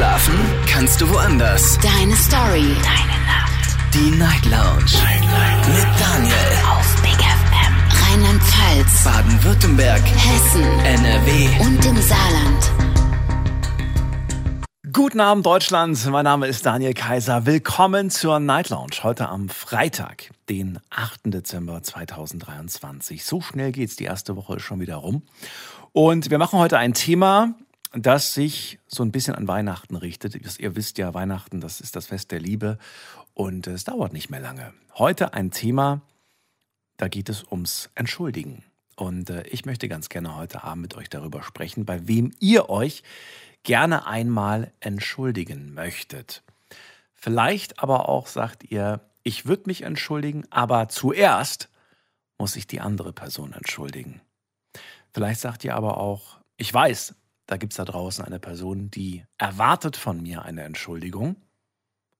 Schlafen kannst du woanders. Deine Story. Deine Nacht. Die Night Lounge. Night, Night. Mit Daniel. Auf Big FM. Rheinland-Pfalz. Baden-Württemberg. Hessen. NRW. Und im Saarland. Guten Abend, Deutschland. Mein Name ist Daniel Kaiser. Willkommen zur Night Lounge. Heute am Freitag, den 8. Dezember 2023. So schnell geht's. Die erste Woche ist schon wieder rum. Und wir machen heute ein Thema, das sich so ein bisschen an Weihnachten richtet. Ihr wisst ja, Weihnachten, das ist das Fest der Liebe und es dauert nicht mehr lange. Heute ein Thema, da geht es ums Entschuldigen. Und äh, ich möchte ganz gerne heute Abend mit euch darüber sprechen, bei wem ihr euch gerne einmal entschuldigen möchtet. Vielleicht aber auch sagt ihr, ich würde mich entschuldigen, aber zuerst muss ich die andere Person entschuldigen. Vielleicht sagt ihr aber auch, ich weiß, da gibt es da draußen eine Person, die erwartet von mir eine Entschuldigung,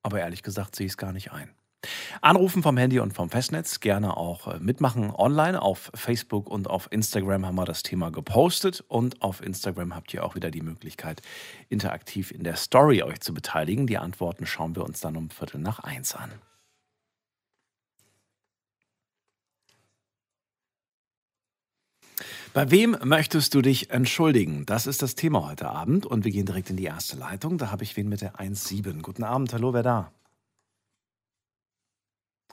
aber ehrlich gesagt sehe ich es gar nicht ein. Anrufen vom Handy und vom Festnetz, gerne auch äh, mitmachen online. Auf Facebook und auf Instagram haben wir das Thema gepostet und auf Instagram habt ihr auch wieder die Möglichkeit, interaktiv in der Story euch zu beteiligen. Die Antworten schauen wir uns dann um Viertel nach eins an. Bei wem möchtest du dich entschuldigen? Das ist das Thema heute Abend und wir gehen direkt in die erste Leitung. Da habe ich wen mit der 1.7. Guten Abend, hallo, wer da?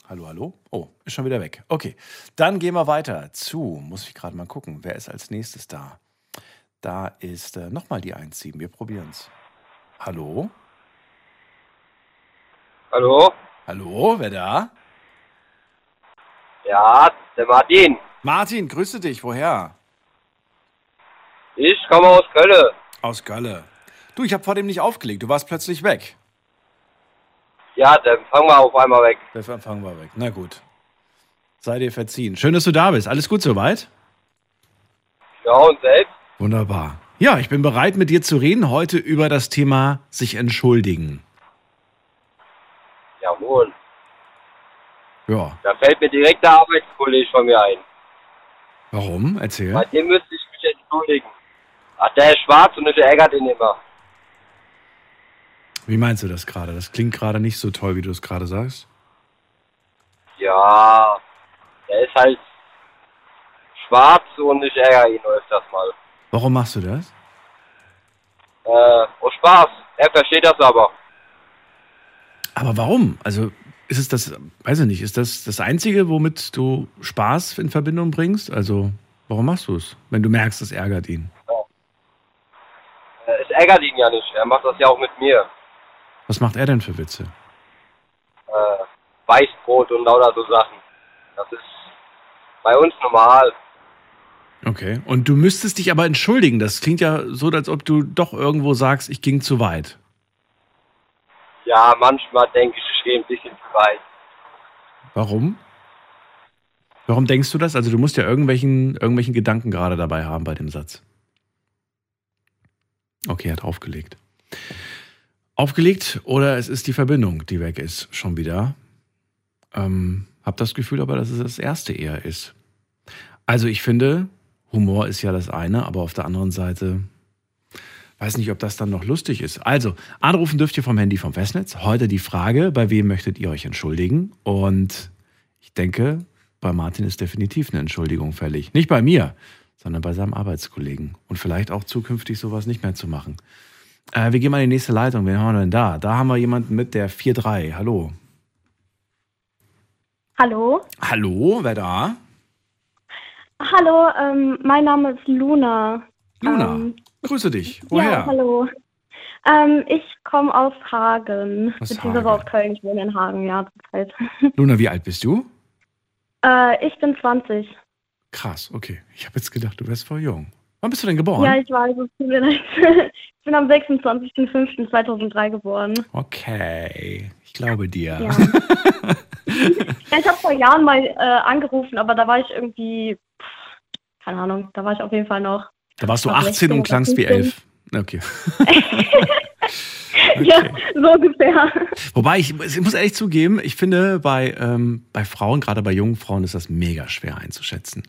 Hallo, hallo? Oh, ist schon wieder weg. Okay, dann gehen wir weiter zu, muss ich gerade mal gucken, wer ist als nächstes da? Da ist äh, nochmal die 1.7, wir probieren es. Hallo? Hallo? Hallo, wer da? Ja, der Martin. Martin, grüße dich, woher? Ich komme aus Köln. Aus Gölle. Du, ich habe vor dem nicht aufgelegt. Du warst plötzlich weg. Ja, der Empfang war auf einmal weg. Der Empfang war weg. Na gut. Sei dir verziehen. Schön, dass du da bist. Alles gut soweit? Ja, und selbst? Wunderbar. Ja, ich bin bereit, mit dir zu reden heute über das Thema sich entschuldigen. Jawohl. Ja. Da fällt mir direkt der Arbeitskollege von mir ein. Warum? Erzähl. Bei dem müsste ich mich entschuldigen. Ach, der ist schwarz und ich ärgert ihn immer. Wie meinst du das gerade? Das klingt gerade nicht so toll, wie du es gerade sagst. Ja, der ist halt schwarz und ich ärgere ihn öfters mal. Warum machst du das? Äh, aus Spaß. Er versteht das aber. Aber warum? Also ist es das, weiß ich nicht, ist das das Einzige, womit du Spaß in Verbindung bringst? Also warum machst du es, wenn du merkst, es ärgert ihn? Ärgert ihn ja nicht. Er macht das ja auch mit mir. Was macht er denn für Witze? Äh, Weißbrot und lauter so Sachen. Das ist bei uns normal. Okay. Und du müsstest dich aber entschuldigen. Das klingt ja so, als ob du doch irgendwo sagst, ich ging zu weit. Ja, manchmal denke ich, ich gehe ein bisschen zu weit. Warum? Warum denkst du das? Also du musst ja irgendwelchen, irgendwelchen Gedanken gerade dabei haben bei dem Satz. Okay, er hat aufgelegt. Aufgelegt oder es ist die Verbindung, die weg ist, schon wieder. Ähm, hab das Gefühl aber, dass es das erste eher ist. Also ich finde, Humor ist ja das eine, aber auf der anderen Seite weiß nicht, ob das dann noch lustig ist. Also, anrufen dürft ihr vom Handy vom Festnetz. Heute die Frage, bei wem möchtet ihr euch entschuldigen? Und ich denke, bei Martin ist definitiv eine Entschuldigung fällig. Nicht bei mir, sondern bei seinem Arbeitskollegen. Und vielleicht auch zukünftig sowas nicht mehr zu machen. Äh, wir gehen mal in die nächste Leitung. Wen haben wir denn da? Da haben wir jemanden mit der 4-3. Hallo. Hallo. Hallo, wer da? Hallo, ähm, mein Name ist Luna. Luna. Ähm, Grüße dich. Woher? Ja, hallo. Ähm, ich komme aus Hagen. Aus beziehungsweise Hagen. aus Köln. Ich wohne in Hagen, ja, zurzeit. Luna, wie alt bist du? äh, ich bin 20. Krass, okay. Ich habe jetzt gedacht, du wärst voll jung. Wann bist du denn geboren? Ja, ich weiß, es tut mir leid. ich bin am 26.05.2003 geboren. Okay, ich glaube dir. Ja. ja, ich habe vor Jahren mal äh, angerufen, aber da war ich irgendwie, pff, keine Ahnung, da war ich auf jeden Fall noch. Da warst du War 18 und 16 klangst wie oder 11. Okay. Ja, so ungefähr. Wobei, ich, ich muss ehrlich zugeben, ich finde, bei, ähm, bei Frauen, gerade bei jungen Frauen, ist das mega schwer einzuschätzen.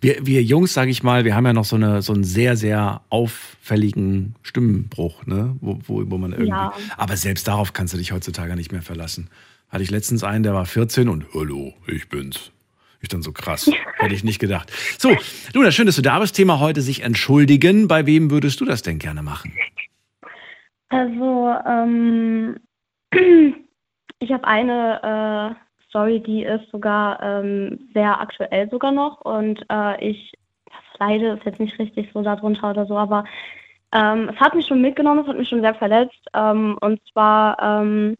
Wir, wir Jungs, sage ich mal, wir haben ja noch so, eine, so einen sehr, sehr auffälligen Stimmenbruch, ne? wo, wo, wo man irgendwie. Ja. Aber selbst darauf kannst du dich heutzutage nicht mehr verlassen. Hatte ich letztens einen, der war 14 und Hallo, ich bin's. Ich dann so krass. Hätte ich nicht gedacht. So, Luna, schön, dass du da bist. Thema heute sich entschuldigen. Bei wem würdest du das denn gerne machen? Also, ähm, ich habe eine äh, Story, die ist sogar ähm, sehr aktuell sogar noch und äh, ich leide, ist jetzt nicht richtig so darunter oder so, aber ähm, es hat mich schon mitgenommen, es hat mich schon sehr verletzt. Ähm, und zwar ähm,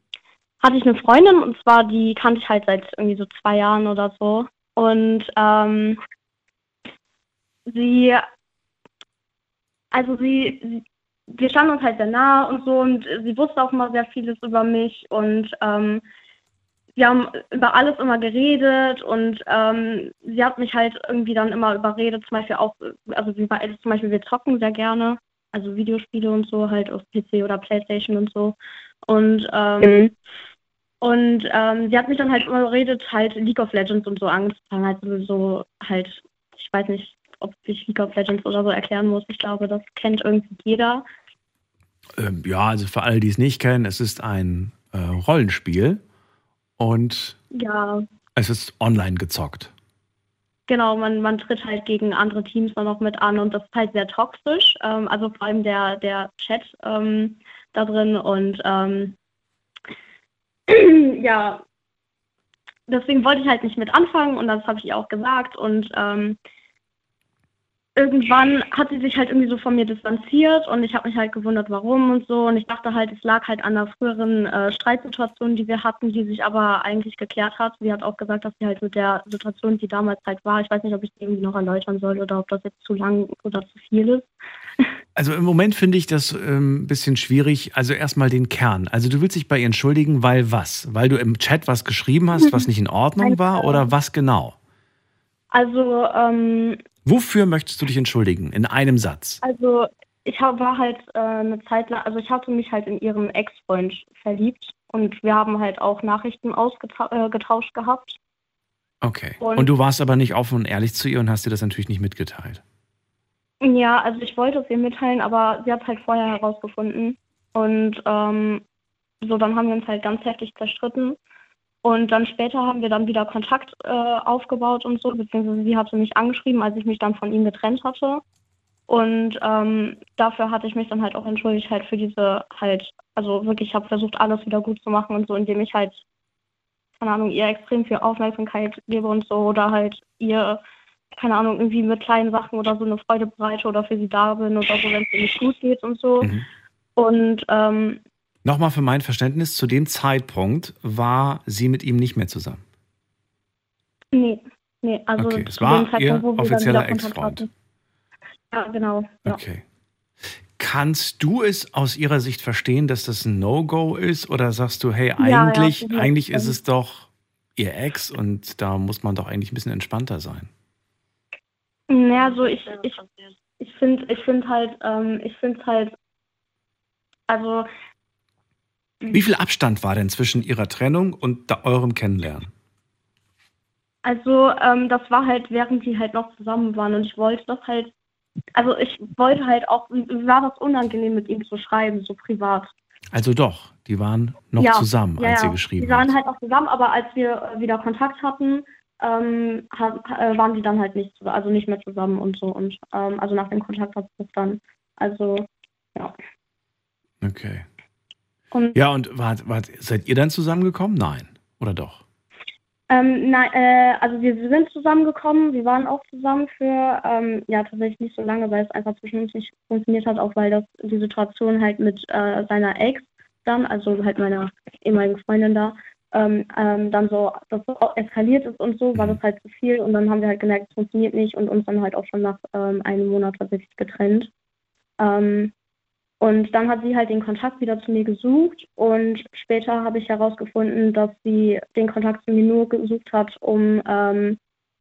hatte ich eine Freundin und zwar die kannte ich halt seit irgendwie so zwei Jahren oder so. Und ähm, sie, also sie, sie, wir standen uns halt sehr nah und so und sie wusste auch immer sehr vieles über mich und ähm, wir haben über alles immer geredet und ähm, sie hat mich halt irgendwie dann immer überredet, zum Beispiel auch, also wir beide zum Beispiel, wir zocken sehr gerne, also Videospiele und so, halt auf PC oder Playstation und so. Und ähm, Mhm. und ähm, sie hat mich dann halt immer überredet, halt League of Legends und so angefangen, halt sowieso halt, ich weiß nicht, ob ich League of Legends oder so erklären muss. Ich glaube, das kennt irgendwie jeder. Ähm, ja, also für alle, die es nicht kennen, es ist ein äh, Rollenspiel und Ja, es ist online gezockt. genau, man, man tritt halt gegen andere Teams dann noch mit an und das ist halt sehr toxisch. Ähm, also vor allem der, der Chat ähm, da drin und ähm, ja, deswegen wollte ich halt nicht mit anfangen und das habe ich ihr auch gesagt und ähm, irgendwann hat sie sich halt irgendwie so von mir distanziert und ich habe mich halt gewundert, warum und so und ich dachte halt, es lag halt an der früheren äh, Streitsituation, die wir hatten, die sich aber eigentlich geklärt hat. Sie hat auch gesagt, dass sie halt mit der Situation, die damals halt war, ich weiß nicht, ob ich die irgendwie noch erläutern soll oder ob das jetzt zu lang oder zu viel ist. Also im Moment finde ich das ein ähm, bisschen schwierig. Also erstmal den Kern. Also du willst dich bei ihr entschuldigen, weil was? Weil du im Chat was geschrieben hast, was nicht in Ordnung war oder was genau? Also, ähm, Wofür möchtest du dich entschuldigen? In einem Satz. also ich war halt äh, eine Zeit lang, also ich hatte mich halt in ihren Ex-Freund verliebt und wir haben halt auch Nachrichten ausgetauscht äh, gehabt. Okay. Und- Und du warst aber nicht offen und ehrlich zu ihr und hast dir das natürlich nicht mitgeteilt. Ja, also ich wollte es ihr mitteilen, aber sie hat halt vorher herausgefunden. Und ähm, so, dann haben wir uns halt ganz heftig zerstritten. Und dann später haben wir dann wieder Kontakt äh, aufgebaut und so, beziehungsweise sie hatte mich angeschrieben, als ich mich dann von ihm getrennt hatte. Und ähm, dafür hatte ich mich dann halt auch entschuldigt, halt für diese halt, also wirklich, ich habe versucht, alles wieder gut zu machen und so, indem ich halt, keine Ahnung, ihr extrem viel Aufmerksamkeit gebe und so, oder halt ihr keine Ahnung, irgendwie mit kleinen Sachen oder so eine Freude bereite oder für sie da bin oder so, wenn es ihr nicht gut geht und so. Mhm. Und ähm, Nochmal für mein Verständnis, zu dem Zeitpunkt war sie mit ihm nicht mehr zusammen. nee, nee, also Okay, es zu war dem Zeitpunkt, ihr offizieller Ex-Freund. Ja, genau. Ja. Okay. Kannst du es aus ihrer Sicht verstehen, dass das ein No-Go ist? Oder sagst du, hey, Ja, ja, eigentlich, eigentlich ist es doch ihr Ex und da muss man doch eigentlich ein bisschen entspannter sein? Naja, so ich, ich, ich finde, ich finde halt, ähm, ich finde halt, also Wie viel Abstand war denn zwischen ihrer Trennung und eurem Kennenlernen? Also, ähm, das war halt, während die halt noch zusammen waren und ich wollte das halt, also ich wollte halt auch, war das unangenehm mit ihm zu schreiben, so privat. Also doch, die waren noch Ja, zusammen, ja, als sie geschrieben Die waren hat. halt auch zusammen, aber als wir wieder Kontakt hatten, ähm, äh, waren die dann halt nicht, also nicht mehr zusammen und so und ähm, also nach dem Kontaktabbruch dann. Also, ja. Okay. Und Ja, und wart, wart, seid ihr dann zusammengekommen? Nein. Oder doch? Ähm, nein, äh, also wir sind zusammengekommen, wir waren auch zusammen für, ähm, ja, tatsächlich nicht so lange, weil es einfach zwischen uns nicht funktioniert hat, auch weil das die Situation halt mit äh, seiner Ex dann, also halt meiner ehemaligen Freundin da, ähm, ähm, dann so, das so eskaliert ist und so, war Mhm. das halt zu viel und dann haben wir halt gemerkt, es funktioniert nicht und uns dann halt auch schon nach ähm, einem Monat tatsächlich getrennt. Ähm, und dann hat sie halt den Kontakt wieder zu mir gesucht und später habe ich herausgefunden, dass sie den Kontakt zu mir nur gesucht hat, um ähm,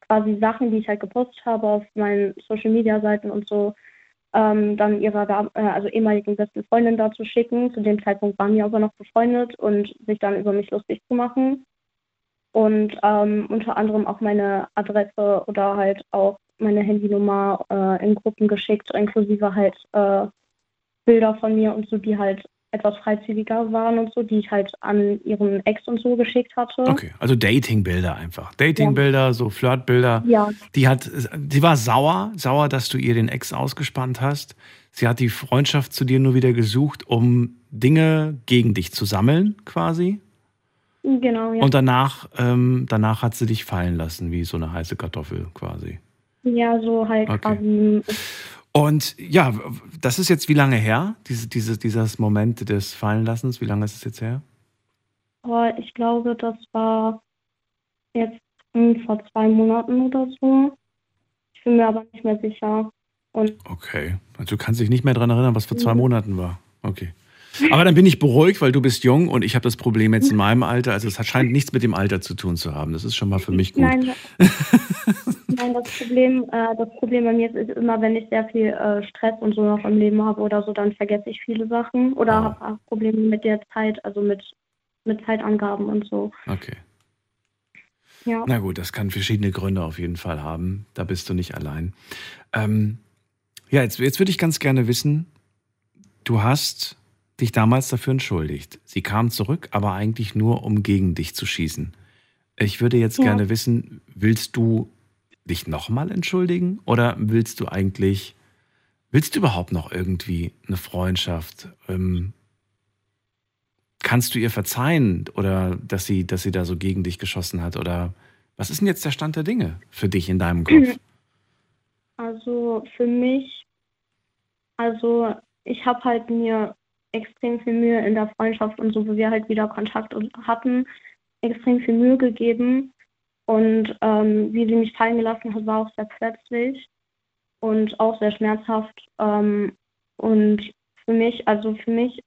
quasi Sachen, die ich halt gepostet habe auf meinen Social Media Seiten und so, ähm, dann ihrer äh, also ehemaligen besten Freundin da zu schicken. Zu dem Zeitpunkt waren wir aber noch befreundet und sich dann über mich lustig zu machen. Und ähm, unter anderem auch meine Adresse oder halt auch meine Handynummer äh, in Gruppen geschickt, inklusive halt äh, Bilder von mir und so, die halt etwas freizügiger waren und so, die ich halt an ihren Ex und so geschickt hatte. Okay, also Datingbilder einfach. Datingbilder, ja. so Flirtbilder. Ja. Die hat, die war sauer, sauer, dass du ihr den Ex ausgespannt hast. Sie hat die Freundschaft zu dir nur wieder gesucht, um Dinge gegen dich zu sammeln, quasi. Genau, ja. Und danach, ähm, danach hat sie dich fallen lassen, wie so eine heiße Kartoffel quasi. Ja, so halt okay. quasi. Und ja, das ist jetzt wie lange her, diese, diese, dieses Moment des Fallenlassens? Wie lange ist es jetzt her? Oh, ich glaube, das war jetzt vor zwei Monaten oder so. Ich bin mir aber nicht mehr sicher. Und okay, also du kannst dich nicht mehr daran erinnern, was vor zwei mhm. Monaten war. Okay. Aber dann bin ich beruhigt, weil du bist jung und ich habe das Problem jetzt in meinem Alter. Also es scheint nichts mit dem Alter zu tun zu haben. Das ist schon mal für mich gut. Nein, nein das, Problem, äh, das Problem bei mir ist, immer, wenn ich sehr viel äh, Stress und so noch im Leben habe oder so, dann vergesse ich viele Sachen oder oh. habe auch Probleme mit der Zeit, also mit, mit Zeitangaben und so. Okay. Ja. Na gut, das kann verschiedene Gründe auf jeden Fall haben. Da bist du nicht allein. Ähm, ja, jetzt, jetzt würde ich ganz gerne wissen, du hast dich damals dafür entschuldigt. Sie kam zurück, aber eigentlich nur, um gegen dich zu schießen. Ich würde jetzt ja. gerne wissen, willst du dich nochmal entschuldigen oder willst du eigentlich, willst du überhaupt noch irgendwie eine Freundschaft? Ähm, kannst du ihr verzeihen oder dass sie, dass sie da so gegen dich geschossen hat? Oder was ist denn jetzt der Stand der Dinge für dich in deinem Kopf? Also für mich, also ich habe halt mir extrem viel Mühe in der Freundschaft und so, wo wir halt wieder Kontakt hatten, extrem viel Mühe gegeben. Und ähm, wie sie mich fallen gelassen hat, war auch sehr plötzlich und auch sehr schmerzhaft. Ähm, und für mich, also für mich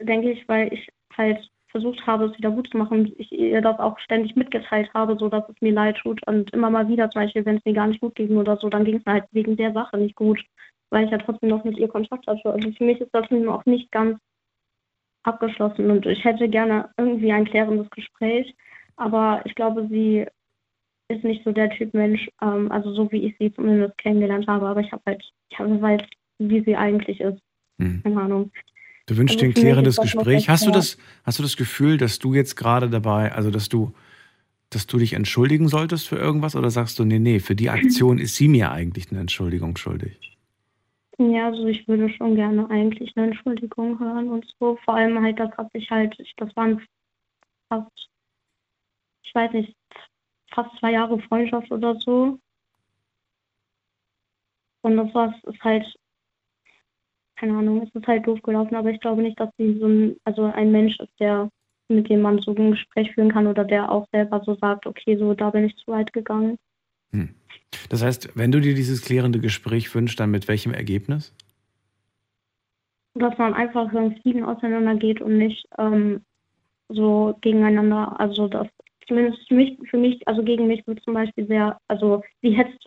denke ich, weil ich halt versucht habe, es wieder gut zu machen, ich ihr das auch ständig mitgeteilt habe, so dass es mir leid tut und immer mal wieder zum Beispiel, wenn es mir gar nicht gut ging oder so, dann ging es mir halt wegen der Sache nicht gut weil ich ja trotzdem noch mit ihr Kontakt hatte. Also für mich ist das nun auch nicht ganz abgeschlossen und ich hätte gerne irgendwie ein klärendes Gespräch, aber ich glaube, sie ist nicht so der Typ Mensch, ähm, also so wie ich sie zumindest kennengelernt habe, aber ich habe halt, ich habe weiß, wie sie eigentlich ist. Hm. Keine Ahnung. Du wünschst also dir ein klärendes Gespräch. Hast du das, hast du das Gefühl, dass du jetzt gerade dabei, also dass du, dass du dich entschuldigen solltest für irgendwas oder sagst du, nee, nee, für die Aktion ist sie mir eigentlich eine Entschuldigung schuldig? Ja, also ich würde schon gerne eigentlich eine Entschuldigung hören und so. Vor allem halt, das hat sich halt, das waren fast, ich weiß nicht, fast zwei Jahre Freundschaft oder so. Und das war ist halt, keine Ahnung, es ist halt doof gelaufen, aber ich glaube nicht, dass sie so ein, also ein Mensch ist, der mit dem man so ein Gespräch führen kann oder der auch selber so sagt, okay, so da bin ich zu weit gegangen. Hm. Das heißt, wenn du dir dieses klärende Gespräch wünschst, dann mit welchem Ergebnis? Dass man einfach für einen Frieden auseinandergeht und nicht ähm, so gegeneinander, also das zumindest für mich, für mich, also gegen mich wird zum Beispiel sehr, also sie hetzt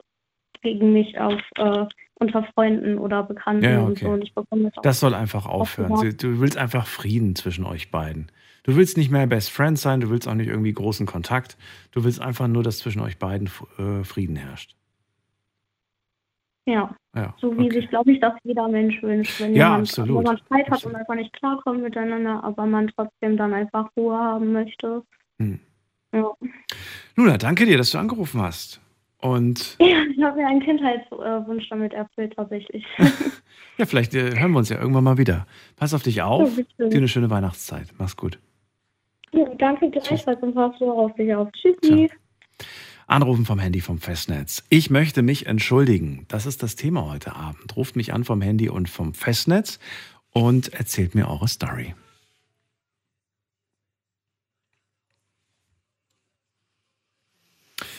gegen mich auf äh, unter Freunden oder Bekannten ja, okay. und so und das. Das soll einfach aufhören. Du willst einfach Frieden zwischen euch beiden. Du willst nicht mehr Best Friend sein, du willst auch nicht irgendwie großen Kontakt. Du willst einfach nur, dass zwischen euch beiden äh, Frieden herrscht. Ja. ja so wie okay. sich, glaube ich, das jeder Mensch wünscht. Wenn ja, jemand, absolut. Wenn man Streit hat und einfach nicht klarkommt miteinander, aber man trotzdem dann einfach Ruhe haben möchte. Hm. Ja. Luna, danke dir, dass du angerufen hast. Und ja, ich habe mir einen Kindheitswunsch damit erfüllt, tatsächlich. ja, vielleicht äh, hören wir uns ja irgendwann mal wieder. Pass auf dich auf. Ja, dir eine schöne Weihnachtszeit. Mach's gut. Ja, danke gleichfalls und pass so auf dich auf. Tschüssi. Anrufen vom Handy vom Festnetz. Ich möchte mich entschuldigen. Das ist das Thema heute Abend. Ruft mich an vom Handy und vom Festnetz und erzählt mir eure Story.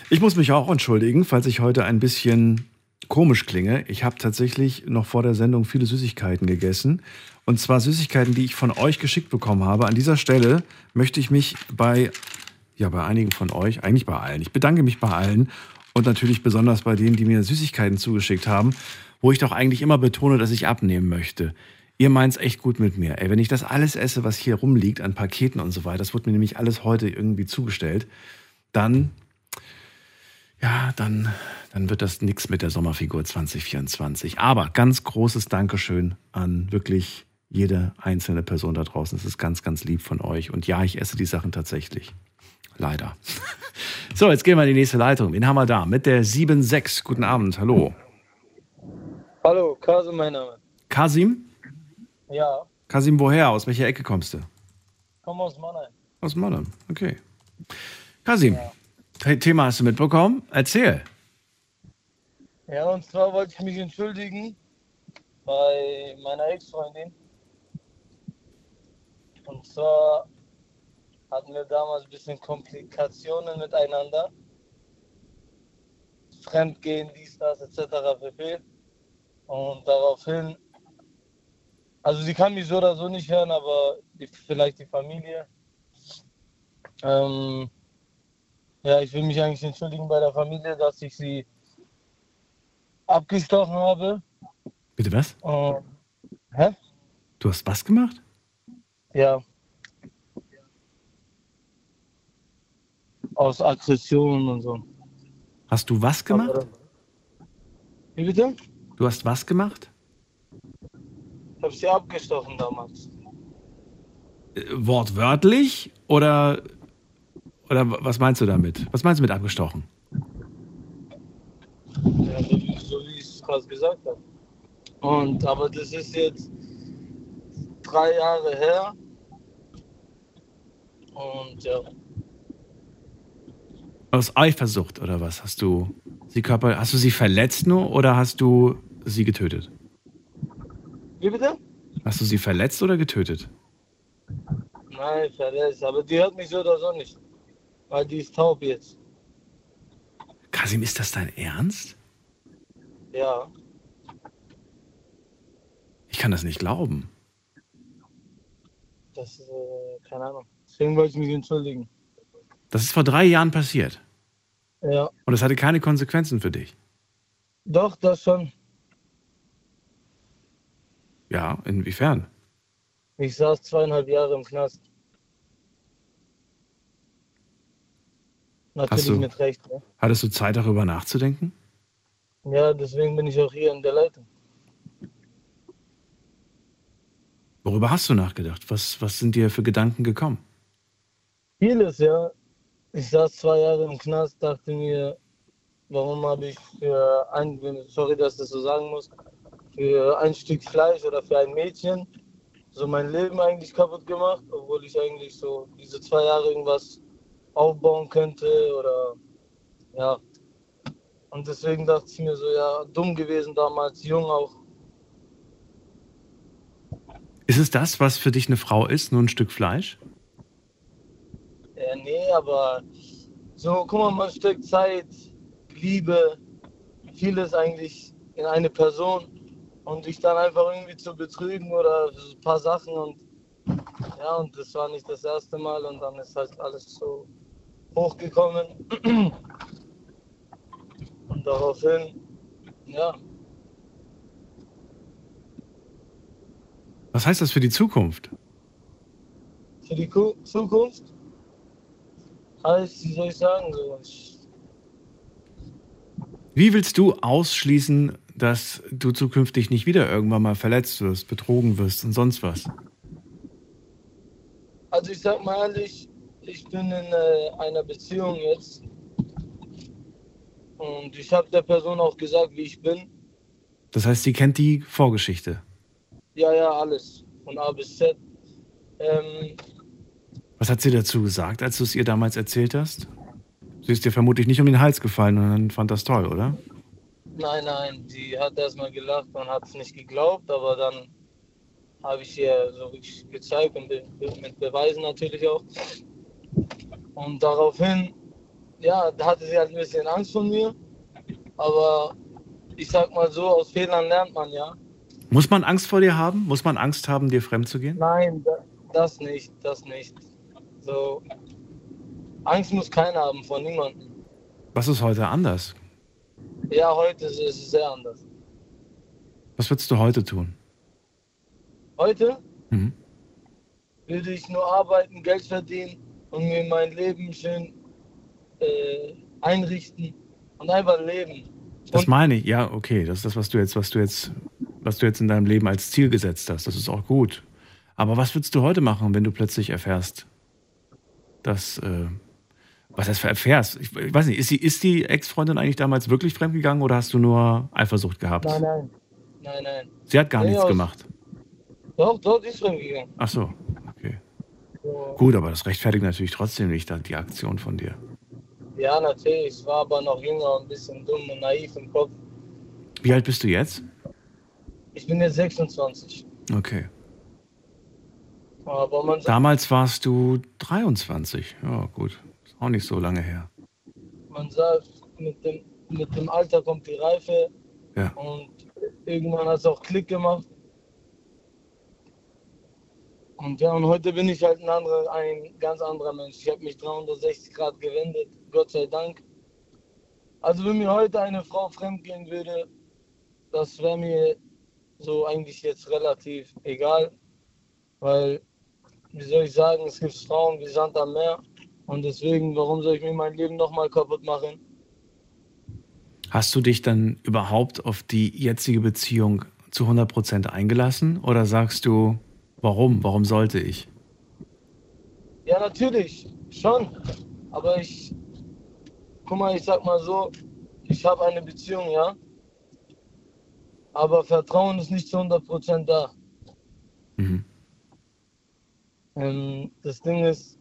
Ich muss mich auch entschuldigen, falls ich heute ein bisschen komisch klinge. Ich habe tatsächlich noch vor der Sendung viele Süßigkeiten gegessen. Und zwar Süßigkeiten, die ich von euch geschickt bekommen habe. An dieser Stelle möchte ich mich bei, ja, bei einigen von euch, eigentlich bei allen, ich bedanke mich bei allen und natürlich besonders bei denen, die mir Süßigkeiten zugeschickt haben, wo ich doch eigentlich immer betone, dass ich abnehmen möchte. Ihr meint es echt gut mit mir. Ey, wenn ich das alles esse, was hier rumliegt an Paketen und so weiter, das wurde mir nämlich alles heute irgendwie zugestellt, dann Ja, dann, dann wird das nichts mit der Sommerfigur 2024. Aber ganz großes Dankeschön an wirklich jede einzelne Person da draußen. Es ist ganz, ganz lieb von euch. Und ja, ich esse die Sachen tatsächlich. Leider. So, jetzt gehen wir in die nächste Leitung. Wen haben wir da? Mit der 7.6. Guten Abend. Hallo. Hallo, Kasim, mein Name. Kasim? Ja, Kasim, woher? Aus welcher Ecke kommst du? komm aus Mannheim. Aus Mannheim. Okay. Kasim, Th- Thema hast du mitbekommen? Erzähl. Ja, und zwar wollte ich mich entschuldigen bei meiner Ex-Freundin. Und zwar hatten wir damals ein bisschen Komplikationen miteinander. Fremdgehen, dies, das, etc. pp. Und daraufhin, also sie kann mich so oder so nicht hören, aber die, vielleicht die Familie. Ähm, ja, ich will mich eigentlich entschuldigen bei der Familie, dass ich sie abgestochen habe. Bitte was? Und, hä? Du hast was gemacht? Ja. Aus Aggression und so. Hast du was gemacht? Wie bitte? Du hast was gemacht? Ich habe sie abgestochen damals. Äh, Wortwörtlich oder, oder was meinst du damit? Was meinst du mit abgestochen? Ja, so wie ich es gerade gesagt habe. Und aber das ist jetzt drei Jahre her. Und ja, Aus Eifersucht oder was? Hast du sie Körper, hast du sie verletzt nur oder hast du sie getötet? wie bitte? Hast du sie verletzt oder getötet? Nein, verletzt. Aber die hört mich so oder so nicht. Weil die ist taub jetzt. Kasim, ist das dein Ernst? Ja. Ich kann das nicht glauben. Das ist, äh, keine Ahnung. Deswegen wollte ich mich entschuldigen. Das ist vor drei Jahren passiert. Ja. Und es hatte keine Konsequenzen für dich. Doch, das schon. Ja, inwiefern? Ich saß zweieinhalb Jahre im Knast. Natürlich du- mit Recht. Ne? Hattest du Zeit, darüber nachzudenken? Ja, deswegen bin ich auch hier in der Leitung. Worüber hast du nachgedacht? Was, was sind dir für Gedanken gekommen? Vieles, ja. Ich saß zwei Jahre im Knast, dachte mir, warum habe ich für ein, sorry, dass ich das so sagen muss, für ein Stück Fleisch oder für ein Mädchen so mein Leben eigentlich kaputt gemacht, obwohl ich eigentlich so diese zwei Jahre irgendwas aufbauen könnte oder ja. Und deswegen dachte ich mir so, ja, dumm gewesen damals, jung auch. Ist es das, was für dich eine Frau ist? Nur ein Stück Fleisch? Ja, nee, aber so, guck mal, man steckt Zeit, Liebe, vieles eigentlich in eine Person und dich dann einfach irgendwie zu betrügen oder ein paar Sachen und ja, und das war nicht das erste Mal und dann ist halt alles so hochgekommen und daraufhin, ja, Was heißt das für die Zukunft? für die Ku- Zukunft heißt, wie soll ich sagen, so, Wie willst du ausschließen, dass du zukünftig nicht wieder irgendwann mal verletzt wirst, betrogen wirst und sonst was? Also ich sag mal ehrlich, ich bin in äh, einer Beziehung jetzt und ich habe der Person auch gesagt, wie ich bin. Das heißt, sie kennt die Vorgeschichte. Ja, ja, alles von A bis Z. Ähm, Was hat sie dazu gesagt, als du es ihr damals erzählt hast? Sie ist dir vermutlich nicht um den Hals gefallen und dann fand das toll, oder? nein, nein, die hat erstmal gelacht und hat es nicht geglaubt, aber dann habe ich ihr so wirklich gezeigt und be mit Beweisen natürlich auch. Und daraufhin, ja, da hatte sie halt ein bisschen Angst vor mir, aber ich sag mal so, aus Fehlern lernt man ja. Muss man Angst vor dir haben? Muss man Angst haben, dir fremd zu gehen? Nein, da- das nicht, das nicht. So, Angst muss keiner haben vor niemandem. Was ist heute anders? Ja, heute ist es sehr anders. Was würdest du heute tun? Heute Mhm. würde ich nur arbeiten, Geld verdienen und mir mein Leben schön äh, einrichten. und einfach leben. Das meine ich, ja, okay. Das ist das, was du jetzt, was du jetzt, was du jetzt in deinem Leben als Ziel gesetzt hast. Das ist auch gut. Aber was würdest du heute machen, wenn du plötzlich erfährst, dass, äh, was heißt erfährst? Ich, ich weiß nicht, ist die, ist die Ex-Freundin eigentlich damals wirklich fremdgegangen oder hast du nur Eifersucht gehabt? Nein, nein. Nein, nein. Sie hat gar Nee, nichts aus- gemacht. Doch, dort ist fremdgegangen. Ach so, okay. So. Gut, aber das rechtfertigt natürlich trotzdem nicht die Aktion von dir. Ja, natürlich. Ich war aber noch jünger und ein bisschen dumm und naiv im Kopf. Wie alt bist du jetzt? Ich bin jetzt 26. Okay. Aber man sagt, Damals warst du 23. Ja, gut. Ist auch nicht so lange her. man sagt mit, dem, mit dem Alter kommt die Reife Ja. und irgendwann hat es auch Klick gemacht. Und ja, und heute bin ich halt ein, anderer, ein ganz anderer Mensch. Ich habe mich 360 Grad gewendet, Gott sei Dank. Also wenn mir heute eine Frau fremdgehen würde, das wäre mir so eigentlich jetzt relativ egal, weil, wie soll ich sagen, es gibt Frauen wie Sand am Meer und deswegen, warum soll ich mir mein Leben nochmal kaputt machen? Hast du dich dann überhaupt auf die jetzige Beziehung zu 100% eingelassen oder sagst du, warum? Warum sollte ich? Ja, natürlich, schon. Aber ich, guck mal, ich sag mal so, ich habe eine Beziehung, ja. Aber Vertrauen ist nicht zu 100% da. Mhm. Ähm, das Ding ist,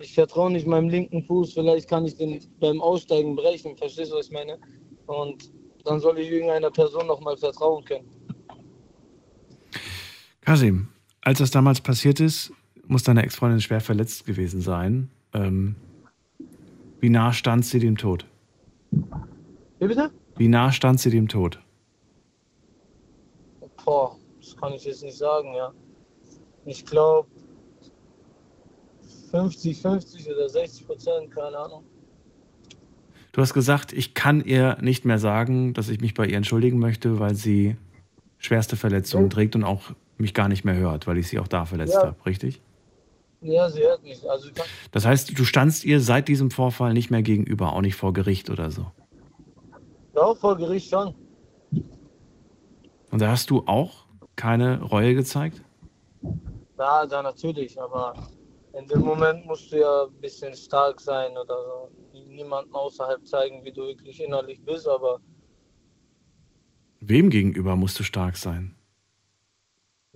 ich vertraue nicht meinem linken Fuß, vielleicht kann ich den beim Aussteigen brechen, verstehst du, was ich meine? Und dann soll ich irgendeiner Person nochmal vertrauen können. Kasim, als das damals passiert ist, muss deine Ex-Freundin schwer verletzt gewesen sein. Ähm, wie nah stand sie dem Tod? Wie bitte? Wie nah stand sie dem Tod? Boah, das kann ich jetzt nicht sagen, ja. Ich glaube 50, 50 oder 60 Prozent, keine Ahnung. Du hast gesagt, ich kann ihr nicht mehr sagen, dass ich mich bei ihr entschuldigen möchte, weil sie schwerste Verletzungen trägt und auch mich gar nicht mehr hört, weil ich sie auch da verletzt Ja. habe, richtig? Ja, sie hört mich. Also Das heißt, du standst ihr seit diesem Vorfall nicht mehr gegenüber, auch nicht vor Gericht oder so. doch, vor Gericht schon. Und da hast du auch keine Reue gezeigt? Ja, da natürlich, aber in dem Moment musst du ja ein bisschen stark sein oder so. Niemanden außerhalb zeigen, wie du wirklich innerlich bist, aber Wem gegenüber musst du stark sein?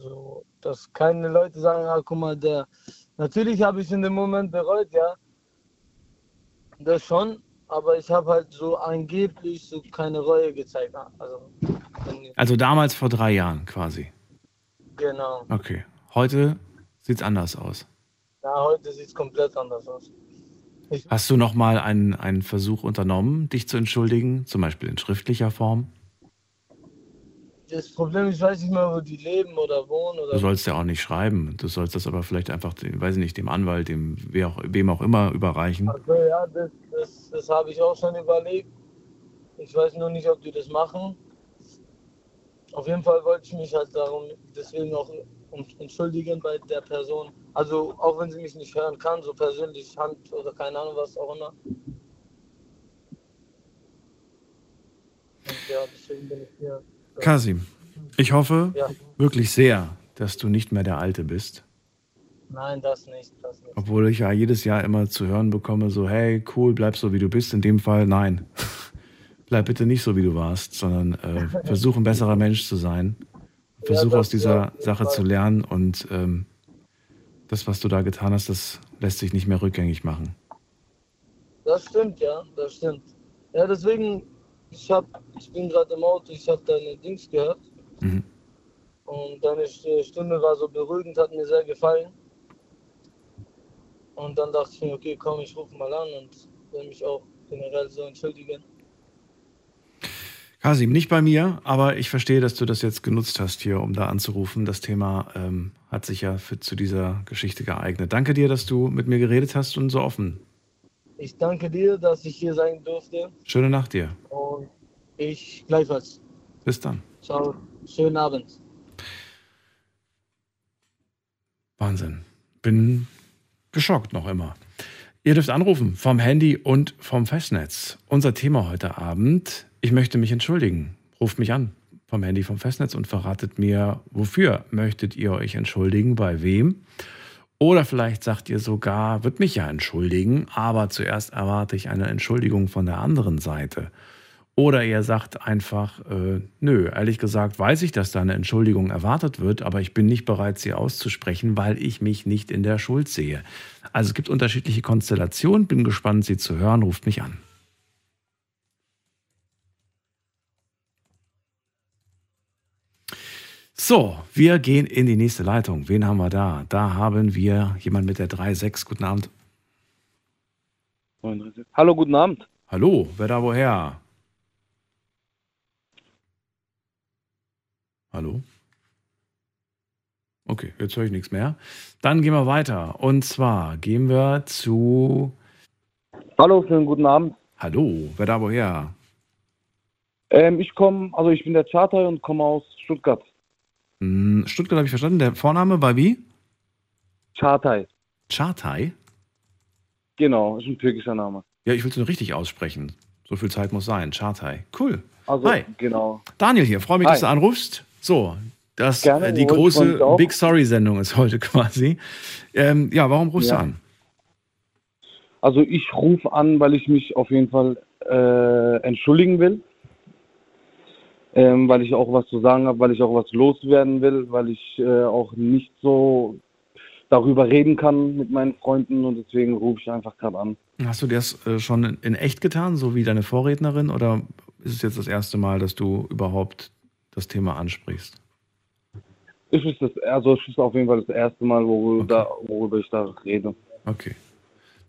So, dass keine Leute sagen, ah, guck mal, der. Natürlich habe ich in dem Moment bereut, ja. Das schon, aber ich habe halt so angeblich so keine Reue gezeigt. ah, Also, Also damals vor drei Jahren quasi. genau. Okay. Heute sieht's anders aus. Ja, heute sieht es komplett anders aus. Ich, Hast du noch mal einen, einen Versuch unternommen, dich zu entschuldigen, zum Beispiel in schriftlicher Form? Das Problem ist, ich weiß nicht mehr, wo die leben oder wohnen Du oder. sollst ja auch nicht schreiben. Du sollst das aber vielleicht einfach, dem, weiß ich nicht, dem Anwalt, dem wer auch, wem auch immer überreichen. Also ja, das, das, das habe ich auch schon überlegt. Ich weiß nur nicht, ob die das machen. Auf jeden Fall wollte ich mich halt darum deswegen auch entschuldigen bei der Person. Also auch wenn sie mich nicht hören kann, so persönlich Hand oder keine Ahnung was auch immer. Und ja, deswegen bin ich hier. Kasim, ich hoffe Ja, wirklich sehr, dass du nicht mehr der Alte bist. nein, das nicht, das nicht. Obwohl ich ja jedes Jahr immer zu hören bekomme, so, hey, cool, bleib so, wie du bist. In dem Fall, nein. bleib bitte nicht so, wie du warst, sondern äh, versuch ein besserer Mensch zu sein. Versuch das aus dieser ja, Sache Fall. zu lernen und ähm, das, was du da getan hast, das lässt sich nicht mehr rückgängig machen. Das stimmt, ja, das stimmt. Ja, deswegen, ich, hab, ich bin gerade im Auto, ich habe deine Dings gehört. Mhm. Und deine St- Stimme war so beruhigend, hat mir sehr gefallen. Und dann dachte ich mir, okay, komm, ich rufe mal an und will mich auch generell so entschuldigen. Kasim, nicht bei mir, aber ich verstehe, dass du das jetzt genutzt hast hier, um da anzurufen. Das Thema ähm, hat sich ja für, zu dieser Geschichte geeignet. Danke dir, dass du mit mir geredet hast und so offen. Ich danke dir, dass ich hier sein durfte Schöne Nacht dir. und ich gleichfalls. Bis dann. Ciao, schönen Abend. Wahnsinn. Bin geschockt noch immer. Ihr dürft anrufen vom Handy und vom Festnetz. Unser Thema heute Abend, ich möchte mich entschuldigen. Ruft mich an vom Handy vom Festnetz und verratet mir, wofür möchtet ihr euch entschuldigen, bei wem. Oder vielleicht sagt ihr sogar, wird mich ja entschuldigen, aber zuerst erwarte ich eine Entschuldigung von der anderen Seite. Oder ihr sagt einfach, äh, nö, ehrlich gesagt weiß ich, dass da eine Entschuldigung erwartet wird, aber ich bin nicht bereit, sie auszusprechen, weil ich mich nicht in der Schuld sehe. Also es gibt unterschiedliche Konstellationen, bin gespannt, sie zu hören, ruft mich an. So, wir gehen in die nächste Leitung. Wen haben wir da? Da haben wir jemand mit der 3.6. Guten Abend. Hallo, guten Abend. Hallo, wer da woher? Hallo? Okay, jetzt höre ich nichts mehr. Dann gehen wir weiter. Und zwar gehen wir zu. Hallo, schönen guten Abend. Hallo, wer da woher? Ähm, ich komme, also ich bin der Charter und komme aus Stuttgart. Hm, Stuttgart habe ich verstanden. Der Vorname war wie? Çağatay. Çağatay? Genau, ist ein türkischer Name. Ja, ich will es nur richtig aussprechen. So viel Zeit muss sein. Çağatay. Cool. Also, Hi. genau. Daniel hier, freue mich, Hi. dass du anrufst. So, das, Gerne, äh, die ich freue große. Big Sorry-Sendung ist heute quasi. Ähm, ja, warum rufst Ja. du an? Also ich rufe an, weil ich mich auf jeden Fall äh, entschuldigen will. Ähm, weil ich auch was zu sagen habe, weil ich auch was loswerden will, weil ich äh, auch nicht so darüber reden kann mit meinen Freunden und deswegen rufe ich einfach gerade an. Hast du das äh, schon in, echt getan, so wie deine Vorrednerin, oder ist es jetzt das erste Mal, dass du überhaupt das Thema ansprichst? Ich ist das, also es ist auf jeden Fall das erste Mal, worüber, da, worüber ich da rede. Okay.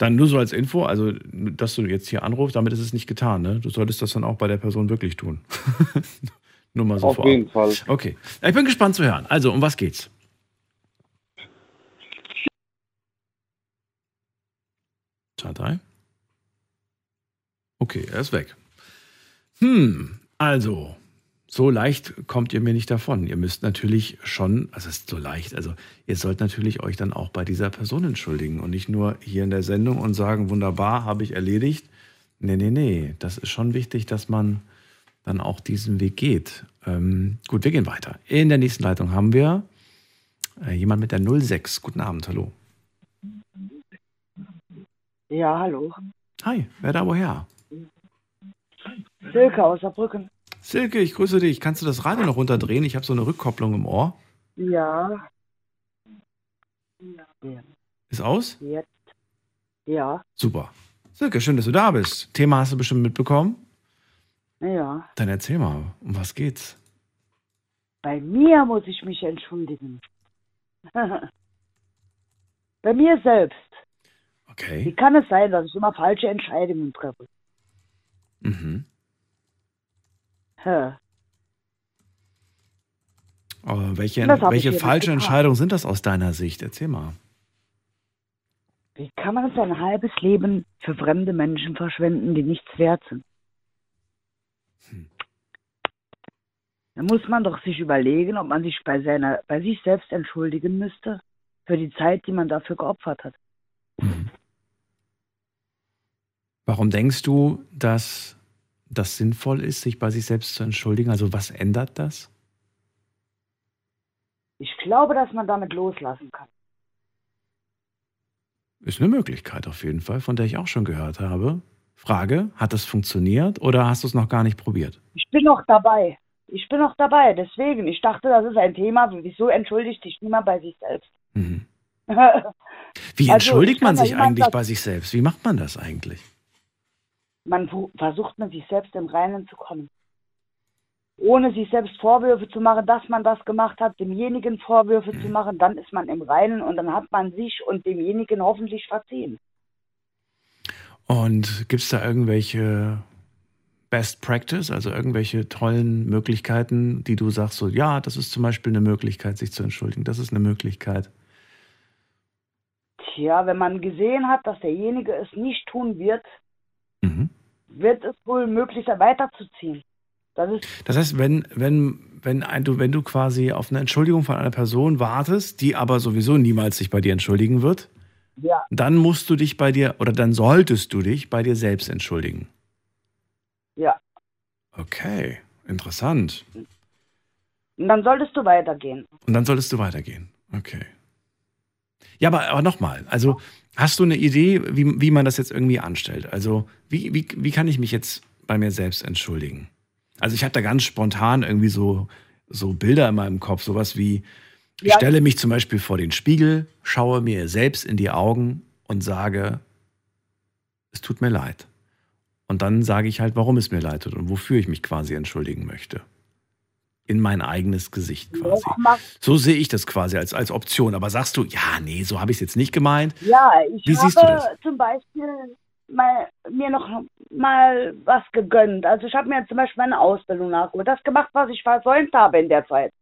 Dann nur so als Info, also dass du jetzt hier anrufst, damit ist es nicht getan, ne? Du solltest das dann auch bei der Person wirklich tun. nur mal so auf vorab. jeden Fall. Okay. Ich bin gespannt zu hören. Also, um was geht's? Chartei? Okay, er ist weg. Hm, also, so leicht kommt ihr mir nicht davon. Ihr müsst natürlich schon, also es ist so leicht, also ihr sollt natürlich euch dann auch bei dieser Person entschuldigen und nicht nur hier in der Sendung und sagen, wunderbar, habe ich erledigt. Nee, nee, nee, das ist schon wichtig, dass man dann auch diesen Weg geht. Ähm, gut, wir gehen weiter. In der nächsten Leitung haben wir äh, jemand mit der 06. Guten Abend, hallo. Ja, hallo. Hi, wer da woher? Silke aus Saarbrücken. Silke, ich grüße dich. Kannst du das Radio noch runterdrehen? Ich habe so eine Rückkopplung im Ohr. Ja. Ist aus? Jetzt. Ja, Super. Silke, schön, dass du da bist. Thema hast du bestimmt mitbekommen. ja. Dann erzähl mal, um was geht's? Bei mir muss ich mich entschuldigen. Bei mir selbst. Wie Okay. kann es sein, dass ich immer falsche Entscheidungen treffe? Mhm. Hä. Aber welche, welche falsche. Entscheidungen sind das aus deiner Sicht? Erzähl mal. Wie kann man sein halbes Leben für fremde Menschen verschwenden, die nichts wert sind? Hm. Da muss man doch sich überlegen, ob man sich bei seiner, bei sich selbst entschuldigen müsste für die Zeit, die man dafür geopfert hat. Mhm. Warum denkst du, dass das sinnvoll ist, sich bei sich selbst zu entschuldigen? Also was ändert das? Ich glaube, dass man damit loslassen kann. Ist eine Möglichkeit auf jeden Fall, von der ich auch schon gehört habe. Frage, hat das funktioniert oder hast du es noch gar nicht probiert? Ich bin noch dabei. Ich bin noch dabei. Deswegen, ich dachte, das ist ein Thema. Wieso entschuldigt sich niemand bei sich selbst? Mhm. Wie Also, entschuldigt kann man sich eigentlich bei sich selbst? Wie macht man das eigentlich? Fu- versucht mit sich selbst im Reinen zu kommen. Ohne sich selbst Vorwürfe zu machen, dass man das gemacht hat, demjenigen Vorwürfe zu machen, dann ist man im Reinen und dann hat man sich und demjenigen hoffentlich verziehen. Und gibt es da irgendwelche Best Practice, also irgendwelche tollen Möglichkeiten, die du sagst, so ja, das ist zum Beispiel eine Möglichkeit, sich zu entschuldigen, das ist eine Möglichkeit. Tja, wenn man gesehen hat, dass derjenige es nicht tun wird, Mhm. wird es wohl möglich sein, weiterzuziehen. Das ist Das heißt, wenn, wenn, wenn, ein, du, wenn du quasi auf eine Entschuldigung von einer Person wartest, die aber sowieso niemals sich bei dir entschuldigen wird, Ja, dann musst du dich bei dir oder dann solltest du dich bei dir selbst entschuldigen. ja. Okay, interessant. Und dann solltest du weitergehen. Und dann solltest du weitergehen. Okay. Ja, aber, aber nochmal, also hast du eine Idee, wie, wie man das jetzt irgendwie anstellt? Also wie, wie, wie kann ich mich jetzt bei mir selbst entschuldigen? Also ich habe da ganz spontan irgendwie so, so Bilder in meinem Kopf, sowas wie, ich Ja. stelle mich zum Beispiel vor den Spiegel, schaue mir selbst in die Augen und sage, es tut mir leid. Und dann sage ich halt, warum es mir leid tut und wofür ich mich quasi entschuldigen möchte. In mein eigenes Gesicht quasi. So sehe ich das quasi als, als Option. Aber sagst du, ja, nee, so habe ich es jetzt nicht gemeint. Ja, ich Wie habe siehst du das? zum Beispiel mal, mir noch mal was gegönnt. Also ich habe mir zum Beispiel meine Ausbildung nachgeholt. Das gemacht, was ich versäumt habe in der Zeit,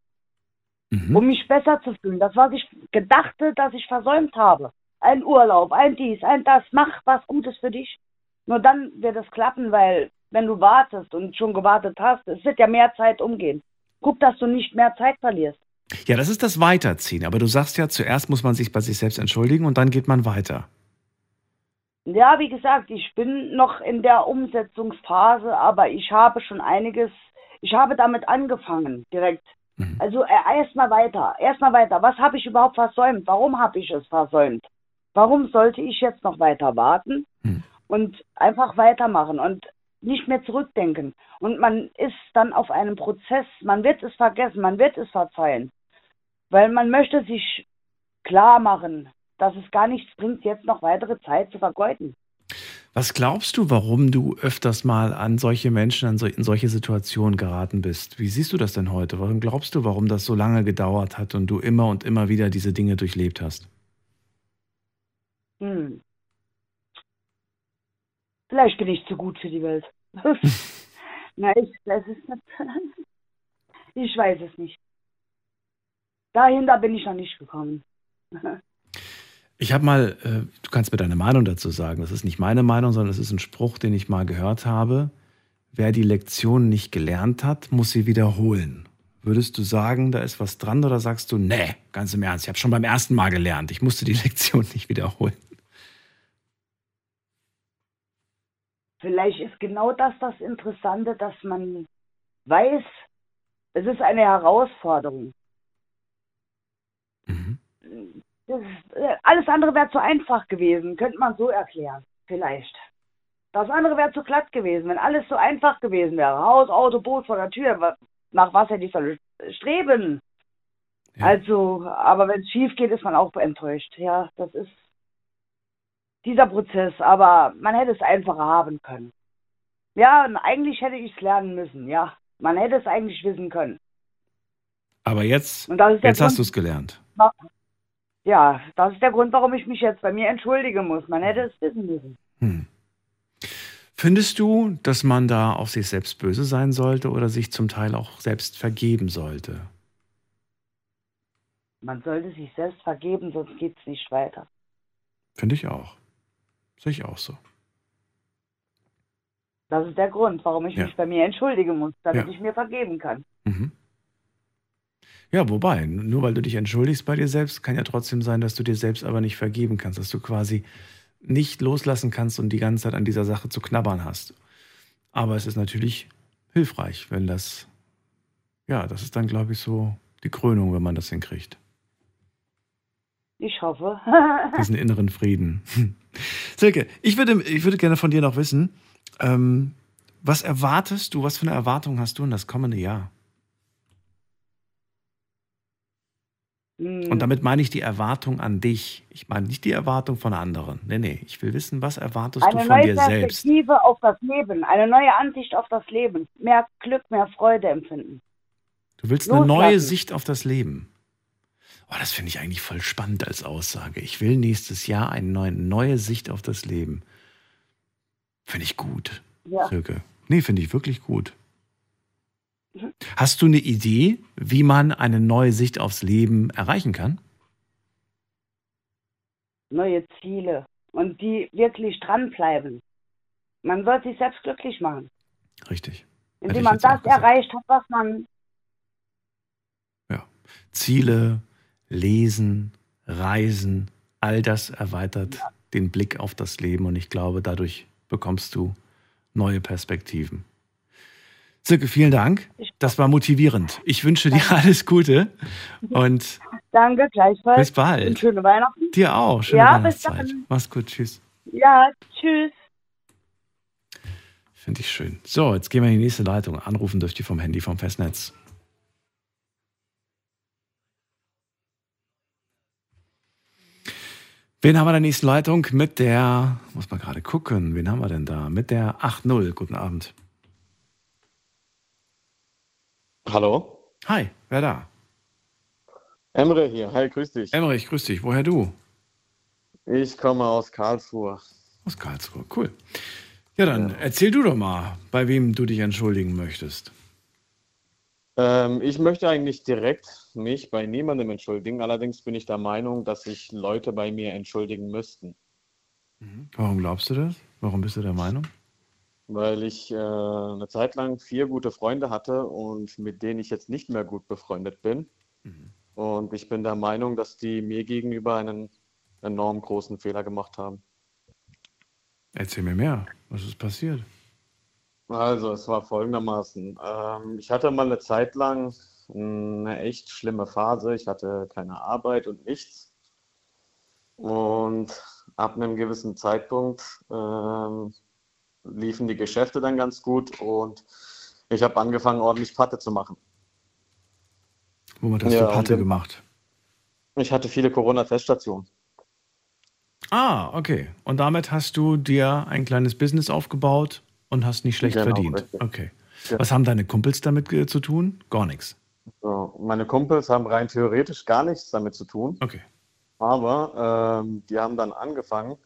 Mhm. um mich besser zu fühlen. Das, was ich gedachte, dass ich versäumt habe. Ein Urlaub, ein dies, ein das. Mach was Gutes für dich. Nur dann wird es klappen, weil wenn du wartest und schon gewartet hast, es wird ja mehr Zeit umgehen. Guck, dass du nicht mehr Zeit verlierst. Ja, das ist das Weiterziehen. Aber du sagst ja, zuerst muss man sich bei sich selbst entschuldigen und dann geht man weiter. Ja, wie gesagt, ich bin noch in der Umsetzungsphase, aber ich habe schon einiges, ich habe damit angefangen direkt. Mhm. Also äh, erstmal weiter, erstmal weiter. Was habe ich überhaupt versäumt? Warum habe ich es versäumt? Warum sollte ich jetzt noch weiter warten Mhm. und einfach weitermachen und nicht mehr zurückdenken? Und man ist dann auf einem Prozess, man wird es vergessen, man wird es verzeihen, weil man möchte sich klar machen, dass es gar nichts bringt, jetzt noch weitere Zeit zu vergeuden. Was glaubst du, warum du öfters mal an solche Menschen, an so, in solche Situationen geraten bist? Wie siehst du das denn heute? Warum glaubst du, warum das so lange gedauert hat und du immer und immer wieder diese Dinge durchlebt hast? Hm. Vielleicht bin ich zu gut für die Welt. Na, ich, das ist nicht, ich weiß es nicht. Dahinter bin ich noch nicht gekommen. Ich habe mal, äh, du kannst mir deine Meinung dazu sagen. Das ist nicht meine Meinung, sondern es ist ein Spruch, den ich mal gehört habe. Wer die Lektion nicht gelernt hat, muss sie wiederholen. Würdest du sagen, da ist was dran oder sagst du, nee, ganz im Ernst, ich habe schon beim ersten Mal gelernt, ich musste die Lektion nicht wiederholen? Vielleicht ist genau das das Interessante, dass man weiß, es ist eine Herausforderung. Mhm. Ist, äh, alles andere wäre zu einfach gewesen, könnte man so erklären, vielleicht. Das andere wäre zu glatt gewesen, wenn alles so einfach gewesen wäre. Haus, Auto, Boot vor der Tür, nach was hätte ich soll streben? Ja. Also, aber wenn es schief geht, ist man auch enttäuscht. Ja, das ist dieser Prozess, aber man hätte es einfacher haben können. Ja, und eigentlich hätte ich es lernen müssen, ja. Man hätte es eigentlich wissen können. Aber jetzt, jetzt hast Grund- du es gelernt. Ja, das ist der Grund, warum ich mich jetzt bei mir entschuldigen muss. Man hätte es wissen müssen. Hm. Findest du, dass man da auf sich selbst böse sein sollte oder sich zum Teil auch selbst vergeben sollte? Man sollte sich selbst vergeben, sonst geht es nicht weiter. Finde ich auch. Sehe ich auch so. Das ist der Grund, warum ich Ja. mich bei mir entschuldigen muss, damit Ja. ich mir vergeben kann. Mhm. Ja, wobei, nur weil du dich entschuldigst bei dir selbst, kann ja trotzdem sein, dass du dir selbst aber nicht vergeben kannst, dass du quasi nicht loslassen kannst und die ganze Zeit an dieser Sache zu knabbern hast. Aber es ist natürlich hilfreich, wenn das, ja, das ist dann, glaube ich, so die Krönung, wenn man das hinkriegt. Ich hoffe. Diesen inneren Frieden. Silke, ich würde, ich würde gerne von dir noch wissen, ähm, was erwartest du, was für eine Erwartung hast du in das kommende Jahr? Hm, Und damit meine ich die Erwartung an dich. Ich meine nicht die Erwartung von anderen. Nee, nee. Ich will wissen, was erwartest du eine von neue dir selbst? Perspektive auf das Leben, eine neue Ansicht auf das Leben, mehr Glück, mehr Freude empfinden. Du willst eine Loslassen. neue Sicht auf das Leben. Oh, das finde ich eigentlich voll spannend als Aussage. Ich will nächstes Jahr eine neue, neue Sicht auf das Leben. Finde ich gut, Ja. Silke. Nee, finde ich wirklich gut. Mhm. Hast du eine Idee, wie man eine neue Sicht aufs Leben erreichen kann? Neue Ziele und die wirklich dranbleiben. Man soll sich selbst glücklich machen, Richtig. Hätte indem man das erreicht hat, was man Ziele, lesen, reisen, all das erweitert den Blick auf das Leben und ich glaube, dadurch bekommst du neue Perspektiven. Silke, vielen Dank. Das war motivierend. Ich wünsche dir alles Gute und Danke, gleichfalls. bis bald. Und schöne Weihnachten. Dir auch. Schöne Ja, bis Weihnachtszeit. dann. Mach's gut. Tschüss. Ja, tschüss. Finde ich schön. So, jetzt gehen wir in die nächste Leitung. Anrufen dürft ihr vom Handy, vom Festnetz. Wen haben wir in der nächsten Leitung? Mit der, muss man gerade gucken, wen haben wir denn da? Mit der 8.0. Guten Abend. Hallo? Hi, wer da? Emre hier. Hi, grüß dich. Emmerich, grüß dich. Woher du? Ich komme aus Karlsruhe. Aus Karlsruhe, cool. Ja, dann erzähl du doch mal, bei wem du dich entschuldigen möchtest. Ähm, ich möchte eigentlich direkt mich bei niemandem entschuldigen. Allerdings bin ich der Meinung, dass sich Leute bei mir entschuldigen müssten. Warum glaubst du das? Warum bist du der Meinung? Weil ich äh, eine Zeit lang vier gute Freunde hatte und mit denen ich jetzt nicht mehr gut befreundet bin. Und ich bin der Meinung, dass die mir gegenüber einen enorm großen Fehler gemacht haben. Erzähl mir mehr. Was ist passiert? Also, es war folgendermaßen. Ähm, ich hatte mal eine Zeit lang eine echt schlimme Phase. Ich hatte keine Arbeit und nichts. Und ab einem gewissen Zeitpunkt ähm, liefen die Geschäfte dann ganz gut und ich habe angefangen, ordentlich Patte zu machen. Womit hast Ja, du Patte gemacht? Ich hatte viele Corona-Teststationen. Ah, okay. Und damit hast du dir ein kleines Business aufgebaut und hast nicht schlecht Genau, verdient. richtig. Okay. Ja. Was haben deine Kumpels damit zu tun? Gar nichts. So, meine Kumpels haben rein theoretisch gar nichts damit zu tun. Okay. Aber ähm, die haben dann angefangen,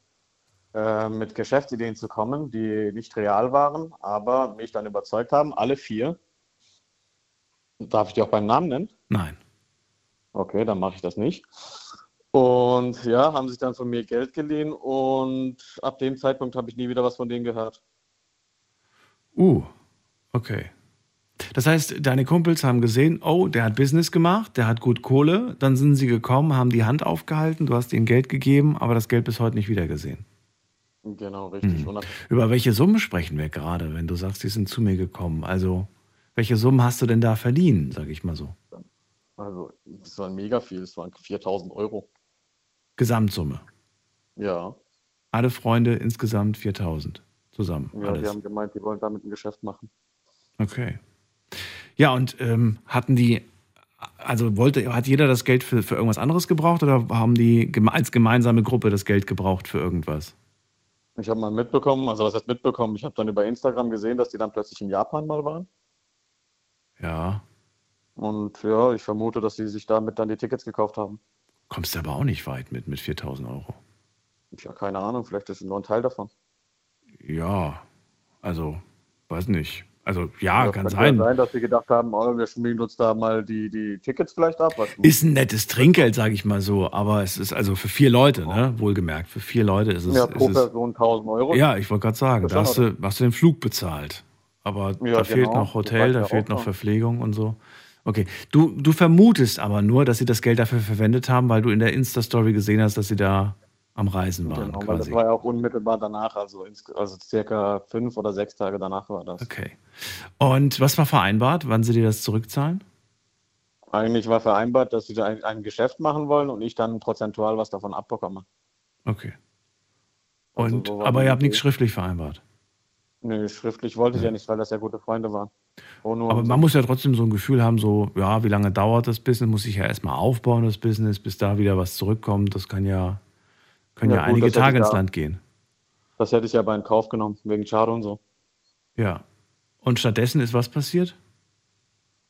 äh, mit Geschäftsideen zu kommen, die nicht real waren, aber mich dann überzeugt haben, alle vier. Darf ich die auch beim Namen nennen? Nein. Okay, dann mache ich das nicht. Und ja, haben sich dann von mir Geld geliehen und ab dem Zeitpunkt habe ich nie wieder was von denen gehört. Uh, okay. Das heißt, deine Kumpels haben gesehen, oh, der hat Business gemacht, der hat gut Kohle. Dann sind sie gekommen, haben die Hand aufgehalten, du hast ihnen Geld gegeben, aber das Geld bis heute nicht wiedergesehen. Genau, richtig. Mhm. Über welche Summe sprechen wir gerade, wenn du sagst, die sind zu mir gekommen? Also, welche Summen hast du denn da verliehen, sage ich mal so? also, das war mega viel, es waren 4000 Euro. Gesamtsumme. Ja, Alle Freunde insgesamt 4000 zusammen. ja die alles. haben gemeint, die wollen damit ein Geschäft machen. Okay. Ja, und ähm, hatten die, also wollte, hat jeder das Geld für, für irgendwas anderes gebraucht oder haben die als gemeinsame Gruppe das Geld gebraucht für irgendwas? Ich habe mal mitbekommen, also was heißt mitbekommen? Ich habe dann über Instagram gesehen, dass die dann plötzlich in Japan mal waren. Ja, Und ja, ich vermute, dass sie sich damit dann die Tickets gekauft haben. kommst du aber auch nicht weit mit, mit 4000 Euro. Ja, keine Ahnung, vielleicht ist es nur ein Teil davon. Ja, also, weiß nicht. Also, ja, Das kann sein. ja sein, dass sie gedacht haben, oh, wir schmieden uns da mal die, die Tickets vielleicht ab. Was Ist ein nettes Trinkgeld, sage ich mal so, aber es ist also für vier Leute, ne? Wohlgemerkt, für vier Leute ist es. ja, pro es Person 1000 Euro. ja, ich wollte gerade sagen, da hast, du, hast du den Flug bezahlt. Aber Ja, da fehlt genau. noch Das Hotel, da fehlt noch noch. Verpflegung und so. Okay, du, du vermutest aber nur, dass sie das Geld dafür verwendet haben, weil du in der Insta-Story gesehen hast, dass sie da am Reisen waren, Genau, weil das quasi. war ja auch unmittelbar danach, also, also circa fünf oder sechs Tage danach war das. Okay. Und was war vereinbart, wann sie dir das zurückzahlen? Eigentlich war vereinbart, dass sie da ein, ein Geschäft machen wollen und ich dann prozentual was davon abbekomme. Okay. Also Und, so war aber ihr habt nichts schriftlich vereinbart. Nee, schriftlich wollte ich ja nicht, weil das ja gute Freunde waren. Aber man muss ja trotzdem so ein Gefühl haben, so, ja, wie lange dauert das Business? Muss ich ja erstmal aufbauen, das Business, bis da wieder was zurückkommt. Das kann ja, können ja, Ja, gut, einige Tage ins ja- Land gehen. Das hätte ich ja bei in Kauf genommen, wegen Schade und so. Ja. Und stattdessen ist was passiert?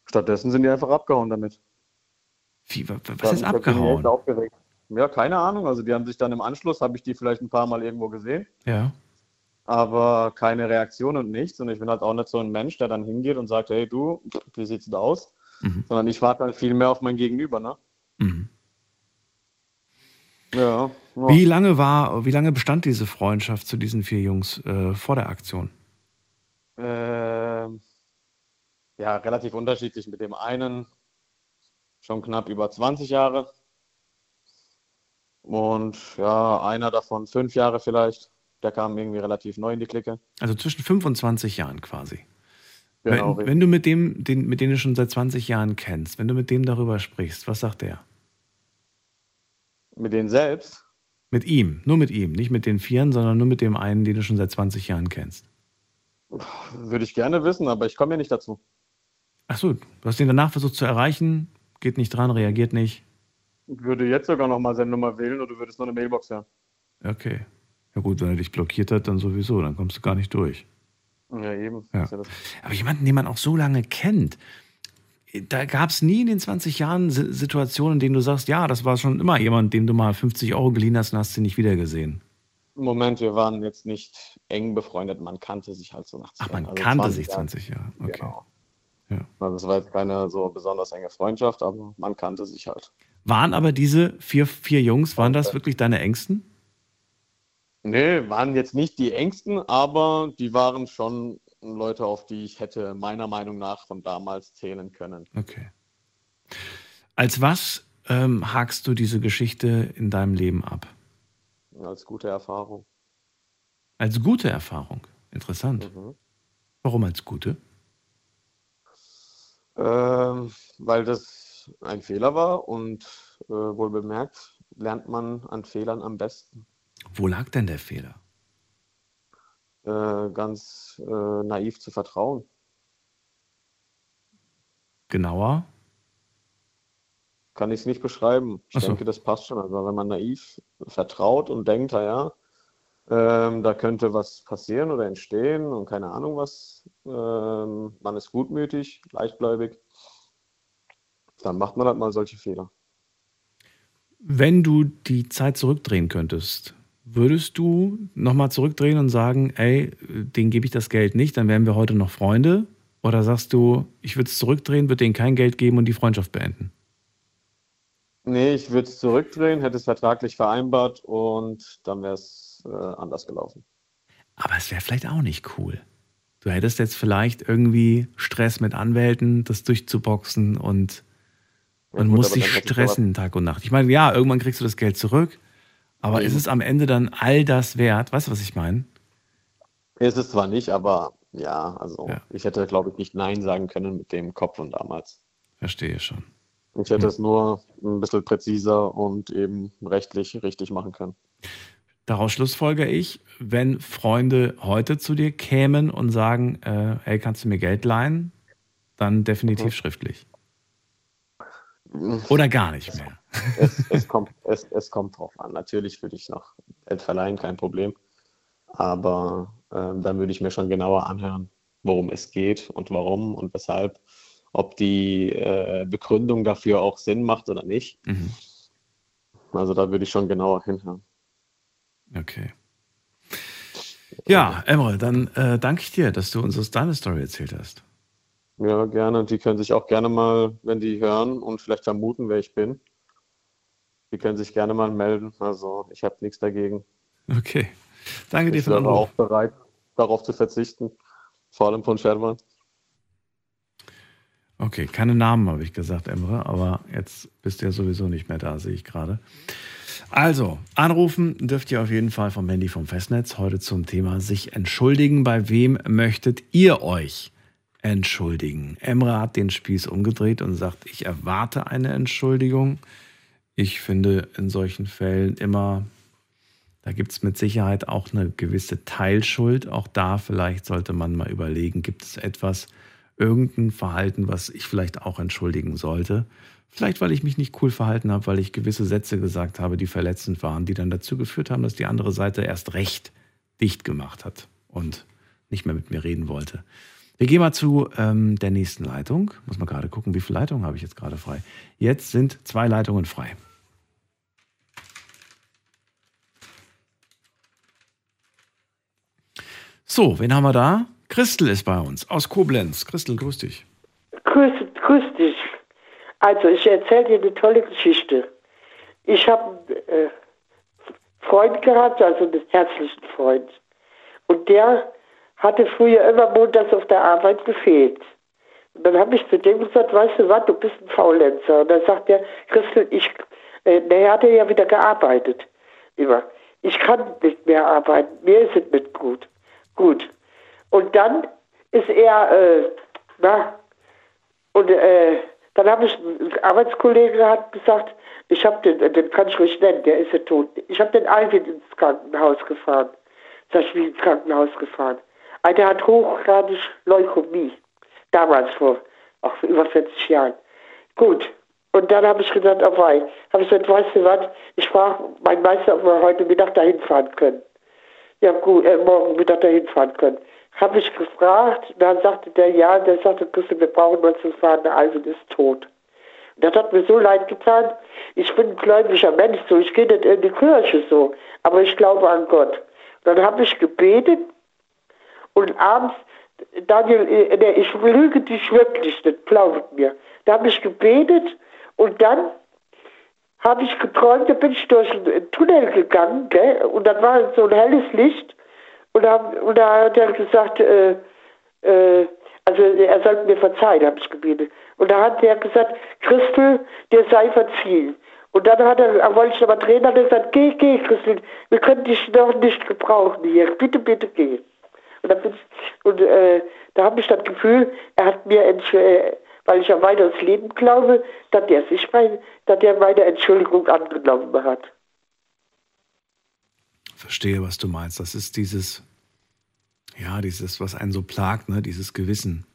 Stattdessen sind die einfach abgehauen damit. Wie, wa- Da was ist da echt abgehauen? aufgeregt. Ja, keine Ahnung. Also die haben sich dann im Anschluss, habe ich die vielleicht ein paar Mal irgendwo gesehen, Ja. aber keine Reaktion und nichts. Und ich bin halt auch nicht so ein Mensch, der dann hingeht und sagt, hey du, wie sieht's da aus? Mhm. Sondern ich warte halt viel mehr auf mein Gegenüber, ne? Mhm. Ja. ja. Wie lange war, wie lange bestand diese Freundschaft zu diesen vier Jungs äh, vor der Aktion? Ähm, ja, relativ unterschiedlich. Mit dem einen schon knapp über 20 Jahre Und ja, einer davon fünf Jahre vielleicht. Der kam irgendwie relativ neu in die Clique. Also zwischen 5 und 20 Jahren quasi. Genau, wenn, wenn du mit dem, den, mit dem du schon seit 20 Jahren kennst, wenn du mit dem darüber sprichst, was sagt der? Mit denen selbst? Mit ihm, nur mit ihm, nicht mit den Vieren, sondern nur mit dem einen, den du schon seit 20 Jahren kennst. Würde ich gerne wissen, aber ich komme ja nicht dazu. Ach so, du hast ihn danach versucht zu erreichen, geht nicht dran, reagiert nicht. Ich würde jetzt sogar noch mal seine Nummer wählen und du würdest noch eine Mailbox hören. Okay. Ja gut, wenn er dich blockiert hat, dann sowieso, dann kommst du gar nicht durch. Ja, eben. Ja. Aber jemanden, den man auch so lange kennt, da gab es nie in den 20 Jahren Si- Situationen, in denen du sagst, ja, das war schon immer jemand, dem du mal 50 Euro geliehen hast und hast sie nicht wiedergesehen. Moment, wir waren jetzt nicht eng befreundet, man kannte sich halt so nach Ach, man also kannte 20 sich Jahren. 20 Jahre. Okay. Genau. Ja. Also es war jetzt keine so besonders enge Freundschaft, aber man kannte sich halt. Waren aber diese vier, vier Jungs, waren das wirklich deine Ängsten? Nee, waren jetzt nicht die engsten, aber die waren schon Leute, auf die ich hätte meiner Meinung nach von damals zählen können. Okay. Als was ähm, hakst du diese Geschichte in deinem Leben ab? Als gute Erfahrung. Als gute Erfahrung. Interessant. Mhm. Warum als gute? Ähm, weil das ein Fehler war und äh, wohl bemerkt, lernt man an Fehlern am besten. Wo lag denn der Fehler? Äh, ganz äh, naiv zu vertrauen. Genauer? Kann ich es nicht beschreiben. Ich so. denke, das passt schon. Also wenn man naiv vertraut und denkt, naja, ähm, da könnte was passieren oder entstehen und keine Ahnung was, ähm, man ist gutmütig, leichtgläubig, dann macht man halt mal solche Fehler. Wenn du die Zeit zurückdrehen könntest, würdest du nochmal zurückdrehen und sagen, ey, den gebe ich das Geld nicht, dann wären wir heute noch Freunde? Oder sagst du, ich würde es zurückdrehen, würde denen kein Geld geben und die Freundschaft beenden? Nee, ich würde es zurückdrehen, hätte es vertraglich vereinbart und dann wäre es äh, anders gelaufen. Aber es wäre vielleicht auch nicht cool. Du hättest jetzt vielleicht irgendwie Stress mit Anwälten, das durchzuboxen und Ja, man gut, muss sich stressen Tag und Nacht. Ich meine, ja, irgendwann kriegst du das Geld zurück, aber Mhm. ist es am Ende dann all das wert? Weißt du, was ich meine? Ist es zwar nicht, aber ja, also Ja. ich hätte, glaube ich, nicht Nein sagen können mit dem Kopf von damals. Verstehe schon. Ich hätte es nur ein bisschen präziser und eben rechtlich richtig machen können. Daraus schlussfolger ich, wenn Freunde heute zu dir kämen und sagen, äh, hey, kannst du mir Geld leihen? Dann definitiv Mhm. schriftlich. Oder gar nicht mehr. Es, es, kommt, es, es kommt drauf an. Natürlich würde ich noch Geld verleihen, kein Problem. Aber ähm, dann würde ich mir schon genauer anhören, worum es geht und warum und weshalb. Ob die äh, Begründung dafür auch Sinn macht oder nicht. Mhm. Also da würde ich schon genauer hinhören. Okay. Ja, Emre, dann äh, danke ich dir, dass du uns aus deiner Story erzählt hast. Ja, gerne. Die können sich auch gerne mal, wenn die hören und vielleicht vermuten, wer ich bin, die können sich gerne mal melden. Also ich habe nichts dagegen. Okay. Danke dir Ich für den Anruf. auch bereit, darauf zu verzichten. Vor allem von Sherman. Okay, keine Namen habe ich gesagt, Emre, aber jetzt bist du ja sowieso nicht mehr da, sehe ich gerade. Also, anrufen dürft ihr auf jeden Fall vom Handy vom Festnetz heute zum Thema sich entschuldigen. Bei wem möchtet ihr euch entschuldigen? Emre hat den Spieß umgedreht und sagt, ich erwarte eine Entschuldigung. Ich finde in solchen Fällen immer, da gibt es mit Sicherheit auch eine gewisse Teilschuld. Auch da vielleicht sollte man mal überlegen, gibt es etwas, irgendein Verhalten, was ich vielleicht auch entschuldigen sollte. Vielleicht, weil ich mich nicht cool verhalten habe, weil ich gewisse Sätze gesagt habe, die verletzend waren, die dann dazu geführt haben, dass die andere Seite erst recht dicht gemacht hat und nicht mehr mit mir reden wollte. Wir gehen mal zu ähm, der nächsten Leitung. Muss mal gerade gucken, wie viele Leitungen habe ich jetzt gerade frei. Jetzt sind zwei Leitungen frei. So, wen haben wir da? Christel ist bei uns aus Koblenz. Christel, grüß dich. Grüß, grüß dich. Also, ich erzähle dir eine tolle Geschichte. Ich habe einen äh, Freund gehabt, also einen herzlichen Freund. Und der hatte früher immer montags auf der Arbeit gefehlt. Und dann habe ich zu dem gesagt, weißt du was, du bist ein Faulenzer. Und dann sagt er, Christel, ich, Äh, er hat ja wieder gearbeitet. Immer. Ich kann nicht mehr arbeiten. Mir ist es nicht gut. Gut. Und dann ist er, äh, na, und äh, dann habe ich, ein Arbeitskollege hat gesagt, ich habe den, den kann ich ruhig nennen, der ist ja tot. Ich habe den Alvin ins Krankenhaus gefahren. Sag ich, wie ins Krankenhaus gefahren. Der hat hochgradig Leukämie. Damals vor, auch über 40 Jahren. Gut. Und dann habe ich gedacht, oh wei. Habe ich gesagt, weißt du was, ich frage meinen Meister, ob wir heute Mittag dahin fahren können. Ja gut, äh, morgen Mittag dahin fahren können. Habe ich gefragt, dann sagte der, ja, der sagte, Christel, wir brauchen nur zu fahren, der Alvin ist tot. Das hat mir so leid getan. Ich bin ein gläubiger Mensch, so ich gehe nicht in die Kirche so, aber ich glaube an Gott. Dann habe ich gebetet und abends, Daniel, äh, ich lüge dich wirklich nicht, glaubet mir. Da habe ich gebetet und dann habe ich geträumt, da bin ich durch einen Tunnel gegangen, gell? und dann war so ein helles Licht und da, und da hat er gesagt, äh, äh, also er sollte mir verzeihen, habe ich gebetet. Und da hat er gesagt, Christel, dir sei verziehen. Und dann hat er, er wollte ich aber drehen, hat er gesagt, geh, geh, Christel, wir können dich noch nicht gebrauchen hier. Bitte, bitte geh. Und, äh, da habe ich das Gefühl, er hat mir, äh, weil ich ja weiter ins Leben glaube, dass er sich mein, dass er meine Entschuldigung angenommen hat. Verstehe, was du meinst. Das ist dieses, ja, dieses, was einen so plagt, ne? dieses Gewissen.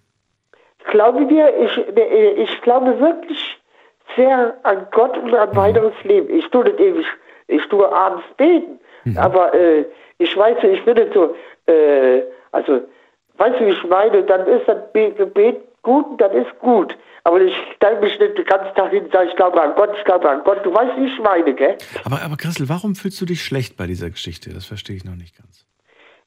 Glaube mir, ich, äh, ich glaube wirklich sehr an Gott und an mhm. weiteres Leben. Ich tue nicht ewig, ich tue abends beten. Mhm. Aber äh, ich weiß, ich bin nicht so, äh, also, weißt du, wie ich meine, dann ist das Gebet gut dann ist gut. Aber ich stelle mich nicht den ganzen Tag hin und sage, ich glaube an Gott, ich glaube an Gott. Du weißt, wie ich meine, gell? Aber, aber Christel, warum fühlst du dich schlecht bei dieser Geschichte? Das verstehe ich noch nicht ganz.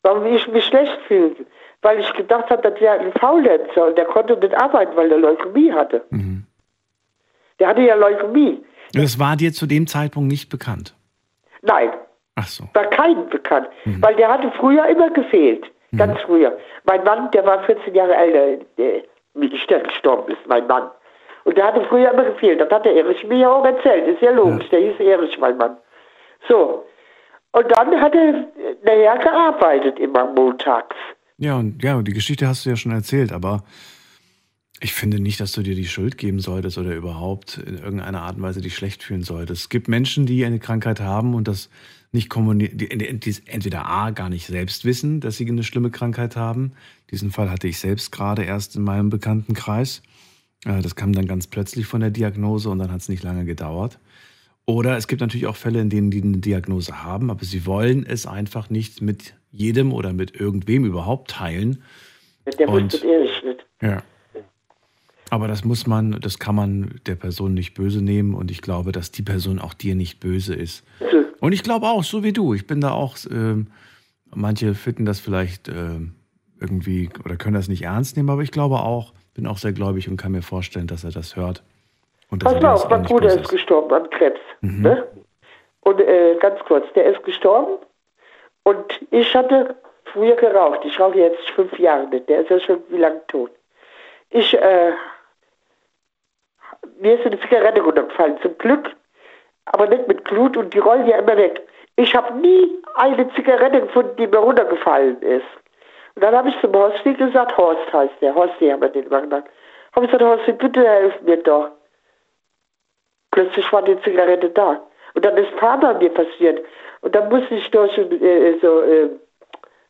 Warum ich mich schlecht fühle? Weil ich gedacht habe, das wäre ein Faulenzer und der konnte nicht arbeiten, weil er Leukämie hatte. Mhm. Der hatte ja Leukämie. Das war dir zu dem Zeitpunkt nicht bekannt? Nein. Ach so. War keinem bekannt. Mhm. Weil der hatte früher immer gefehlt. Mhm. Ganz früher. Mein Mann, der war 14 Jahre älter, wie der gestorben ist, mein Mann. Und der hatte früher immer gefehlt. Das hat der Erich mir ja auch erzählt. Ist ja logisch. Ja. Der hieß Erich, mein Mann. So. Und dann hat er nachher gearbeitet, immer montags. Ja, und ja, die Geschichte hast du ja schon erzählt, aber ich finde nicht, dass du dir die Schuld geben solltest oder überhaupt in irgendeiner Art und Weise dich schlecht fühlen solltest. Es gibt Menschen, die eine Krankheit haben und das nicht kommunizieren, entweder A, gar nicht selbst wissen, dass sie eine schlimme Krankheit haben. Diesen Fall hatte ich selbst gerade erst in meinem Bekanntenkreis. Äh, das kam dann ganz plötzlich von der Diagnose und dann hat es nicht lange gedauert. Oder es gibt natürlich auch Fälle, in denen die eine Diagnose haben, aber sie wollen es einfach nicht mit jedem oder mit irgendwem überhaupt teilen. Der und, ehrlich nicht. Ja. Aber das muss man, das kann man der Person nicht böse nehmen und ich glaube, dass die Person auch dir nicht böse ist. Und ich glaube auch, so wie du. Ich bin da auch, äh, manche finden das vielleicht äh, irgendwie oder können das nicht ernst nehmen, aber ich glaube auch, bin auch sehr gläubig und kann mir vorstellen, dass er das hört. Und Pass mal auf, mein Bruder ist gestorben an Krebs. Mhm. Ne? Und äh, ganz kurz, der ist gestorben und ich hatte früher geraucht. Ich rauche jetzt fünf Jahre nicht. Der ist ja schon wie lange tot. Ich, äh, mir ist eine Zigarette runtergefallen. Zum Glück aber nicht mit Glut und die rollen ja immer weg. Ich habe nie eine Zigarette gefunden, die mir runtergefallen ist. Und dann habe ich zum Horsti gesagt, Horst heißt der, Horsti haben wir den immer genannt. Habe ich gesagt, Horsti, bitte helf mir doch. Plötzlich war die Zigarette da. Und dann ist ein paar Mal mir passiert. Und dann musste ich durch äh, so, äh,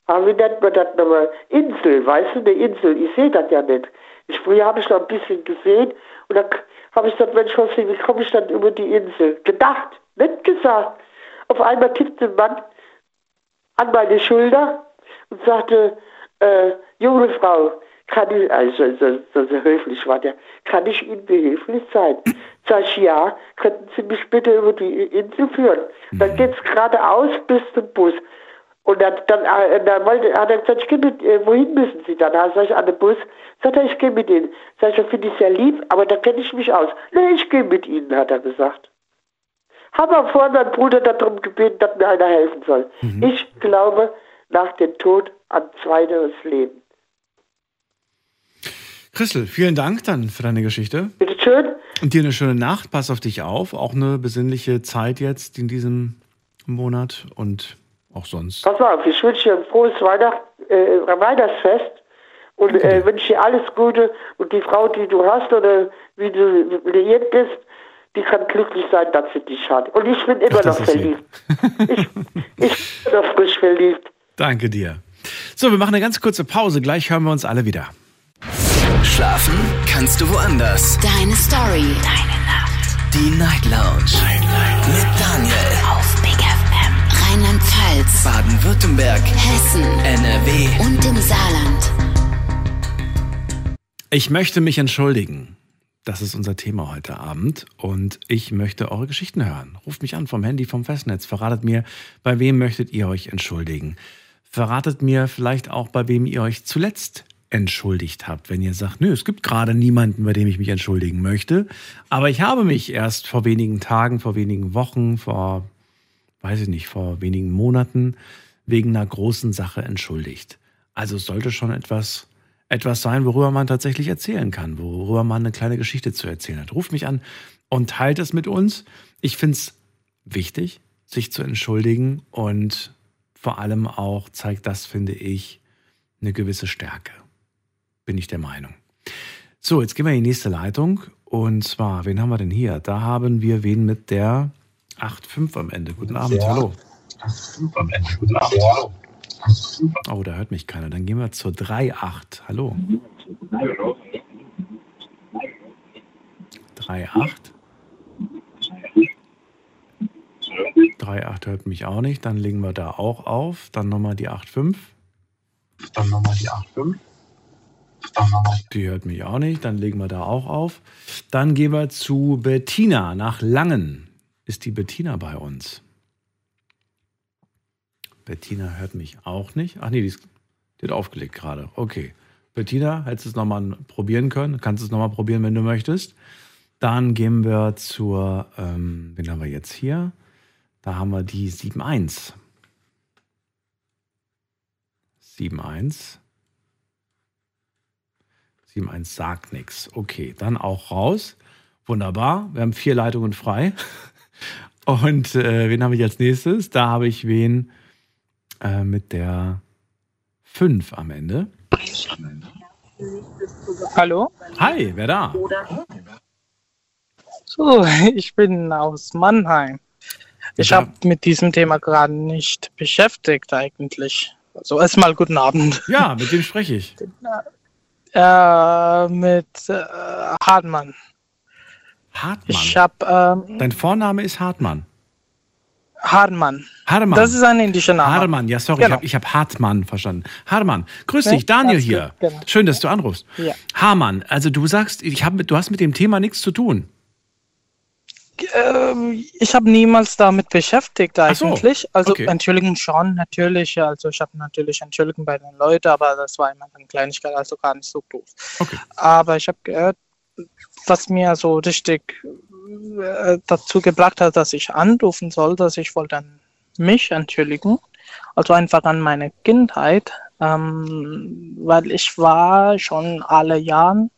wie nennt man das nochmal? Insel, weißt du, eine Insel. Ich sehe das ja nicht. Ich, früher habe ich noch ein bisschen gesehen und dann habe ich gesagt, Mensch, José, wie komme ich dann über die Insel? Gedacht, nicht gesagt. Auf einmal tippte ein Mann an meine Schulter und sagte, äh, junge Frau, kann ich, also so, so, so höflich war der, kann ich Ihnen behilflich sein? Sag ich, ja, könnten Sie mich bitte über die Insel führen? Dann mhm. geht's geradeaus bis zum Bus. Und dann, dann, äh, dann wollte, hat er gesagt, ich gehe mit, äh, wohin müssen Sie dann? Sag ich, an den Bus. Sagt er, ich gehe mit Ihnen. Sag ich, das finde ich sehr lieb, aber da kenne ich mich aus. Nee, ich gehe mit Ihnen, hat er gesagt. Habe auch vorhin meinen Bruder darum gebeten, dass mir einer helfen soll. Mhm. Ich glaube nach dem Tod an zweiteres Leben. Christel, vielen Dank dann für deine Geschichte. Bitte schön. Und dir eine schöne Nacht, pass auf dich auf. Auch eine besinnliche Zeit jetzt in diesem Monat und auch sonst. Pass mal auf, ich wünsche dir ein frohes Weihnacht, äh, Weihnachtsfest und äh, wünsche dir alles Gute. Und die Frau, die du hast oder wie du liiert bist, die kann glücklich sein, dass sie dich hat. Und ich bin immer Ach, noch verliebt. ich, ich bin noch frisch verliebt. Danke dir. So, wir machen eine ganz kurze Pause. Gleich hören wir uns alle wieder. Schlafen kannst du woanders. Deine Story. Deine Nacht. Die Night Lounge. Mit Daniel. Baden-Württemberg. Hessen. NRW. Und im Saarland. Ich möchte mich entschuldigen. Das ist unser Thema heute Abend und ich möchte eure Geschichten hören. Ruft mich an vom Handy, vom Festnetz. Verratet mir, bei wem möchtet ihr euch entschuldigen. Verratet mir vielleicht auch, bei wem ihr euch zuletzt entschuldigt habt. Wenn ihr sagt, nö, es gibt gerade niemanden, bei dem ich mich entschuldigen möchte. Aber ich habe mich erst vor wenigen Tagen, vor wenigen Wochen, vor, weiß ich nicht, vor wenigen Monaten wegen einer großen Sache entschuldigt. Also es sollte schon etwas etwas sein, worüber man tatsächlich erzählen kann, worüber man eine kleine Geschichte zu erzählen hat. Ruft mich an und teilt es mit uns. Ich finde es wichtig, sich zu entschuldigen und vor allem auch zeigt das, finde ich, eine gewisse Stärke. Bin ich der Meinung. So, jetzt gehen wir in die nächste Leitung. Und zwar, wen haben wir denn hier? Da haben wir wen mit der 8.5 am Ende. Guten Abend, Ja. hallo. 8.5 am Ende. Guten Abend. Hallo. Oh, da hört mich keiner. Dann gehen wir zur 3.8. Hallo. 3.8. 3.8 hört mich auch nicht. Dann legen wir da auch auf. Dann nochmal die 8.5. Dann nochmal die 8.5. Dann nochmal. Die hört mich auch nicht. Dann legen wir da auch auf. Dann gehen wir zu Bettina nach Langen. Ist die Bettina bei uns? Bettina hört mich auch nicht. Ach nee, die, ist, die hat aufgelegt gerade. Okay. Bettina, hättest du es nochmal probieren können? Kannst du es nochmal probieren, wenn du möchtest. Dann gehen wir zur, ähm, wen haben wir jetzt hier? Da haben wir die 7.1. 7.1. 7.1 sagt nichts. Okay, dann auch raus. Wunderbar. Wir haben vier Leitungen frei. Und äh, wen habe ich als nächstes? Da habe ich wen äh, mit der 5 am Ende. Hallo? Hi, wer da? So, ich bin aus Mannheim. Ich Ja. habe mit diesem Thema gerade nicht beschäftigt eigentlich. Also erstmal guten Abend. Ja, mit wem spreche ich? Äh, mit äh, Hartmann. Hartmann. Ich habe ähm, Dein Vorname ist Hartmann. Hartmann. Hartmann. Das ist ein indischer Name. Hartmann, ja, sorry, Genau. ich habe hab Hartmann verstanden. Hartmann, grüß Nee, dich, Daniel hier. genau. Schön, dass du anrufst. Ja. Hartmann, also du sagst, ich hab, du hast mit dem Thema nichts zu tun. Ähm, ich habe niemals damit beschäftigt Ach so, eigentlich. Also okay. Entschuldigung schon, natürlich. Also ich habe natürlich Entschuldigung bei den Leuten, aber das war immer eine Kleinigkeit, also gar nicht so groß. Okay. Aber ich habe gehört, was mir so richtig äh, dazu gebracht hat, dass ich anrufen soll, dass ich wollte an mich entschuldigen. Also einfach an meine Kindheit, ähm, weil ich war schon alle Jahren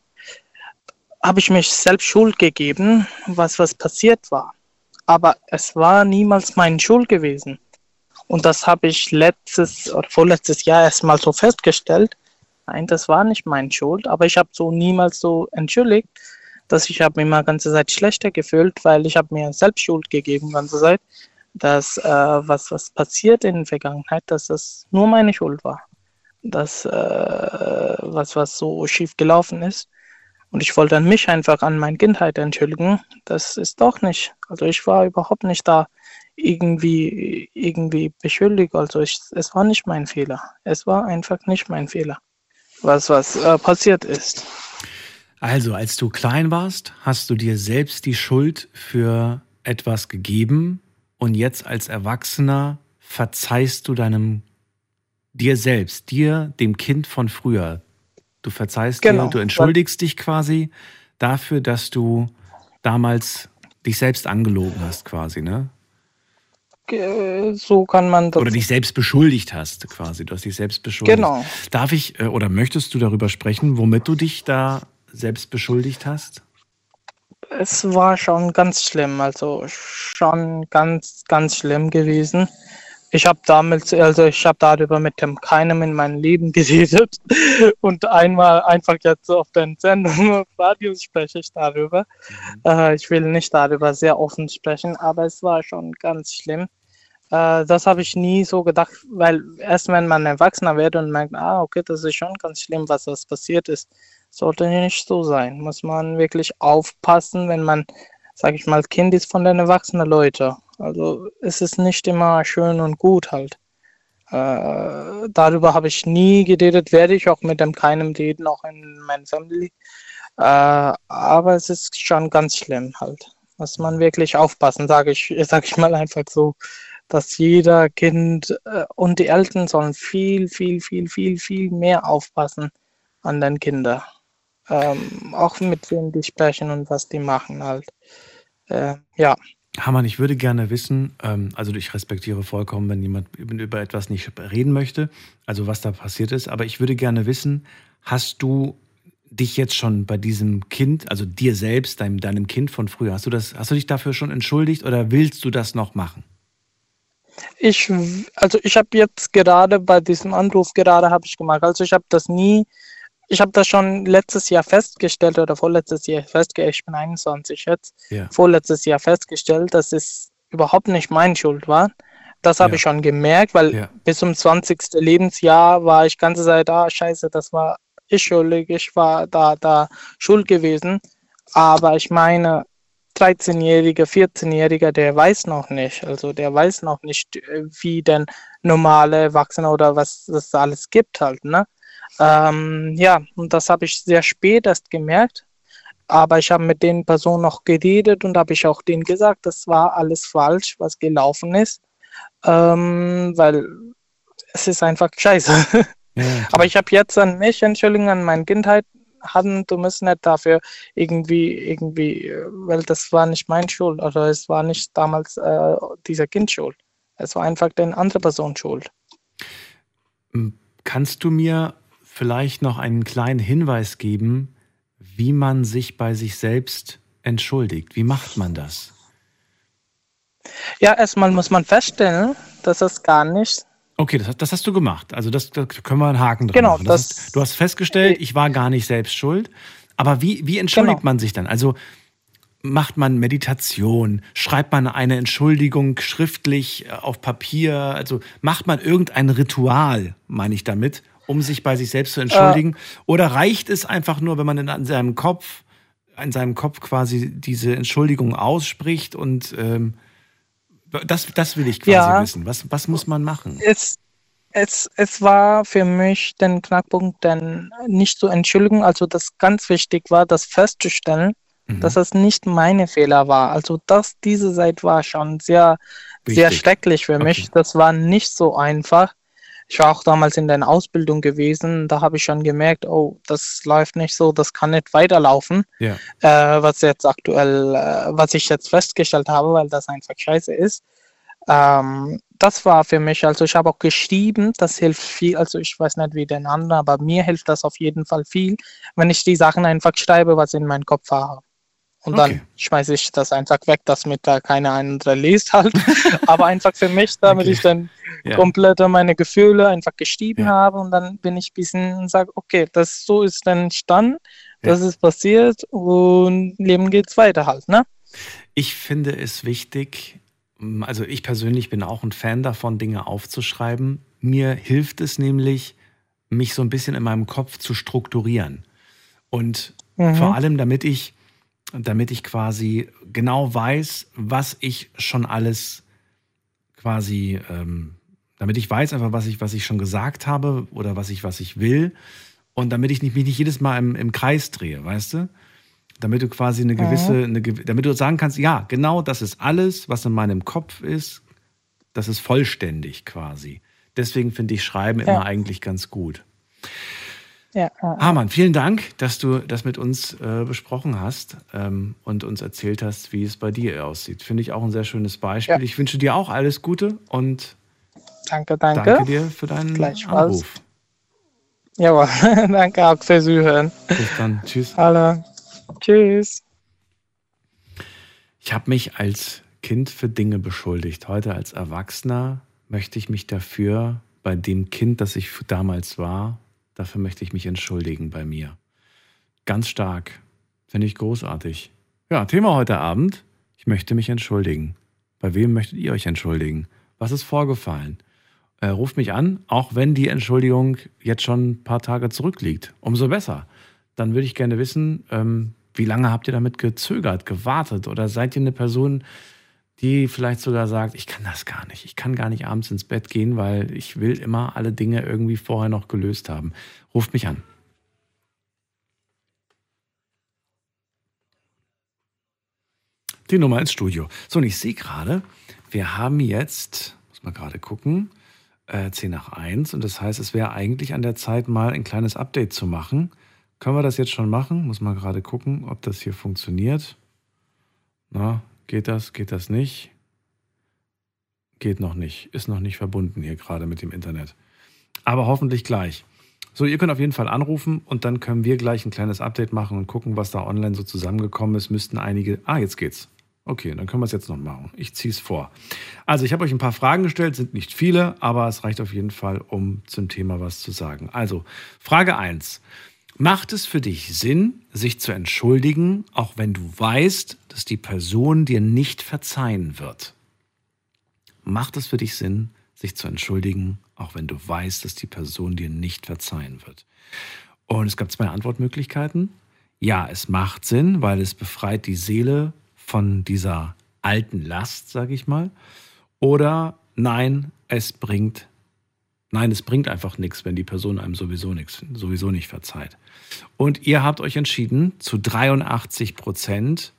habe ich mich selbst Schuld gegeben, was was passiert war. Aber es war niemals meine Schuld gewesen. Und das habe ich letztes oder vorletztes Jahr erstmal so festgestellt. Nein, das war nicht meine Schuld, aber ich habe so niemals so entschuldigt, dass ich habe mich immer ganze Zeit schlechter gefühlt, weil ich habe mir selbst Schuld gegeben ganze Zeit, dass äh, was was passiert in der Vergangenheit, dass das nur meine Schuld war, dass äh, was was so schief gelaufen ist. Und ich wollte mich einfach an meine Kindheit entschuldigen. Das ist doch nicht. Also ich war überhaupt nicht da irgendwie, irgendwie beschuldigt. Also ich, es war nicht mein Fehler. Es war einfach nicht mein Fehler, was, was äh, passiert ist. Also, als du klein warst, hast du dir selbst die Schuld für etwas gegeben und jetzt als Erwachsener verzeihst du deinem dir selbst, dir, dem Kind von früher. Du verzeihst Genau. dir, du entschuldigst dich quasi dafür, dass du damals dich selbst angelogen hast, quasi, ne? So kann man das. Oder dich selbst beschuldigt hast, quasi. Du hast dich selbst beschuldigt. Genau. Darf ich äh, oder möchtest du darüber sprechen, womit du dich da selbst beschuldigt hast? es war schon ganz schlimm, also schon ganz, ganz schlimm gewesen. Ich habe damit, also ich habe darüber mit dem keinem in meinem Leben geredet und einmal einfach jetzt auf den Sendung auf Radio spreche ich darüber. Äh, ich will nicht darüber sehr offen sprechen, aber es war schon ganz schlimm. Äh, das habe ich nie so gedacht, weil erst wenn man erwachsener wird und merkt, ah, okay, das ist schon ganz schlimm, was das passiert ist, sollte nicht so sein. Muss man wirklich aufpassen, wenn man, sage ich mal, Kind ist von den erwachsenen Leuten. Also es ist nicht immer schön und gut halt. Äh, darüber habe ich nie geredet, werde ich auch mit dem keinem reden, auch in meiner Family. Äh, aber es ist schon ganz schlimm halt. Muss man wirklich aufpassen, sage ich, sag ich mal einfach so, dass jeder Kind äh, und die Eltern sollen viel, viel, viel, viel, viel mehr aufpassen an den Kindern. Ähm, auch mit wem die sprechen und was die machen halt. Äh, ja. Hamann, ich würde gerne wissen, ähm, also ich respektiere vollkommen, wenn jemand über etwas nicht reden möchte, also was da passiert ist, aber ich würde gerne wissen, hast du dich jetzt schon bei diesem Kind, also dir selbst, deinem, deinem Kind von früher, hast du das, hast du dich dafür schon entschuldigt oder willst du das noch machen? Ich, also ich habe jetzt gerade bei diesem Anruf gerade habe ich gemacht, also ich habe das nie ich habe das schon letztes Jahr festgestellt oder vorletztes Jahr festgestellt, ich bin 21 jetzt, Ja. vorletztes Jahr festgestellt, dass es überhaupt nicht meine Schuld war. Das habe Ja. ich schon gemerkt, weil Ja. bis zum 20. Lebensjahr war ich ganze Zeit, ah, scheiße, das war ich schuldig, ich war da, da schuld gewesen. Aber ich meine, 13-Jähriger, 14-Jähriger, der weiß noch nicht. Also der weiß noch nicht, äh, wie denn normale Erwachsene oder was es alles gibt halt, ne? Ähm, ja, und das habe ich sehr spät erst gemerkt. Aber ich habe mit den Personen noch geredet und habe ich auch denen gesagt, das war alles falsch, was gelaufen ist. Ähm, weil es ist einfach scheiße. Aber ich habe jetzt an mich, Entschuldigung, an meine Kindheit, hatten, du musst nicht dafür irgendwie, irgendwie, weil das war nicht mein Schuld, oder es war nicht damals äh, dieser Kind schuld. Es war einfach eine andere Person schuld. Kannst du mir vielleicht noch einen kleinen Hinweis geben, wie man sich bei sich selbst entschuldigt? Wie macht man das? Ja, erstmal muss man feststellen, dass es gar nicht Okay, das, das hast du gemacht. Also das, da können wir einen Haken dran Genau, machen. Das das- ist, du hast festgestellt, ich war gar nicht selbst schuld. Aber wie, wie entschuldigt Genau. man sich dann? Also macht man Meditation? Schreibt man eine Entschuldigung schriftlich äh, auf Papier? Also macht man irgendein Ritual, meine ich damit, um sich bei sich selbst zu entschuldigen? Oder reicht es einfach nur, wenn man in, an seinem Kopf, in seinem Kopf quasi diese Entschuldigung ausspricht und ähm, das, das will ich quasi Ja. wissen. Was, was muss man machen? es, es, es war für mich den Knackpunkt, denn nicht zu entschuldigen, also das ganz wichtig war, das festzustellen, Mhm. dass es nicht meine Fehler war. Also das, diese Seite war schon sehr, sehr Wichtig. schrecklich für mich. Das war nicht so einfach. Ich war auch damals in der Ausbildung gewesen, da habe ich schon gemerkt, oh, das läuft nicht so, das kann nicht weiterlaufen Ja. äh, was jetzt aktuell, äh, was ich jetzt festgestellt habe, weil das einfach scheiße ist. Ähm, das war für mich, also ich habe auch geschrieben, das hilft viel, also ich weiß nicht wie den anderen, aber mir hilft das auf jeden Fall viel, wenn ich die Sachen einfach schreibe, was in meinem Kopf habe. Und dann Okay. schmeiße ich das einfach weg, damit da keiner andere liest halt. aber einfach für mich, damit Okay. ich dann Ja. komplett meine Gefühle einfach geschrieben habe und dann bin ich ein bisschen und sage, okay, das so ist dann entstanden, das ist passiert und Leben geht's weiter halt, ne? Ich finde es wichtig, also ich persönlich bin auch ein Fan davon, Dinge aufzuschreiben. Mir hilft es nämlich, mich so ein bisschen in meinem Kopf zu strukturieren. Und Mhm. vor allem, damit ich, damit ich quasi genau weiß, was ich schon alles quasi, ähm, damit ich weiß einfach, was ich, was ich schon gesagt habe oder was ich, was ich will. Und damit ich nicht, mich nicht jedes Mal im, im Kreis drehe, weißt du? Damit du quasi eine gewisse, Mhm. eine, gew- damit du sagen kannst, ja, genau das ist alles, was in meinem Kopf ist, das ist vollständig quasi. Deswegen finde ich Schreiben Ja. immer eigentlich ganz gut. Ja. Hamann, vielen Dank, dass du das mit uns äh, besprochen hast ähm, und uns erzählt hast, wie es bei dir aussieht. Finde ich auch ein sehr schönes Beispiel. Ja. Ich wünsche dir auch alles Gute und danke, danke. danke dir für deinen. Anruf. Jawohl, danke auch fürs Zuhören. Bis dann. Tschüss. Hallo. Tschüss. Ich habe mich als Kind für Dinge beschuldigt. Heute als Erwachsener möchte ich mich dafür, bei dem Kind, das ich damals war, dafür möchte ich mich entschuldigen bei mir. Ganz stark. Finde ich großartig. Ja, Thema heute Abend. Ich möchte mich entschuldigen. Bei wem möchtet ihr euch entschuldigen? Was ist vorgefallen? Äh, ruft mich an, auch wenn die Entschuldigung jetzt schon ein paar Tage zurückliegt. Umso besser. Dann würde ich gerne wissen, ähm, wie lange habt ihr damit gezögert, gewartet? Oder seid ihr eine Person, die vielleicht sogar sagt, ich kann das gar nicht. Ich kann gar nicht abends ins Bett gehen, weil ich will immer alle Dinge irgendwie vorher noch gelöst haben. Ruft mich an. Die Nummer ins Studio. So, und ich sehe gerade, wir haben jetzt, muss mal gerade gucken, äh, 10 nach 1 und das heißt, es wäre eigentlich an der Zeit, mal ein kleines Update zu machen. Können wir das jetzt schon machen? Muss mal gerade gucken, ob das hier funktioniert. Na, geht das? Geht das nicht? Geht noch nicht. Ist noch nicht verbunden hier gerade mit dem Internet. Aber hoffentlich gleich. So, ihr könnt auf jeden Fall anrufen und dann können wir gleich ein kleines Update machen und gucken, was da online so zusammengekommen ist. Müssten einige. Ah, jetzt geht's. Okay, dann können wir es jetzt noch machen. Ich ziehe es vor. Also, ich habe euch ein paar Fragen gestellt, sind nicht viele, aber es reicht auf jeden Fall, um zum Thema was zu sagen. Also, Frage 1. Macht es für dich Sinn, sich zu entschuldigen, auch wenn du weißt, dass die Person dir nicht verzeihen wird? Macht es für dich Sinn, sich zu entschuldigen, auch wenn du weißt, dass die Person dir nicht verzeihen wird? Und es gab zwei Antwortmöglichkeiten. Ja, es macht Sinn, weil es befreit die Seele von dieser alten Last, sage ich mal. Oder nein, es bringt Nein, es bringt einfach nichts, wenn die Person einem sowieso nichts, sowieso nicht verzeiht. Und ihr habt euch entschieden zu 83 Prozent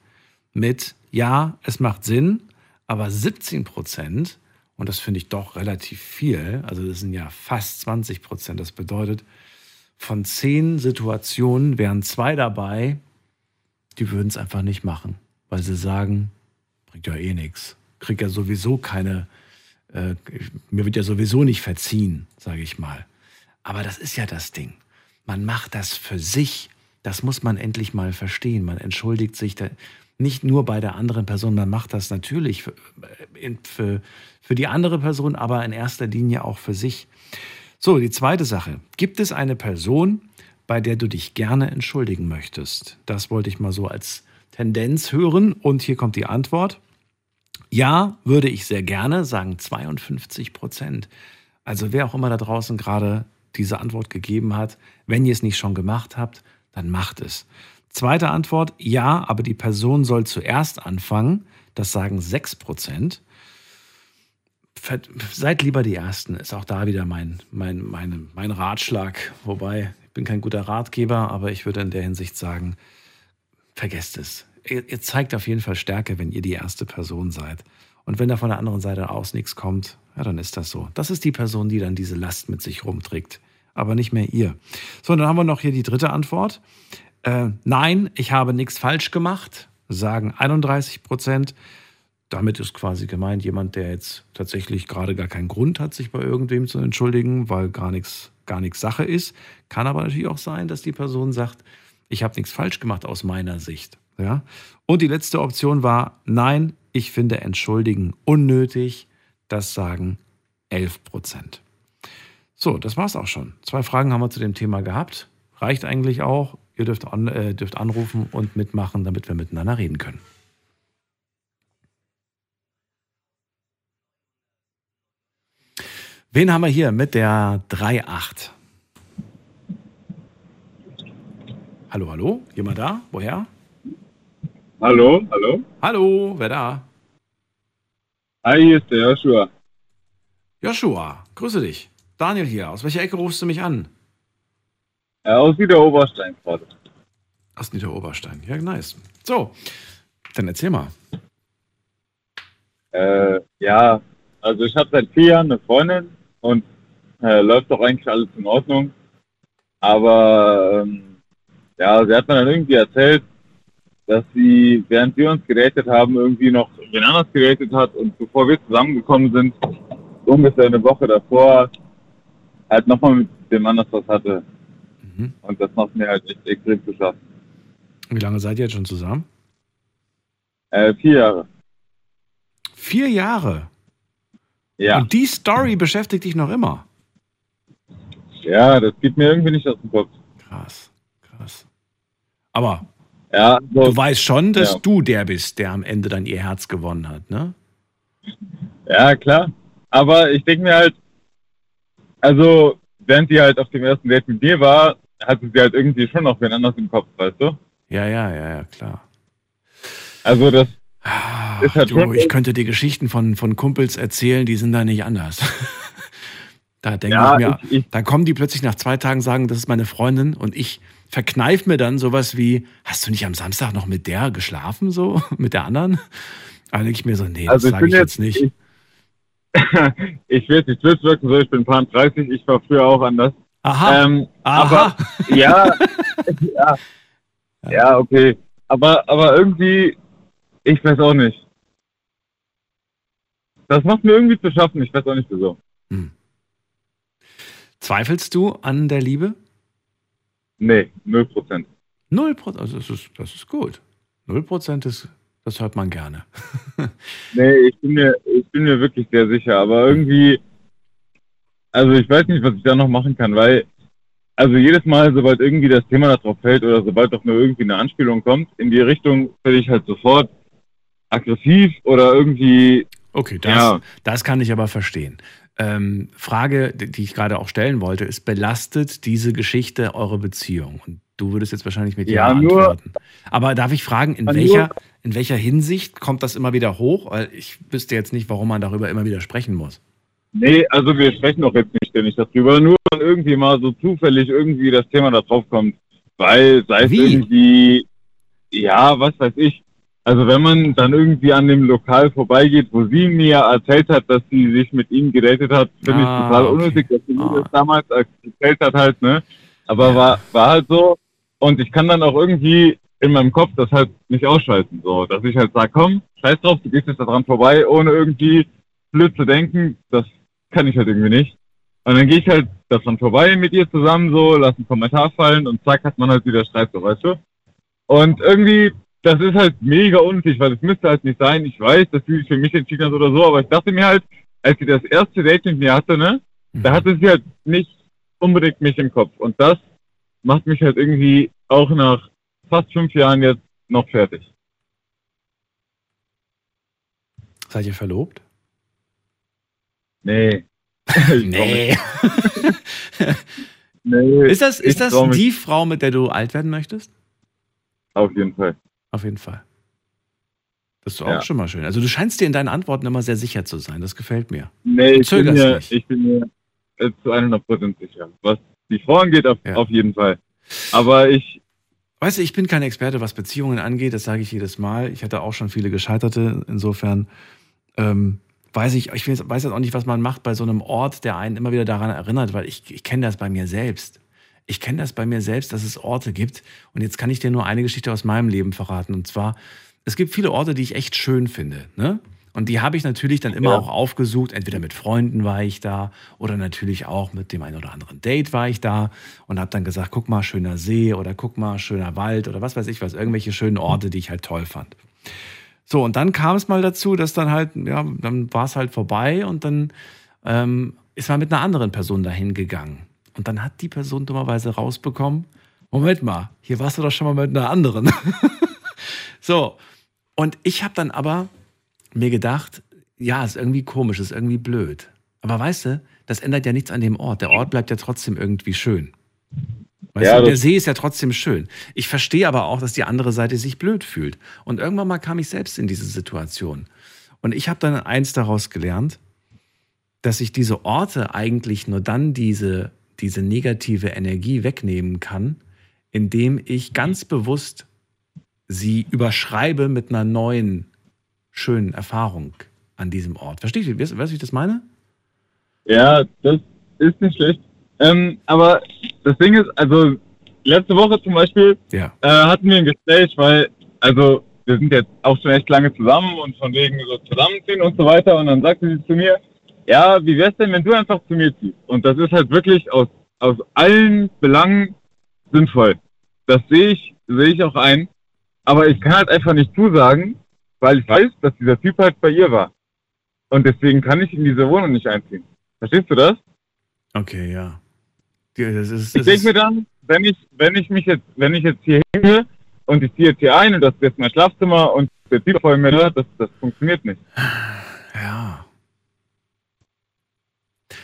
mit, ja, es macht Sinn, aber 17 Prozent, und das finde ich doch relativ viel, also das sind ja fast 20 Prozent, das bedeutet, von zehn Situationen wären zwei dabei, die würden es einfach nicht machen, weil sie sagen, bringt ja eh nichts, kriegt ja sowieso keine äh, mir wird ja sowieso nicht verziehen, sage ich mal. Aber das ist ja das Ding. Man macht das für sich. Das muss man endlich mal verstehen. Man entschuldigt sich nicht nur bei der anderen Person, man macht das natürlich für, für, für die andere Person, aber in erster Linie auch für sich. So, die zweite Sache. Gibt es eine Person, bei der du dich gerne entschuldigen möchtest? Das wollte ich mal so als Tendenz hören. Und hier kommt die Antwort. Ja, würde ich sehr gerne, sagen 52 Prozent. Also wer auch immer da draußen gerade diese Antwort gegeben hat, wenn ihr es nicht schon gemacht habt, dann macht es. Zweite Antwort, ja, aber die Person soll zuerst anfangen. Das sagen 6 Prozent. Seid lieber die Ersten, ist auch da wieder mein, mein, mein, mein Ratschlag. Wobei, ich bin kein guter Ratgeber, aber ich würde in der Hinsicht sagen, vergesst es ihr, ihr zeigt auf jeden Fall Stärke, wenn ihr die erste Person seid. Und wenn da von der anderen Seite aus nichts kommt, ja, dann ist das so. Das ist die Person, die dann diese Last mit sich rumträgt, aber nicht mehr ihr. So, dann haben wir noch hier die dritte Antwort. Äh, nein, ich habe nichts falsch gemacht, sagen 31 Prozent. Damit ist quasi gemeint, jemand, der jetzt tatsächlich gerade gar keinen Grund hat, sich bei irgendwem zu entschuldigen, weil gar nichts, gar nichts Sache ist. Kann aber natürlich auch sein, dass die Person sagt, ich habe nichts falsch gemacht aus meiner Sicht. Ja? Und die letzte Option war, nein, ich finde Entschuldigen unnötig. Das sagen 11 Prozent. So, das war's auch schon. Zwei Fragen haben wir zu dem Thema gehabt. Reicht eigentlich auch. Ihr dürft, an, äh, dürft anrufen und mitmachen, damit wir miteinander reden können. Wen haben wir hier mit der 3.8? Hallo, hallo? Jemand da? Woher? Hallo, hallo. Hallo, wer da? Hi, hier ist der Joshua. Joshua, grüße dich. Daniel hier. Aus welcher Ecke rufst du mich an? Äh, aus Niederoberstein gerade. Aus Niederoberstein. Ja, nice. So, dann erzähl mal. Äh, ja, also ich habe seit vier Jahren eine Freundin und äh, läuft doch eigentlich alles in Ordnung. Aber ähm, ja, sie hat mir dann irgendwie erzählt, dass sie, während wir uns gerätet haben, irgendwie noch wen anders gerätet hat und bevor wir zusammengekommen sind, ungefähr eine Woche davor, halt nochmal mit dem anders was hatte. Mhm. Und das macht mir halt echt extrem zu schaffen. Wie lange seid ihr jetzt schon zusammen? Äh, vier Jahre. Vier Jahre. Ja. Und die Story beschäftigt dich noch immer. Ja, das geht mir irgendwie nicht aus dem Kopf. Krass, krass. Aber Ja, so, du weißt schon, dass ja. du der bist, der am Ende dann ihr Herz gewonnen hat, ne? ja, klar. Aber ich denke mir halt, also, während sie halt auf dem ersten Date mit mir war, hatte sie halt irgendwie schon noch wen anders im Kopf, weißt du? Ja, ja, ja, ja, klar. Also, das ist halt Du, schon. ich könnte dir Geschichten von, von Kumpels erzählen, die sind da nicht anders. da denke Ja, ich mir, ich- ich- dann kommen die plötzlich nach zwei Tagen sagen, das ist meine Freundin und ich verkneif mir dann sowas wie, hast du nicht am Samstag noch mit der geschlafen, so, mit der anderen? Da denke ich mir so, nee, das Also ich sage ich jetzt jetzt- nicht. ich will jetzt nicht wirken, so, ich bin paar 30, ich war früher auch anders. Aha. Ähm, Aha. Aber, ja, ja, ja, okay. Aber, aber irgendwie, ich weiß auch nicht. Das macht mir irgendwie zu schaffen, ich weiß auch nicht wieso. Zweifelst du an der Liebe? Nee, 0 Prozent. Null Prozent, also das ist, das ist gut. Null Prozent ist, das hört man gerne. Nee, ich bin mir, ich bin mir wirklich sehr sicher, aber irgendwie, also ich weiß nicht, was ich da noch machen kann, weil, also jedes Mal, sobald irgendwie das Thema darauf fällt oder sobald doch nur irgendwie eine Anspielung kommt, in die Richtung werde ich halt sofort aggressiv oder irgendwie, Okay, das, Ja. das kann ich aber verstehen. Ähm, Frage, die ich gerade auch stellen wollte, ist, belastet diese Geschichte eure Beziehung? Und du würdest jetzt wahrscheinlich mit Ja, Ja, nur- antworten. Aber darf ich fragen, in welcher, in welcher Hinsicht kommt das immer wieder hoch? Weil ich wüsste jetzt nicht, warum man darüber immer wieder sprechen muss. Nee, also wir sprechen doch jetzt nicht ständig darüber, nur wenn irgendwie mal so zufällig irgendwie das Thema da drauf kommt, weil sei es Wie? irgendwie, ja, was weiß ich, also wenn man dann irgendwie an dem Lokal vorbeigeht, wo sie mir erzählt hat, dass sie sich mit ihm gedatet hat, finde Ah, ich total okay. unnötig, dass sie mir Ah. das damals erzählt hat halt, ne? Aber Ja. war, war halt so. Und ich kann dann auch irgendwie in meinem Kopf das halt nicht ausschalten, so, dass ich halt sage, komm, scheiß drauf, du gehst jetzt da dran vorbei, ohne irgendwie blöd zu denken, das kann ich halt irgendwie nicht. Und dann gehe ich halt davon vorbei mit ihr zusammen so, lass einen Kommentar fallen und zack, hat man halt wieder Streit, so, weißt du? Und irgendwie, das ist halt mega unnötig, weil es müsste halt nicht sein. Ich weiß, dass sie sich für mich entschieden hat oder so, aber ich dachte mir halt, als sie das erste Date mit mir hatte, ne, da hatte sie halt nicht unbedingt mich im Kopf. Und das macht mich halt irgendwie auch nach fast fünf Jahren jetzt noch fertig. Seid ihr verlobt? Nee. Nee. Nee, Ist das, ist das die Frau, mit der du alt werden möchtest? Auf jeden Fall. Auf jeden Fall. Das ist doch Ja. auch schon mal schön. Also du scheinst dir in deinen Antworten immer sehr sicher zu sein. Das gefällt mir. Nee, ich bin, mir, nicht. ich bin mir äh, zu 100% sicher. Was die Frauen geht, auf, Ja. auf jeden Fall. Aber ich, Weißt du, ich bin kein Experte, was Beziehungen angeht, das sage ich jedes Mal. Ich hatte auch schon viele gescheiterte. Insofern ähm, weiß ich, ich weiß jetzt auch nicht, was man macht bei so einem Ort, der einen immer wieder daran erinnert, weil ich, ich kenne das bei mir selbst. Ich kenne das bei mir selbst, dass es Orte gibt. Und jetzt kann ich dir nur eine Geschichte aus meinem Leben verraten. Und zwar, es gibt viele Orte, die ich echt schön finde. Ne? Und die habe ich natürlich dann immer Ja. auch aufgesucht. Entweder mit Freunden war ich da oder natürlich auch mit dem einen oder anderen Date war ich da und habe dann gesagt, guck mal, schöner See oder guck mal, schöner Wald oder was weiß ich was, irgendwelche schönen Orte, die ich halt toll fand. So, und dann kam es mal dazu, dass dann halt, ja, dann war es halt vorbei und dann ähm, ist man mit einer anderen Person dahin gegangen. Und dann hat die Person dummerweise rausbekommen, Moment mal, hier warst du doch schon mal mit einer anderen. so, und ich habe dann aber mir gedacht, ja, ist irgendwie komisch, ist irgendwie blöd. Aber weißt du, das ändert ja nichts an dem Ort. Der Ort bleibt ja trotzdem irgendwie schön. Weißt Ja, du, der See ist ja trotzdem schön. Ich verstehe aber auch, dass die andere Seite sich blöd fühlt. Und irgendwann mal kam ich selbst in diese Situation. Und ich habe dann eins daraus gelernt, dass ich diese Orte eigentlich nur dann diese, diese negative Energie wegnehmen kann, indem ich ganz bewusst sie überschreibe mit einer neuen, schönen Erfahrung an diesem Ort. Verstehst du, weißt, du, wie ich das meine? ja, das ist nicht schlecht. Ähm, aber das Ding ist, also letzte Woche zum Beispiel Ja. äh, hatten wir ein Gespräch, weil, also wir sind jetzt auch schon echt lange zusammen und von wegen so zusammenziehen und so weiter. Und dann sagte sie zu mir, ja, wie wär's denn, wenn du einfach zu mir ziehst? Und das ist halt wirklich aus, aus allen Belangen sinnvoll. Das sehe ich, sehe ich auch ein. Aber ich kann halt einfach nicht zusagen, weil ich weiß, dass dieser Typ halt bei ihr war. Und deswegen kann ich in diese Wohnung nicht einziehen. Verstehst du das? Okay, ja. Das ist, Ich das denke ist, mir dann, wenn ich, wenn ich mich jetzt, wenn ich jetzt hier hingehe und ich ziehe jetzt hier ein und das ist jetzt mein Schlafzimmer und der Typ vor mir hört, das, das funktioniert nicht. ja.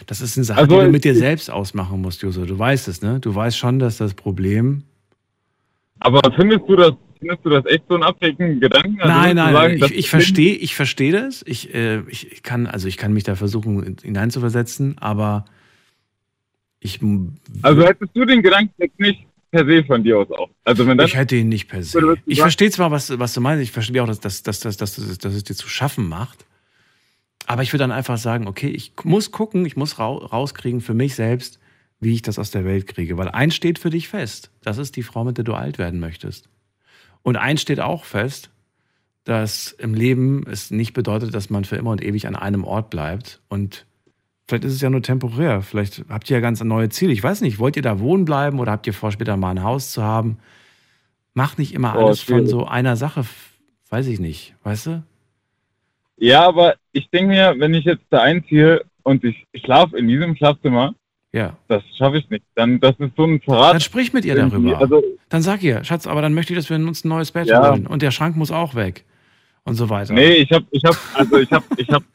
Das ist eine Sache, Also, die du mit dir ich- selbst ausmachen musst, Joso. Du weißt es, ne? Du weißt schon, dass das Problem. Aber findest du das, findest du das echt so einen abwegigen Gedanken? Also nein, nein, sagen, ich, ich verstehe, ich verstehe das. Ich, äh, ich, ich kann, also ich kann mich da versuchen hineinzuversetzen, aber ich, Also hättest du den Gedanken jetzt nicht per se von dir aus auch. Also wenn ich hätte ihn nicht per se. Ich verstehe zwar, was, was du meinst, ich verstehe auch, dass, dass, dass, dass, dass, dass, dass es dir zu schaffen macht. Aber ich würde dann einfach sagen, okay, ich muss gucken, ich muss rau rauskriegen für mich selbst, wie ich das aus der Welt kriege. Weil eins steht für dich fest. Das ist die Frau, mit der du alt werden möchtest. Und eins steht auch fest, dass im Leben es nicht bedeutet, dass man für immer und ewig an einem Ort bleibt. Und vielleicht ist es ja nur temporär. Vielleicht habt ihr ja ganz neue Ziele. Ich weiß nicht, wollt ihr da wohnen bleiben oder habt ihr vor, später mal ein Haus zu haben? Macht nicht immer Oh, alles von schwierig. so einer Sache, weiß ich nicht, weißt du? ja, aber ich denke mir, wenn ich jetzt da einziehe und ich, ich schlafe in diesem Schlafzimmer, Ja. das schaffe ich nicht. Dann, das ist so ein Verrat. Dann sprich mit ihr darüber. Also, Dann sag ihr, Schatz, aber dann möchte ich, dass wir uns ein neues Bett Ja. holen. Und der Schrank muss auch weg. Und so weiter. Nee, ich habe, ich habe, also ich habe, ich habe,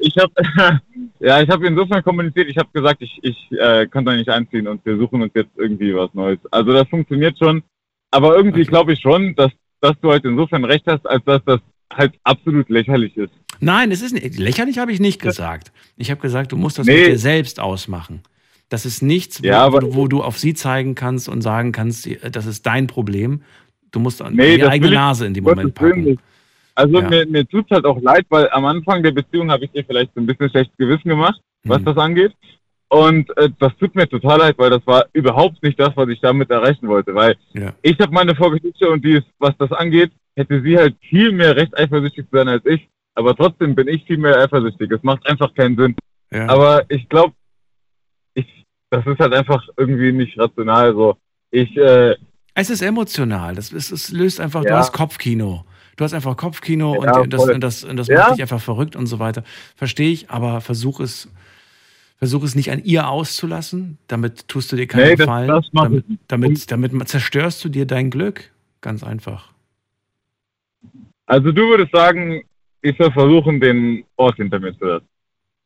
ich habe, ja, ich habe insofern kommuniziert. Ich habe gesagt, ich, ich äh, kann da nicht einziehen und wir suchen uns jetzt irgendwie was Neues. Also das funktioniert schon, aber irgendwie glaube ich schon, dass, dass du halt insofern recht hast, als dass das halt absolut lächerlich ist. Nein, es ist nicht, lächerlich habe ich nicht gesagt. Ich habe gesagt, du musst das Nee. mit dir selbst ausmachen. Das ist nichts, wo, Ja, wo, wo du auf sie zeigen kannst und sagen kannst, das ist dein Problem. Du musst an Nee, die eigene Nase in dem Moment packen. nicht. Also Ja. mir, mir tut's halt auch leid, weil am Anfang der Beziehung habe ich dir vielleicht so ein bisschen schlechtes Gewissen gemacht, was Mhm. das angeht. Und äh, das tut mir total leid, weil das war überhaupt nicht das, was ich damit erreichen wollte. Weil Ja. ich habe meine Vorgeschichte und die ist, was das angeht, hätte sie halt viel mehr Recht eifersüchtig zu sein als ich. Aber trotzdem bin ich viel mehr eifersüchtig. Es macht einfach keinen Sinn. Ja. Aber ich glaube, ich, das ist halt einfach irgendwie nicht rational. So, ich, äh, Es ist emotional. Das ist, es löst einfach, du Ja. hast Kopfkino. Du hast einfach Kopfkino Ja, und das, und das, und das Ja. macht dich einfach verrückt und so weiter. Verstehe ich, aber versuch es, versuch es nicht an ihr auszulassen. Damit tust du dir keinen Nee, das- Gefallen. das mach damit, damit, damit zerstörst du dir dein Glück. Ganz einfach. Also du würdest sagen, ich soll versuchen, den Ort hinter mir zu lassen.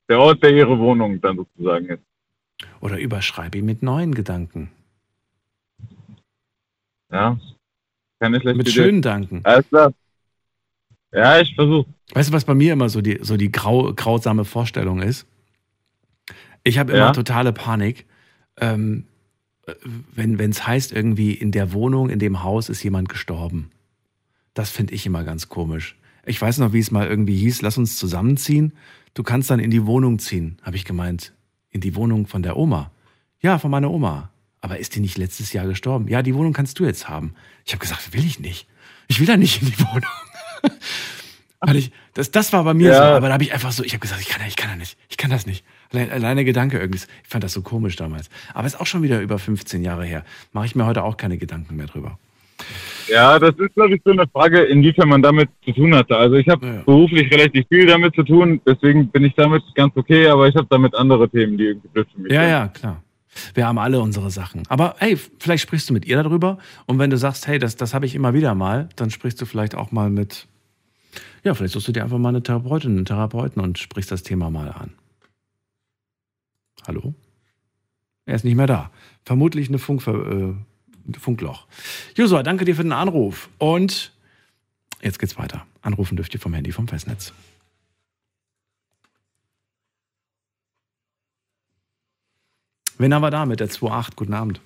Der Ort, der ihre Wohnung dann sozusagen ist. Oder überschreib ihn mit neuen Gedanken. Ja. Keine schlechte Mit Idee. schönen Danken. Alles klar. Ja, ich versuche. Weißt du, was bei mir immer so die, so die grau, grausame Vorstellung ist? Ich habe immer Ja. totale Panik, ähm, äh, wenn es heißt, irgendwie in der Wohnung, in dem Haus ist jemand gestorben. Das finde ich immer ganz komisch. Ich weiß noch, wie es mal irgendwie hieß, lass uns zusammenziehen. Du kannst dann in die Wohnung ziehen, habe ich gemeint. In die Wohnung von der Oma. Ja, von meiner Oma. Aber ist die nicht letztes Jahr gestorben? Ja, die Wohnung kannst du jetzt haben. Ich habe gesagt, will ich nicht. Ich will da nicht in die Wohnung. Weil ich, das, das war bei mir Ja. so, aber da habe ich einfach so, ich habe gesagt, ich kann, ich kann da nicht, ich kann das nicht. Allein, alleine Gedanke irgendwie, ich fand das so komisch damals. Aber ist auch schon wieder über 15 Jahre her. Mache ich mir heute auch keine Gedanken mehr drüber. Ja, das ist, glaube ich, so eine Frage, inwiefern man damit zu tun hatte. Also ich habe beruflich relativ viel damit zu tun, deswegen bin ich damit ganz okay, aber ich habe damit andere Themen, die irgendwie blöd für mich Ja, sind. ja, klar. Wir haben alle unsere Sachen. Aber hey, vielleicht sprichst du mit ihr darüber. Und wenn du sagst, hey, das, das habe ich immer wieder mal, dann sprichst du vielleicht auch mal mit, ja, vielleicht suchst du dir einfach mal eine Therapeutin, einen Therapeuten und sprichst das Thema mal an. Hallo? Er ist nicht mehr da. Vermutlich eine Funk, äh, ein Funkloch. Josua, danke dir für den Anruf. Und jetzt geht's weiter. Anrufen dürft ihr vom Handy vom Festnetz. Wen haben wir da mit der 2.8? Guten Abend.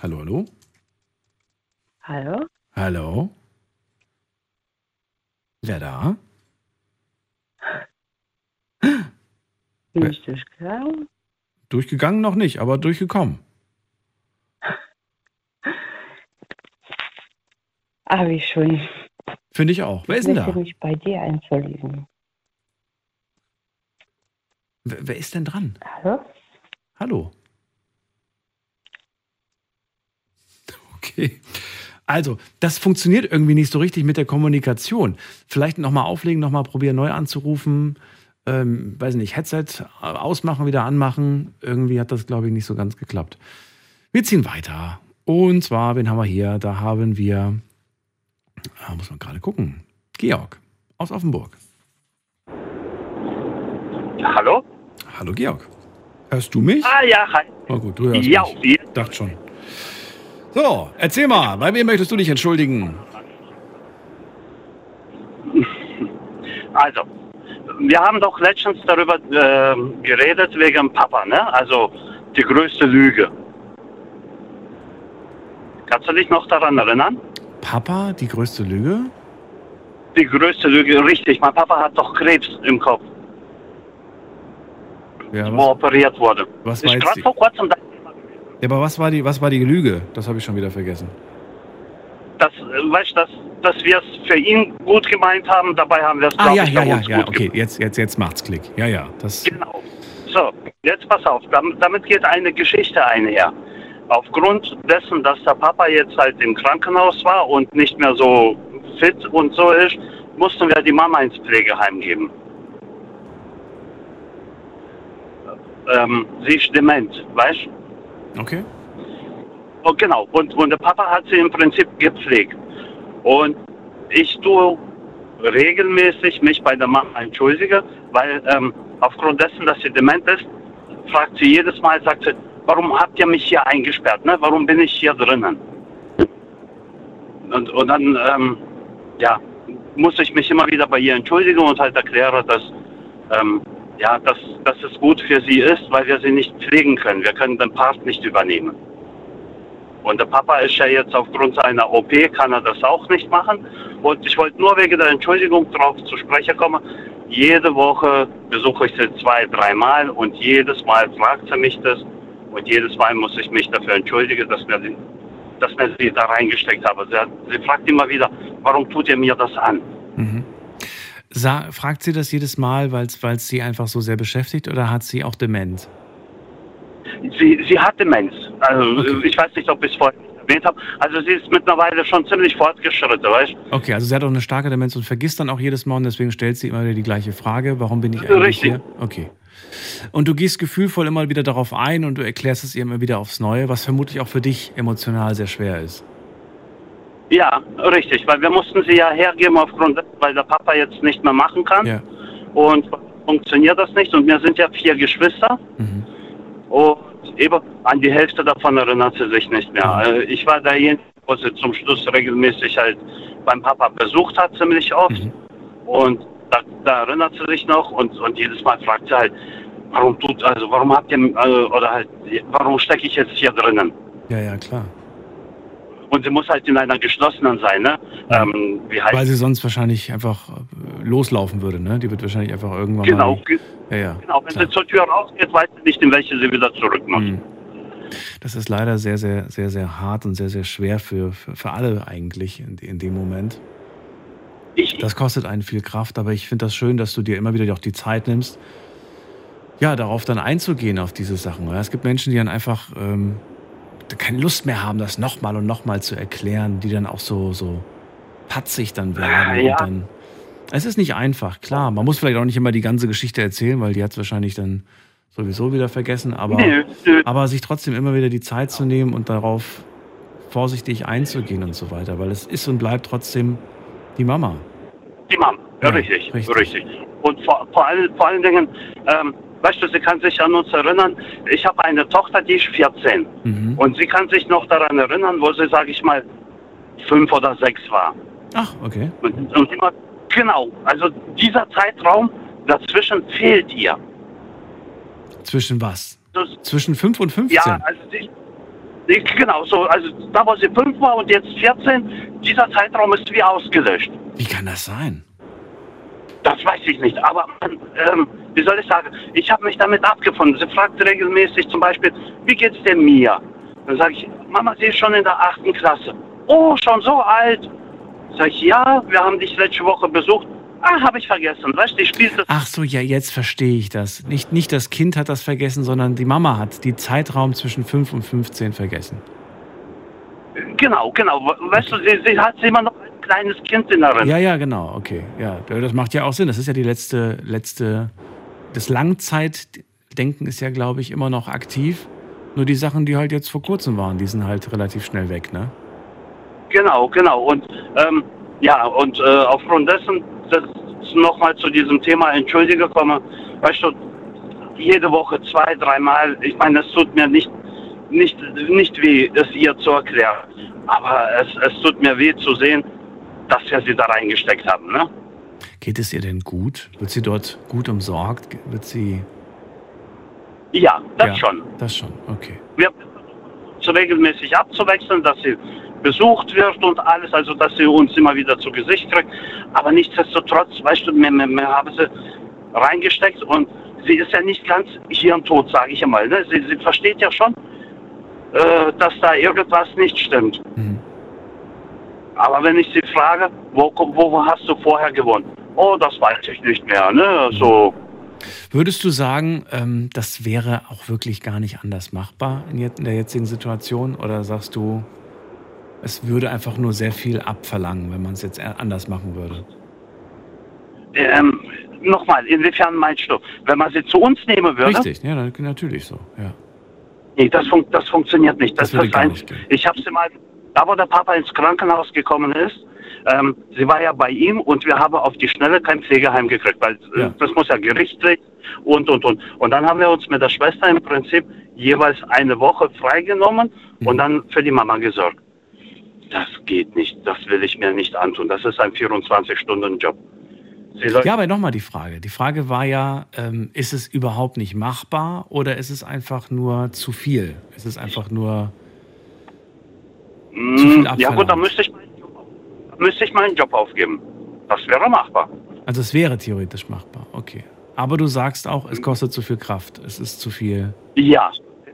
Hallo, hallo? Hallo? Hallo? Wer da? Bin ich durchgegangen? Durchgegangen noch nicht, aber durchgekommen. Habe ich schon. Finde ich auch. Wer ist ich denn möchte da? mich bei dir entschuldigen. Wer, wer ist denn dran? Hallo? Hallo? Okay. Also, das funktioniert irgendwie nicht so richtig mit der Kommunikation. Vielleicht nochmal auflegen, nochmal probieren, neu anzurufen. Ähm, weiß nicht, Headset ausmachen, wieder anmachen. Irgendwie hat das, glaube ich, nicht so ganz geklappt. Wir ziehen weiter. Und zwar, wen haben wir hier? Da haben wir, da muss man gerade gucken, Georg aus Offenburg. Hallo? Hallo Georg. Hörst du mich? Ah ja, hi. Oh gut, du hörst Ja, mich. Dachte schon. So, erzähl mal, bei wem möchtest du dich entschuldigen? Also, wir haben doch letztens darüber äh, geredet wegen Papa, ne? Also die größte Lüge. Kannst du dich noch daran erinnern? Papa, die größte Lüge? Die größte Lüge, richtig. Mein Papa hat doch Krebs im Kopf, Ja, wo operiert wurde. was jetzt gerade vor kurzem, ja, aber was war die, was war die Lüge? Das habe ich schon wieder vergessen. dass, äh, weißt, du, dass, dass wir es für ihn gut gemeint haben, dabei haben wir es, Ah ja, ja, ja, ja, okay, jetzt, jetzt, jetzt macht's Klick. Ja, ja, das. Genau. So, jetzt pass auf, damit, damit geht eine Geschichte einher. Aufgrund dessen, dass der Papa jetzt halt im Krankenhaus war und nicht mehr so fit und so ist, mussten wir die Mama ins Pflegeheim geben. Ähm, sie ist dement, weißt Okay. Oh, genau. Und, und der Papa hat sie im Prinzip gepflegt. Und ich tue regelmäßig mich bei der Mama entschuldige, weil ähm, aufgrund dessen, dass sie dement ist, fragt sie jedes Mal, sagt sie, warum habt ihr mich hier eingesperrt? Ne? Warum bin ich hier drinnen? Und, und dann, ähm, ja, muss ich mich immer wieder bei ihr entschuldigen und halt erkläre, dass, ähm, ja, dass, dass es gut für sie ist, weil wir sie nicht pflegen können. Wir können den Part nicht übernehmen. Und der Papa ist ja jetzt aufgrund seiner OP, kann er das auch nicht machen. Und ich wollte nur wegen der Entschuldigung darauf zu sprechen kommen. Jede Woche besuche ich sie zwei, dreimal und jedes Mal fragt sie mich das. Und jedes Mal muss ich mich dafür entschuldigen, dass mir, die- dass mir sie da reingesteckt habe. Sie, sie fragt immer wieder, warum tut ihr mir das an? Mhm. Sa fragt sie das jedes Mal, weil es sie einfach so sehr beschäftigt oder hat sie auch Demenz? Sie, sie hat Demenz. Also ich weiß nicht, ob ich es vorhin erwähnt habe. Also sie ist mittlerweile schon ziemlich fortgeschritten, weißt du? Okay, also sie hat auch eine starke Demenz und vergisst dann auch jedes Mal und deswegen stellt sie immer wieder die gleiche Frage, warum bin ich eigentlich Richtig. hier? Okay. Und du gehst gefühlvoll immer wieder darauf ein und du erklärst es ihr immer wieder aufs Neue, was vermutlich auch für dich emotional sehr schwer ist. Ja, richtig, weil wir mussten sie ja hergeben aufgrund, weil der Papa jetzt nicht mehr machen kann. Ja. Und funktioniert das nicht. Und wir sind ja vier Geschwister. Und eben an die Hälfte davon erinnert sie sich nicht mehr. Äh, Ich war derjenige, wo sie zum Schluss regelmäßig halt beim Papa besucht hat, ziemlich oft. Und da, da erinnert sie sich noch und, und jedes Mal fragt sie halt, warum tut, also warum habt ihr, äh, oder halt, warum stecke ich jetzt hier drinnen? Ja, ja, klar. Und sie muss halt in einer geschlossenen sein, ne? Ähm, Weil sie sonst wahrscheinlich einfach äh, loslaufen würde, ne? Die wird wahrscheinlich einfach irgendwann Genau, mal... Ja, ja. genau. Wenn sie zur Tür rausgeht, weiß sie nicht, in welche sie wieder zurück muss. Mhm. Das ist leider sehr, sehr, sehr, sehr hart und sehr, sehr schwer für, für, für alle eigentlich in, in dem Moment. Das kostet einen viel Kraft, aber ich finde das schön, dass du dir immer wieder auch die Zeit nimmst, ja, darauf dann einzugehen, auf diese Sachen. Es gibt Menschen, die dann einfach ähm, keine Lust mehr haben, das nochmal und nochmal zu erklären, die dann auch so, so patzig dann werden. Ja. Und dann, es ist nicht einfach, klar. Man muss vielleicht auch nicht immer die ganze Geschichte erzählen, weil die hat es wahrscheinlich dann sowieso wieder vergessen, aber, Nö, nö. aber sich trotzdem immer wieder die Zeit zu nehmen und darauf vorsichtig einzugehen und so weiter, weil es ist und bleibt trotzdem die Mama. Die Mom, ja, Ja, richtig, richtig. richtig. Und vor, vor, all, vor allen Dingen, ähm, weißt du, sie kann sich an uns erinnern, ich habe eine Tochter, die ist 14. Mhm. Und sie kann sich noch daran erinnern, wo sie, sage ich mal, fünf oder sechs war. Ach, okay. Und, und immer, genau, also dieser Zeitraum dazwischen fehlt ihr. Zwischen was? Das, Zwischen 5 und 15? ja, also die, die, genau, so, also da wo sie fünf war und jetzt 14, dieser Zeitraum ist wie ausgelöscht. Wie kann das sein? Das weiß ich nicht, aber ähm, wie soll ich sagen, ich habe mich damit abgefunden. Sie fragt regelmäßig zum Beispiel, wie geht's denn mir? Dann sage ich, Mama, sie ist schon in der achten Klasse. Oh, schon so alt? Sag ich, ja, wir haben dich letzte Woche besucht. Ah, habe ich vergessen. Weißt du, die spielt das. Ach so, ja, jetzt verstehe ich das. Nicht, nicht das Kind hat das vergessen, sondern die Mama hat die Zeitraum zwischen 5 und 15 vergessen. Genau, genau. Weißt du, sie, sie hat immer noch kleines Kind in der Erinnerung. Ja, ja, genau, okay. Ja, das macht ja auch Sinn. Das ist ja die letzte, letzte, das Langzeitdenken ist ja, glaube ich, immer noch aktiv. Nur die Sachen, die halt jetzt vor kurzem waren, die sind halt relativ schnell weg, ne? Genau, genau. Und ähm, ja, und äh, aufgrund dessen, dass nochmal zu diesem Thema Entschuldige komme, weißt du, jede Woche zwei, dreimal, ich meine, es tut mir nicht, nicht, nicht weh, es ihr zu erklären. Aber es, es tut mir weh zu sehen, dass wir sie da reingesteckt haben. Ne? Geht es ihr denn gut? Wird sie dort gut umsorgt? Wird sie. Ja, das Ja. schon. Das schon, okay. Wir so regelmäßig abzuwechseln, dass sie besucht wird und alles, also dass sie uns immer wieder zu Gesicht kriegt. Aber nichtsdestotrotz, weißt du, wir, wir, wir haben sie reingesteckt und sie ist ja nicht ganz hirntot, sage ich einmal. Ne? Sie, sie versteht ja schon, äh, dass da irgendwas nicht stimmt. Aber wenn ich sie frage, wo, wo hast du vorher gewonnen? Oh, das weiß ich nicht mehr. Ne? So, Würdest du sagen, ähm, das wäre auch wirklich gar nicht anders machbar in, in der jetzigen Situation? Oder sagst du, es würde einfach nur sehr viel abverlangen, wenn man es jetzt anders machen würde? ähm, nochmal, inwiefern meinst du, wenn man sie zu uns nehmen würde? Richtig, ja, natürlich so. Ja. Nee, das, fun das funktioniert nicht. Das, Das ein, nicht gehen. Ich habe sie mal, da wo der Papa ins Krankenhaus gekommen ist, ähm, sie war ja bei ihm und wir haben auf die Schnelle kein Pflegeheim gekriegt, weil äh, das muss ja gerichtlich und, und, und. Und dann haben wir uns mit der Schwester im Prinzip jeweils eine Woche freigenommen Mhm. und dann für die Mama gesorgt. Das geht nicht, das will ich mir nicht antun. Das ist ein 24-Stunden-Job. Sie soll- Ja, aber nochmal die Frage. Die Frage war ja, ähm, ist es überhaupt nicht machbar oder ist es einfach nur zu viel? Ist es einfach nur Mm, ja gut, dann müsste ich, meinen Job auf- müsste ich meinen Job aufgeben. Das wäre machbar. Also es wäre theoretisch machbar, okay. Aber du sagst auch, es kostet zu viel Kraft. Es ist zu viel. Ja,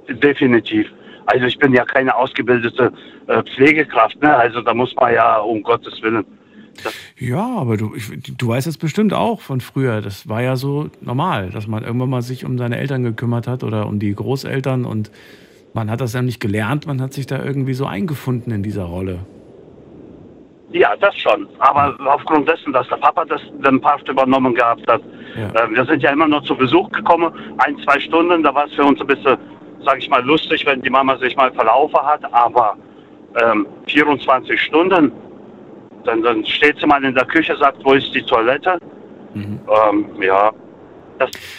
definitiv. Also ich bin ja keine ausgebildete äh, Pflegekraft, ne? Also da muss man ja um Gottes Willen. Ja, aber du, ich, du weißt es bestimmt auch von früher. Das war ja so normal, dass man irgendwann mal sich um seine Eltern gekümmert hat oder um die Großeltern und man hat das ja nicht gelernt, man hat sich da irgendwie so eingefunden in dieser Rolle. Ja, das schon. Aber aufgrund dessen, dass der Papa das, den Part übernommen gehabt hat, Ja. äh, wir sind ja immer nur zu Besuch gekommen, ein, zwei Stunden, da war es für uns ein bisschen, sag ich mal, lustig, wenn die Mama sich mal verlaufen hat, aber ähm, 24 Stunden, dann, dann steht sie mal in der Küche, sagt, wo ist die Toilette? Ähm, ja,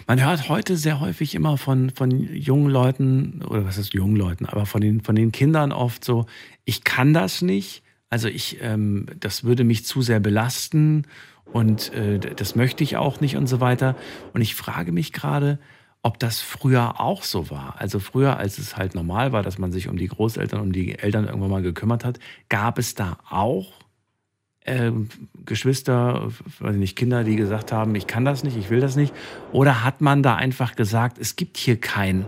Man hört heute sehr häufig immer von, von jungen Leuten, oder was ist jungen Leuten, aber von den, von den Kindern oft so, ich kann das nicht, also ich, ähm, das würde mich zu sehr belasten und äh, das möchte ich auch nicht und so weiter. Und ich frage mich gerade, ob das früher auch so war. Also früher, als es halt normal war, dass man sich um die Großeltern, um die Eltern irgendwann mal gekümmert hat, gab es da auch ähm, Geschwister, weiß ich nicht, Kinder, die gesagt haben, ich kann das nicht, ich will das nicht? Oder hat man da einfach gesagt, es gibt hier kein,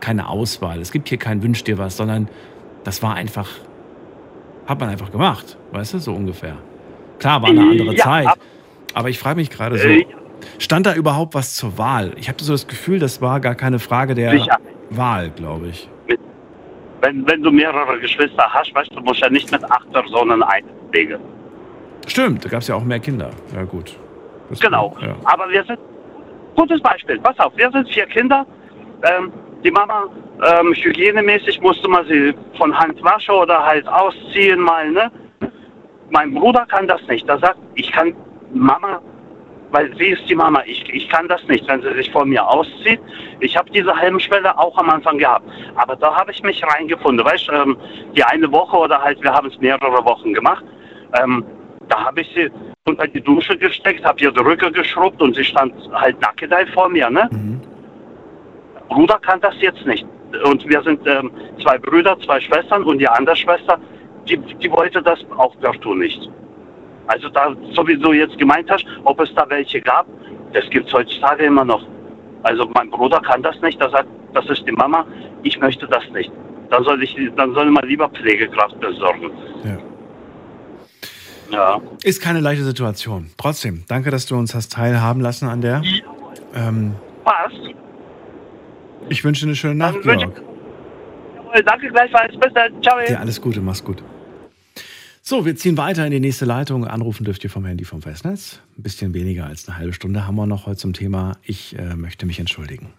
keine Auswahl, es gibt hier kein Wünsch dir was, sondern das war einfach, hat man einfach gemacht, weißt du, so ungefähr. Klar, war eine andere Ja, Zeit, ab- aber ich frage mich gerade so, Äh, stand da überhaupt was zur Wahl? Ich habe so das Gefühl, das war gar keine Frage der Sicher. Wahl, glaube ich. Wenn, wenn du mehrere Geschwister hast, weißt du, musst ja nicht mit acht Personen einlegen. Stimmt, da gab es ja auch mehr Kinder. Ja, gut. Das Genau. Ja. Aber wir sind, gutes Beispiel, pass auf, wir sind vier Kinder. Ähm, die Mama, ähm, hygienemäßig musste man sie von Hand waschen oder halt ausziehen mal, ne? Mein Bruder kann das nicht. Der sagt, ich kann Mama, weil sie ist die Mama, ich, ich kann das nicht, wenn sie sich vor mir auszieht. Ich habe diese Hemmschwelle auch am Anfang gehabt. Aber da habe ich mich reingefunden. Weißt du, ähm, die eine Woche oder halt, wir haben es mehrere Wochen gemacht. Ähm, da habe ich sie unter die Dusche gesteckt, habe ihr die Rücke geschrubbt und sie stand halt nackt vor mir. Ne? Bruder kann das jetzt nicht. Und wir sind ähm, zwei Brüder, zwei Schwestern und die andere Schwester, die, die wollte das auch partout nicht. Also da, so wie du jetzt gemeint hast, ob es da welche gab, das gibt es heutzutage immer noch. Also mein Bruder kann das nicht, er sagt, das ist die Mama, ich möchte das nicht. Dann soll ich, dann soll man lieber Pflegekraft besorgen. Ja. Ja. Ist keine leichte Situation. Trotzdem, danke, dass du uns hast teilhaben lassen an der. Ähm, Passt. ich wünsche eine schöne Nacht, Georg. Jawohl, danke gleichfalls. Bis dann. Ciao. Ja, alles Gute, mach's gut. So, wir ziehen weiter in die nächste Leitung. Anrufen dürft ihr vom Handy vom Festnetz. Ein bisschen weniger als eine halbe Stunde haben wir noch heute zum Thema Ich äh, möchte mich entschuldigen.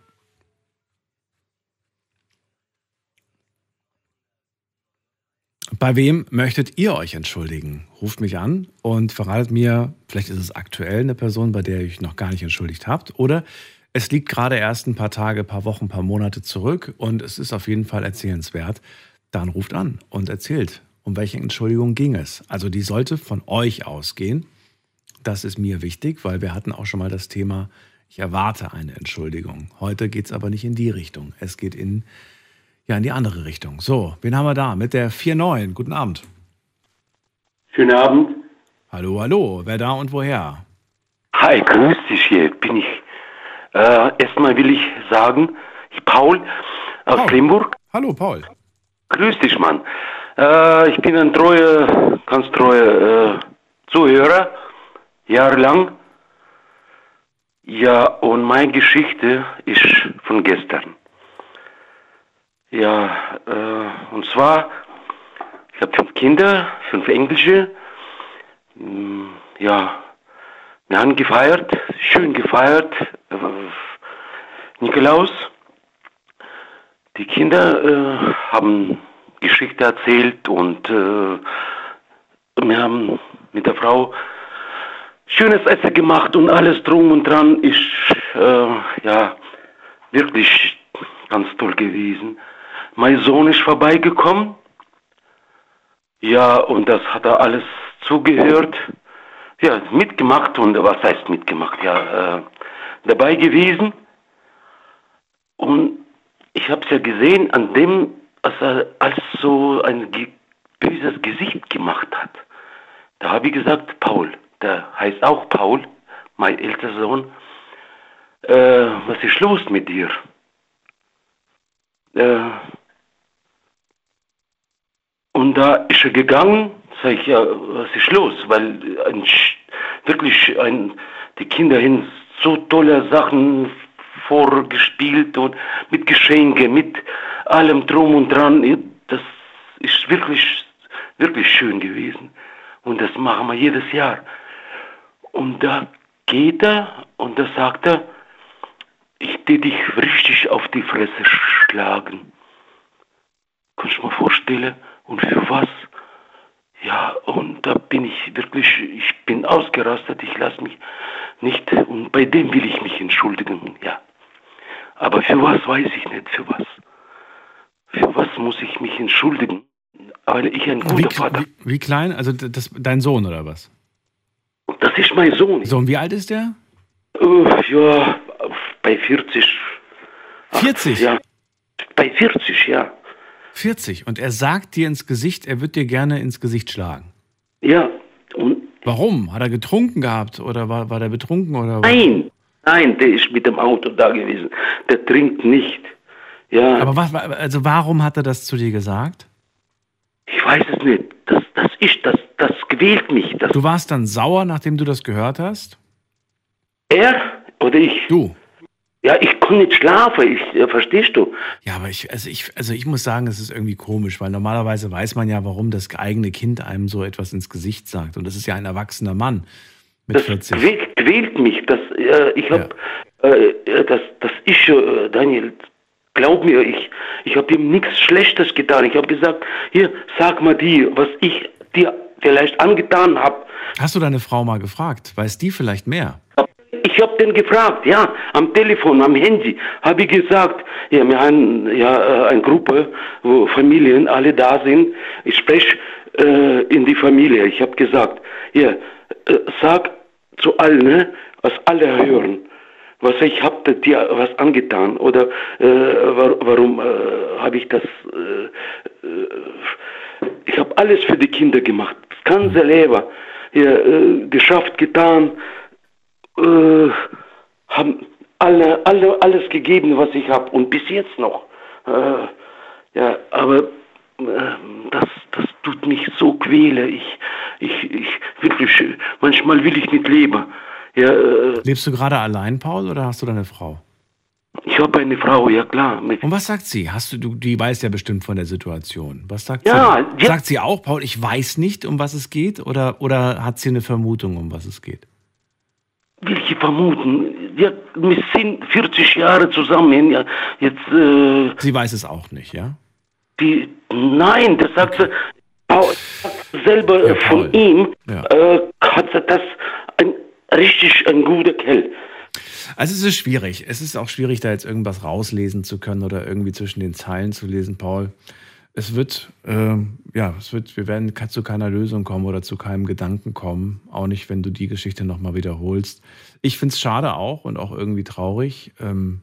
Bei wem möchtet ihr euch entschuldigen? Ruft mich an und verratet mir, vielleicht ist es aktuell eine Person, bei der ihr euch noch gar nicht entschuldigt habt, oder es liegt gerade erst ein paar Tage, paar Wochen, paar Monate zurück und es ist auf jeden Fall erzählenswert. Dann ruft an und erzählt, um welche Entschuldigung ging es. Also die sollte von euch ausgehen. Das ist mir wichtig, weil wir hatten auch schon mal das Thema, ich erwarte eine Entschuldigung. Heute geht es aber nicht in die Richtung. Es geht in ja, in die andere Richtung. So, wen haben wir da? Mit der 4.9. Guten Abend. Schönen Abend. Hallo, hallo. Wer da und woher? Hi, grüß dich hier. Bin ich. Äh, erstmal will ich sagen, ich Paul aus Paul. Limburg. Hallo, Paul. Grüß dich, Mann. Äh, ich bin ein treuer, ganz treuer äh, Zuhörer, jahrelang. Ja, und meine Geschichte ist von gestern. Ja, äh, und zwar, ich habe fünf Kinder, fünf Englische. Mm, Ja, wir haben gefeiert, schön gefeiert, äh, Nikolaus. Die Kinder äh, haben Geschichte erzählt und äh, wir haben mit der Frau schönes Essen gemacht und alles drum und dran ist äh, ja wirklich ganz toll gewesen. Mein Sohn ist vorbeigekommen. Ja, und das hat er alles zugehört. Ja, mitgemacht und was heißt mitgemacht? Ja, äh, dabei gewesen. Und ich habe es ja gesehen an dem, als er als so ein böses Gesicht gemacht hat. Da habe ich gesagt, Paul, der heißt auch Paul, mein älterer Sohn, äh, was ist los mit dir? Äh, und da ist er gegangen, sag ich, ja, was ist los? Weil ein, wirklich ein, die Kinder hin so tolle Sachen vorgespielt und mit Geschenke, mit allem drum und dran. Das ist wirklich, wirklich schön gewesen. Und das machen wir jedes Jahr. Und da geht er und da sagt er, ich will dich richtig auf die Fresse schlagen. Kannst du mir vorstellen? Und für was? Ja, und da bin ich wirklich, ich bin ausgerastet, ich lasse mich nicht, und bei dem will ich mich entschuldigen, ja. Aber für was weiß ich nicht, für was. Für was muss ich mich entschuldigen? Weil ich ein guter Wie, Vater, wie, wie klein? Also das, dein Sohn oder was? das ist mein Sohn. So, und wie alt ist der? Äh, ja, bei 40. 40? Ja, bei 40, ja. 40. Und er sagt dir ins Gesicht, er wird dir gerne ins Gesicht schlagen. Ja. Und Warum? Hat er getrunken gehabt oder war, war der betrunken oder was? Nein, nein, der ist mit dem Auto da gewesen. Der trinkt nicht. Ja, Aber was, also warum hat er das zu dir gesagt? ich weiß es nicht. Das, das ist, das, das quält mich. Das, Du warst dann sauer, nachdem du das gehört hast? er oder ich? Du. Ja, ich kann nicht schlafen, ich, äh, verstehst du? Ja, aber ich, also ich, also ich muss sagen, es ist irgendwie komisch, weil normalerweise weiß man ja, warum das eigene Kind einem so etwas ins Gesicht sagt. Und das ist ja ein erwachsener Mann mit 40. Quält, quält mich. Das, äh, ich hab, äh, äh, das, das ist, äh, Daniel, glaub mir, ich, ich habe ihm nichts Schlechtes getan. Ich habe gesagt, hier, sag mal dir, was ich dir vielleicht angetan habe. Hast du deine Frau mal gefragt? Weiß die vielleicht mehr? Ich habe den gefragt, ja, am Telefon, am Handy, habe ich gesagt, ja, wir haben ja äh, eine Gruppe, wo Familien alle da sind. Ich spreche äh, in die Familie. Ich habe gesagt, ja, sag zu allen, ne, was alle hören, was ich habe dir was angetan oder äh, wa- warum äh, habe ich das? Äh, äh, ich habe alles für die Kinder gemacht, das ganze Leben, ja, äh, geschafft, getan äh, haben alle, alle, alles gegeben, was ich habe und bis jetzt noch. Äh, ja, aber äh, das, das tut mich so quäle. Ich, ich, ich wirklich, manchmal will ich nicht leben. Ja, äh, Lebst du gerade allein, Paul, oder hast du deine Frau? Ich habe eine Frau, ja klar. Und was sagt sie? Hast du, du, die weiß ja bestimmt von der Situation. Was sagt Ja, sie? Sagt sie auch, Paul, ich weiß nicht, um was es geht? Oder, oder hat sie eine Vermutung, um was es geht? welche vermuten? Wir, wir sind 40 Jahre zusammen. Ja, jetzt, äh, Sie weiß es auch nicht, ja? Die, nein, das sagt sie, Paul selber äh, von ihm, Ja. äh, hat sie das ein, richtig ein guter Kerl. Also es ist schwierig. Es ist auch schwierig, da jetzt irgendwas rauslesen zu können oder irgendwie zwischen den Zeilen zu lesen, Paul. Es wird, ähm, ja, es wird, wir werden zu keiner Lösung kommen oder zu keinem Gedanken kommen. Auch nicht, wenn du die Geschichte nochmal wiederholst. Ich finde es schade auch und auch irgendwie traurig. Ähm,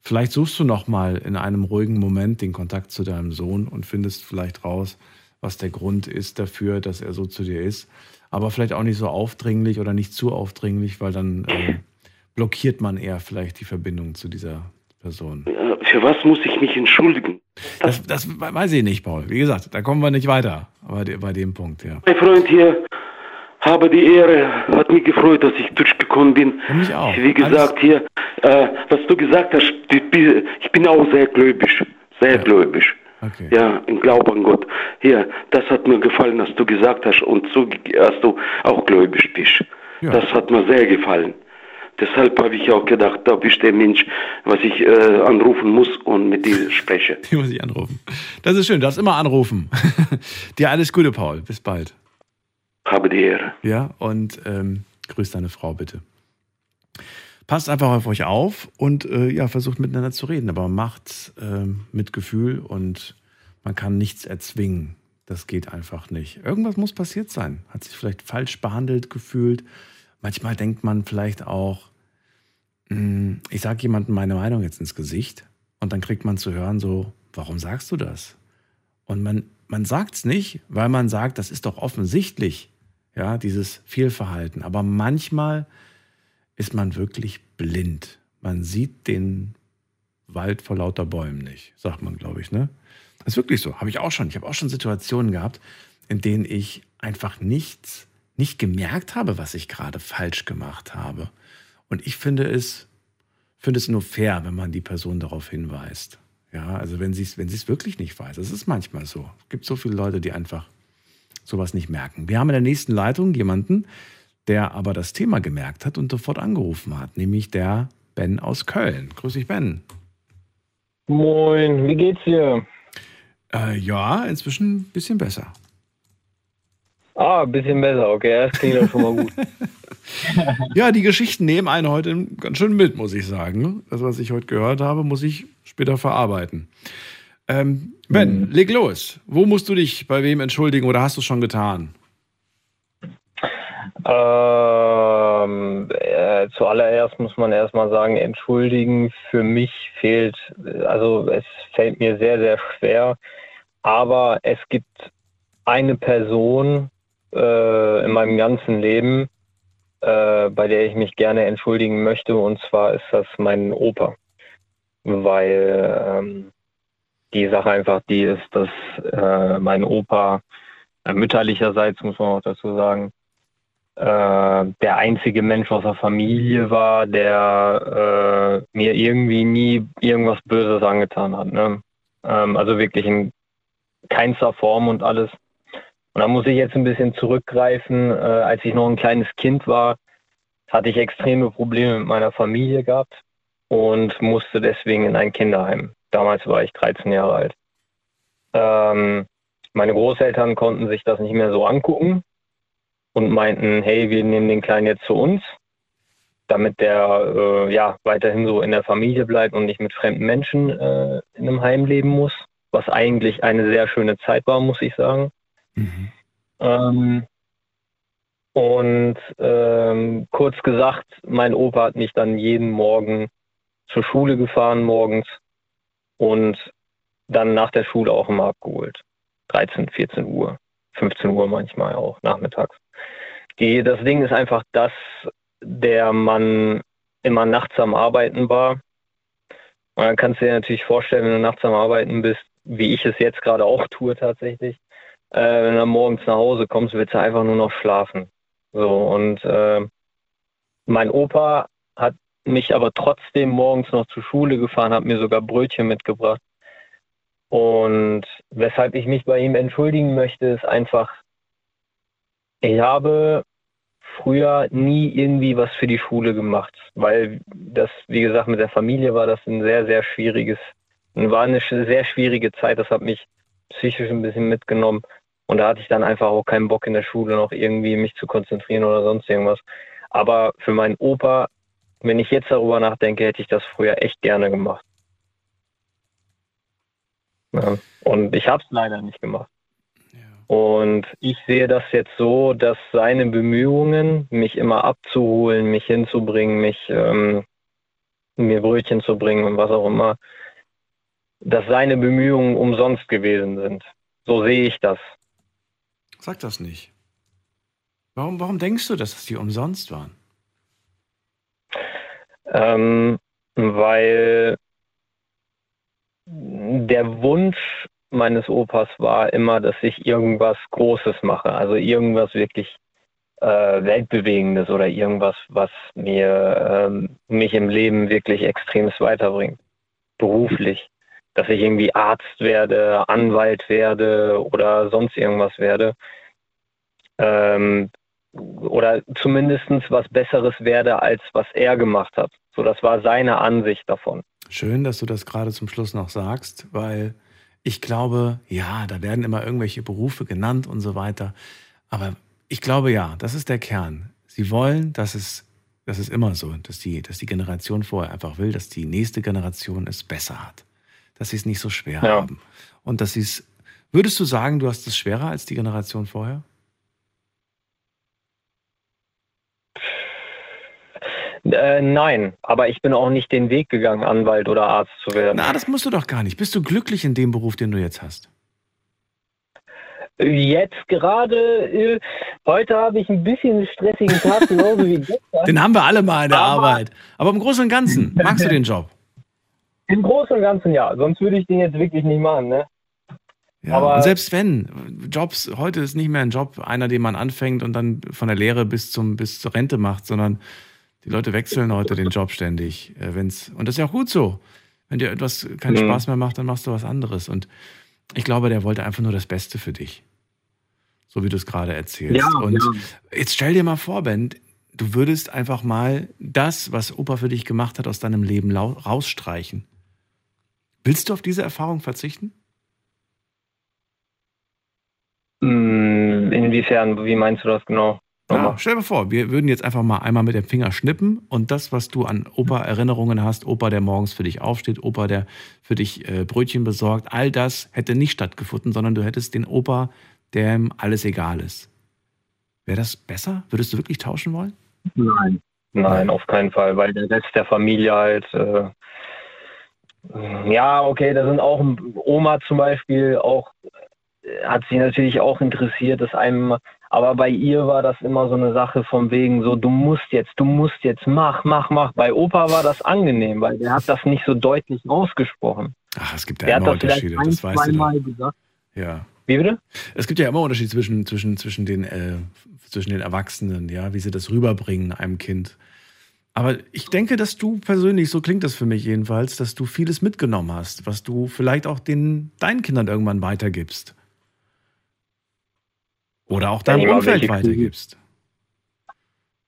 vielleicht suchst du nochmal in einem ruhigen Moment den Kontakt zu deinem Sohn und findest vielleicht raus, was der Grund ist dafür, dass er so zu dir ist. Aber vielleicht auch nicht so aufdringlich oder nicht zu aufdringlich, weil dann ähm, blockiert man eher vielleicht die Verbindung zu dieser Person. Äh, Für was muss ich mich entschuldigen? Das, das weiß ich nicht, Paul. Wie gesagt, da kommen wir nicht weiter bei, bei dem Punkt, ja. Mein Freund hier, habe die Ehre, hat mich gefreut, dass ich durchgekommen bin. mich auch. Wie gesagt, hier, äh, was du gesagt hast, ich bin, auch sehr gläubig, sehr gläubig. Okay. Ja, im Glauben an Gott. Hier, das hat mir gefallen, was du gesagt hast und so, dass du auch gläubig bist. Ja. Das hat mir sehr gefallen. Deshalb habe ich auch gedacht, da bist der Mensch, was ich äh, anrufen muss und mit dir spreche. Die muss ich anrufen. Das ist schön, du darfst immer anrufen. Dir alles Gute, Paul. Bis bald. Habe die Ehre. Ja, und ähm, grüß deine Frau bitte. Passt einfach auf euch auf und äh, ja, versucht miteinander zu reden, aber macht ähm, mit Gefühl und man kann nichts erzwingen. Das geht einfach nicht. Irgendwas muss passiert sein. Hat sich vielleicht falsch behandelt gefühlt. Manchmal denkt man vielleicht auch, mh, ich sage jemandem meine Meinung jetzt ins Gesicht und dann kriegt man zu hören so, warum sagst du das? Und man, man sagt es nicht, weil man sagt, das ist doch offensichtlich, ja, dieses Fehlverhalten. Aber manchmal ist man wirklich blind. Man sieht den Wald vor lauter Bäumen nicht, sagt man, glaube ich, ne? Das ist wirklich so. Habe ich auch schon. Ich habe auch schon Situationen gehabt, in denen ich einfach nichts, nicht gemerkt habe, was ich gerade falsch gemacht habe. Und ich finde es, finde es nur fair, wenn man die Person darauf hinweist. Ja, also wenn sie es, wenn sie es wirklich nicht weiß. Es ist manchmal so. Es gibt so viele Leute, die einfach sowas nicht merken. Wir haben in der nächsten Leitung jemanden, der aber das Thema gemerkt hat und sofort angerufen hat, nämlich der Ben aus Köln. Grüß dich, Ben. Moin, wie geht's dir? Äh, ja, inzwischen ein bisschen besser. Ah, ein bisschen besser, okay, das klingt doch schon mal gut. Ja, die Geschichten nehmen einen heute ganz schön mit, muss ich sagen. Das, was ich heute gehört habe, muss ich später verarbeiten. Ähm, ben, leg los. Wo musst du dich bei wem entschuldigen oder hast du es schon getan? Ähm, äh, zuallererst muss man erstmal sagen, entschuldigen für mich fehlt, also es fällt mir sehr, sehr schwer, aber es gibt eine Person äh, in meinem ganzen Leben, äh, bei der ich mich gerne entschuldigen möchte, und zwar ist das mein Opa, weil ähm, die Sache einfach die ist, dass äh, mein Opa äh, mütterlicherseits, muss man auch dazu sagen, äh, der einzige Mensch aus der Familie war, der äh, mir irgendwie nie irgendwas Böses angetan hat. Ne? Ähm, also wirklich in keinster Form und alles. Und da muss ich jetzt ein bisschen zurückgreifen. Äh, als ich noch ein kleines Kind war, hatte ich extreme Probleme mit meiner Familie gehabt und musste deswegen in ein Kinderheim. Damals war ich 13 Jahre alt. Ähm, meine Großeltern konnten sich das nicht mehr so angucken und meinten, hey, wir nehmen den Kleinen jetzt zu uns, damit der äh, ja weiterhin so in der Familie bleibt und nicht mit fremden Menschen äh, in einem Heim leben muss, was eigentlich eine sehr schöne Zeit war, muss ich sagen. Ähm, und ähm, kurz gesagt, mein Opa hat mich dann jeden Morgen zur Schule gefahren morgens und dann nach der Schule auch immer abgeholt. 13, 14 Uhr, 15 Uhr manchmal auch nachmittags. Die, das Ding ist einfach, dass der Mann immer nachts am Arbeiten war. Und dann kannst du dir natürlich vorstellen, wenn du nachts am Arbeiten bist, wie ich es jetzt gerade auch tue tatsächlich, äh, wenn du morgens nach Hause kommst, willst du einfach nur noch schlafen. So, und äh, mein Opa mich aber trotzdem morgens noch zur Schule gefahren, hat mir sogar Brötchen mitgebracht. Und weshalb ich mich bei ihm entschuldigen möchte, ist einfach, ich habe früher nie irgendwie was für die Schule gemacht, weil das, wie gesagt, mit der Familie war das ein sehr, sehr schwieriges, war eine sehr schwierige Zeit. Das hat mich psychisch ein bisschen mitgenommen. Und da hatte ich dann einfach auch keinen Bock in der Schule noch irgendwie mich zu konzentrieren oder sonst irgendwas. Aber für meinen Opa, wenn ich jetzt darüber nachdenke, hätte ich das früher echt gerne gemacht. Ja. Und ich habe es leider nicht gemacht. Und ich sehe das jetzt so, dass seine Bemühungen, mich immer abzuholen, mich hinzubringen, mich ähm, mir Brötchen zu bringen und was auch immer, dass seine Bemühungen umsonst gewesen sind. So sehe ich das. Sag das nicht. Warum, warum denkst du, dass es die umsonst waren? Ähm, weil der Wunsch meines Opas war immer, dass ich irgendwas Großes mache, also irgendwas wirklich äh, Weltbewegendes oder irgendwas, was mir ähm, mich im Leben wirklich extremst weiterbringt, beruflich. Dass ich irgendwie Arzt werde, Anwalt werde oder sonst irgendwas werde. Ähm, oder zumindest was Besseres werde, als was er gemacht hat. So, das war seine Ansicht davon. Schön, dass du das gerade zum Schluss noch sagst, weil ich glaube, ja, da werden immer irgendwelche Berufe genannt und so weiter. Aber ich glaube ja, das ist der Kern. Sie wollen, dass es, das ist immer so, dass die, dass die Generation vorher einfach will, dass die nächste Generation es besser hat. Dass sie es nicht so schwer ja. haben. Und dass sie es, würdest du sagen, du hast es schwerer als die Generation vorher? Äh, nein, aber ich bin auch nicht den Weg gegangen, Anwalt oder Arzt zu werden. Na, das musst du doch gar nicht. Bist du glücklich in dem Beruf, den du jetzt hast? Jetzt gerade, äh, heute habe ich ein bisschen einen stressigen Tag, genauso wie gestern. Den haben wir alle mal in der aber, Arbeit. Aber im Großen und Ganzen, magst du den Job? Im Großen und Ganzen ja, sonst würde ich den jetzt wirklich nicht machen, ne? Ja, aber und selbst wenn, Jobs, heute ist nicht mehr ein Job, einer, den man anfängt und dann von der Lehre bis, zum, bis zur Rente macht, sondern die Leute wechseln heute den Job ständig. Äh, wenn's, und das ist ja auch gut so. Wenn dir etwas keinen mhm. Spaß mehr macht, dann machst du was anderes. Und ich glaube, der wollte einfach nur das Beste für dich. So wie du es gerade erzählst. Ja, und ja. jetzt stell dir mal vor, Ben, du würdest einfach mal das, was Opa für dich gemacht hat, aus deinem Leben rausstreichen. Willst du auf diese Erfahrung verzichten? Hm, inwiefern, wie meinst du das genau? Ja, stell dir vor, wir würden jetzt einfach mal einmal mit dem Finger schnippen und das, was du an Opa-Erinnerungen hast, Opa, der morgens für dich aufsteht, Opa, der für dich äh, Brötchen besorgt, all das hätte nicht stattgefunden, sondern du hättest den Opa, dem alles egal ist. Wäre das besser? Würdest du wirklich tauschen wollen? Nein, nein, auf keinen Fall, weil der Rest der Familie halt. Äh, ja, okay, da sind auch Oma zum Beispiel auch hat sie natürlich auch interessiert, dass einem aber bei ihr war das immer so eine Sache von wegen so, du musst jetzt, du musst jetzt, mach, mach, mach. Bei Opa war das angenehm, weil der hat das nicht so deutlich ausgesprochen. Ach, es gibt ja der immer Unterschiede, ein, das weißt du. Gesagt. Ja. Wie bitte? Es gibt ja immer Unterschiede zwischen, zwischen, zwischen, den, äh, zwischen den Erwachsenen, ja, wie sie das rüberbringen einem Kind. Aber ich denke, dass du persönlich, so klingt das für mich jedenfalls, dass du vieles mitgenommen hast, was du vielleicht auch den, deinen Kindern irgendwann weitergibst. Oder auch deinem Umfeld weitergibst.